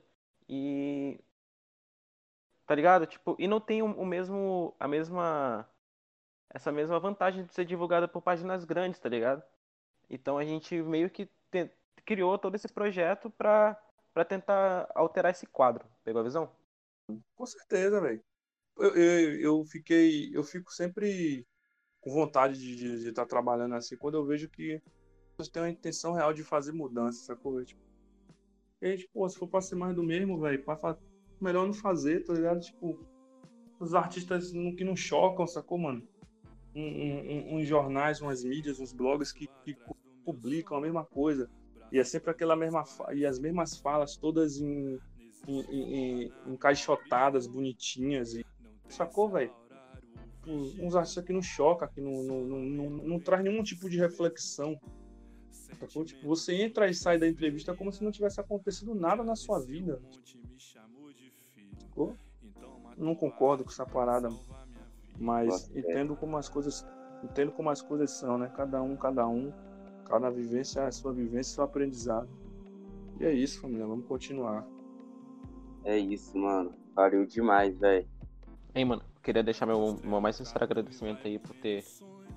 e tá ligado? Tipo, e não tem o, mesmo a mesma essa mesma vantagem de ser divulgada por páginas grandes, tá ligado? Então a gente meio que te- criou todo esse projeto pra, pra tentar alterar esse quadro. Pegou a visão? Com certeza, velho. Eu, eu, eu fiquei. Eu fico sempre com vontade de estar trabalhando assim quando eu vejo que pessoas têm uma intenção real de fazer mudança, sacou? Tipo, e aí, pô, se for pra ser mais do mesmo, velho, pra melhor não fazer, tá ligado? Tipo, os artistas que não chocam, sacou, mano? Um- um- um- uns jornais, umas mídias, uns blogs que, que publicam a mesma coisa. E é sempre aquela mesma e as mesmas falas, todas em, em- em- em- encaixotadas, bonitinhas. E, sacou, velho? Uns artistas que não chocam, que não, não, não, não, não traz nenhum tipo de reflexão. Tipo, você entra e sai da entrevista como se não tivesse acontecido nada na sua vida. Sacou? Não concordo com essa parada, mas é. entendo como as coisas, entendo como as coisas são, né? Cada um, cada um, cada vivência, é a sua vivência, seu aprendizado. E é isso, família. Vamos continuar. é isso, mano. Valeu demais, velho. Hein, mano, queria deixar meu, meu mais sincero agradecimento aí por ter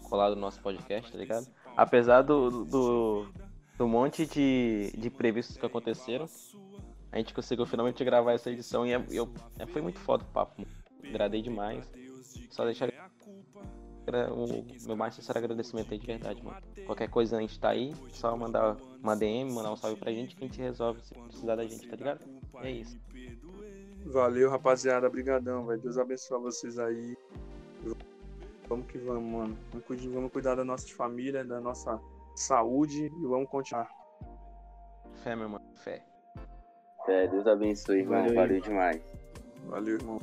colado no nosso podcast, tá ligado? Apesar do, do, do monte de, de previstos que aconteceram, a gente conseguiu finalmente gravar essa edição e é- eu, é- foi muito foda o papo. Agradei demais. Só deixar o meu mais sincero agradecimento aí de verdade, mano. Qualquer coisa a gente tá aí, só mandar uma DM, mandar um salve pra gente que a gente resolve se precisar da gente, tá ligado? E é isso. Valeu, rapaziada. Obrigadão, velho. Deus abençoe vocês aí. Vamos que vamos, mano. Vamos cuidar da nossa família, da nossa saúde e vamos continuar. Fé, meu mano, fé. É, Deus abençoe, irmão. Valeu. Valeu demais. Valeu, irmão.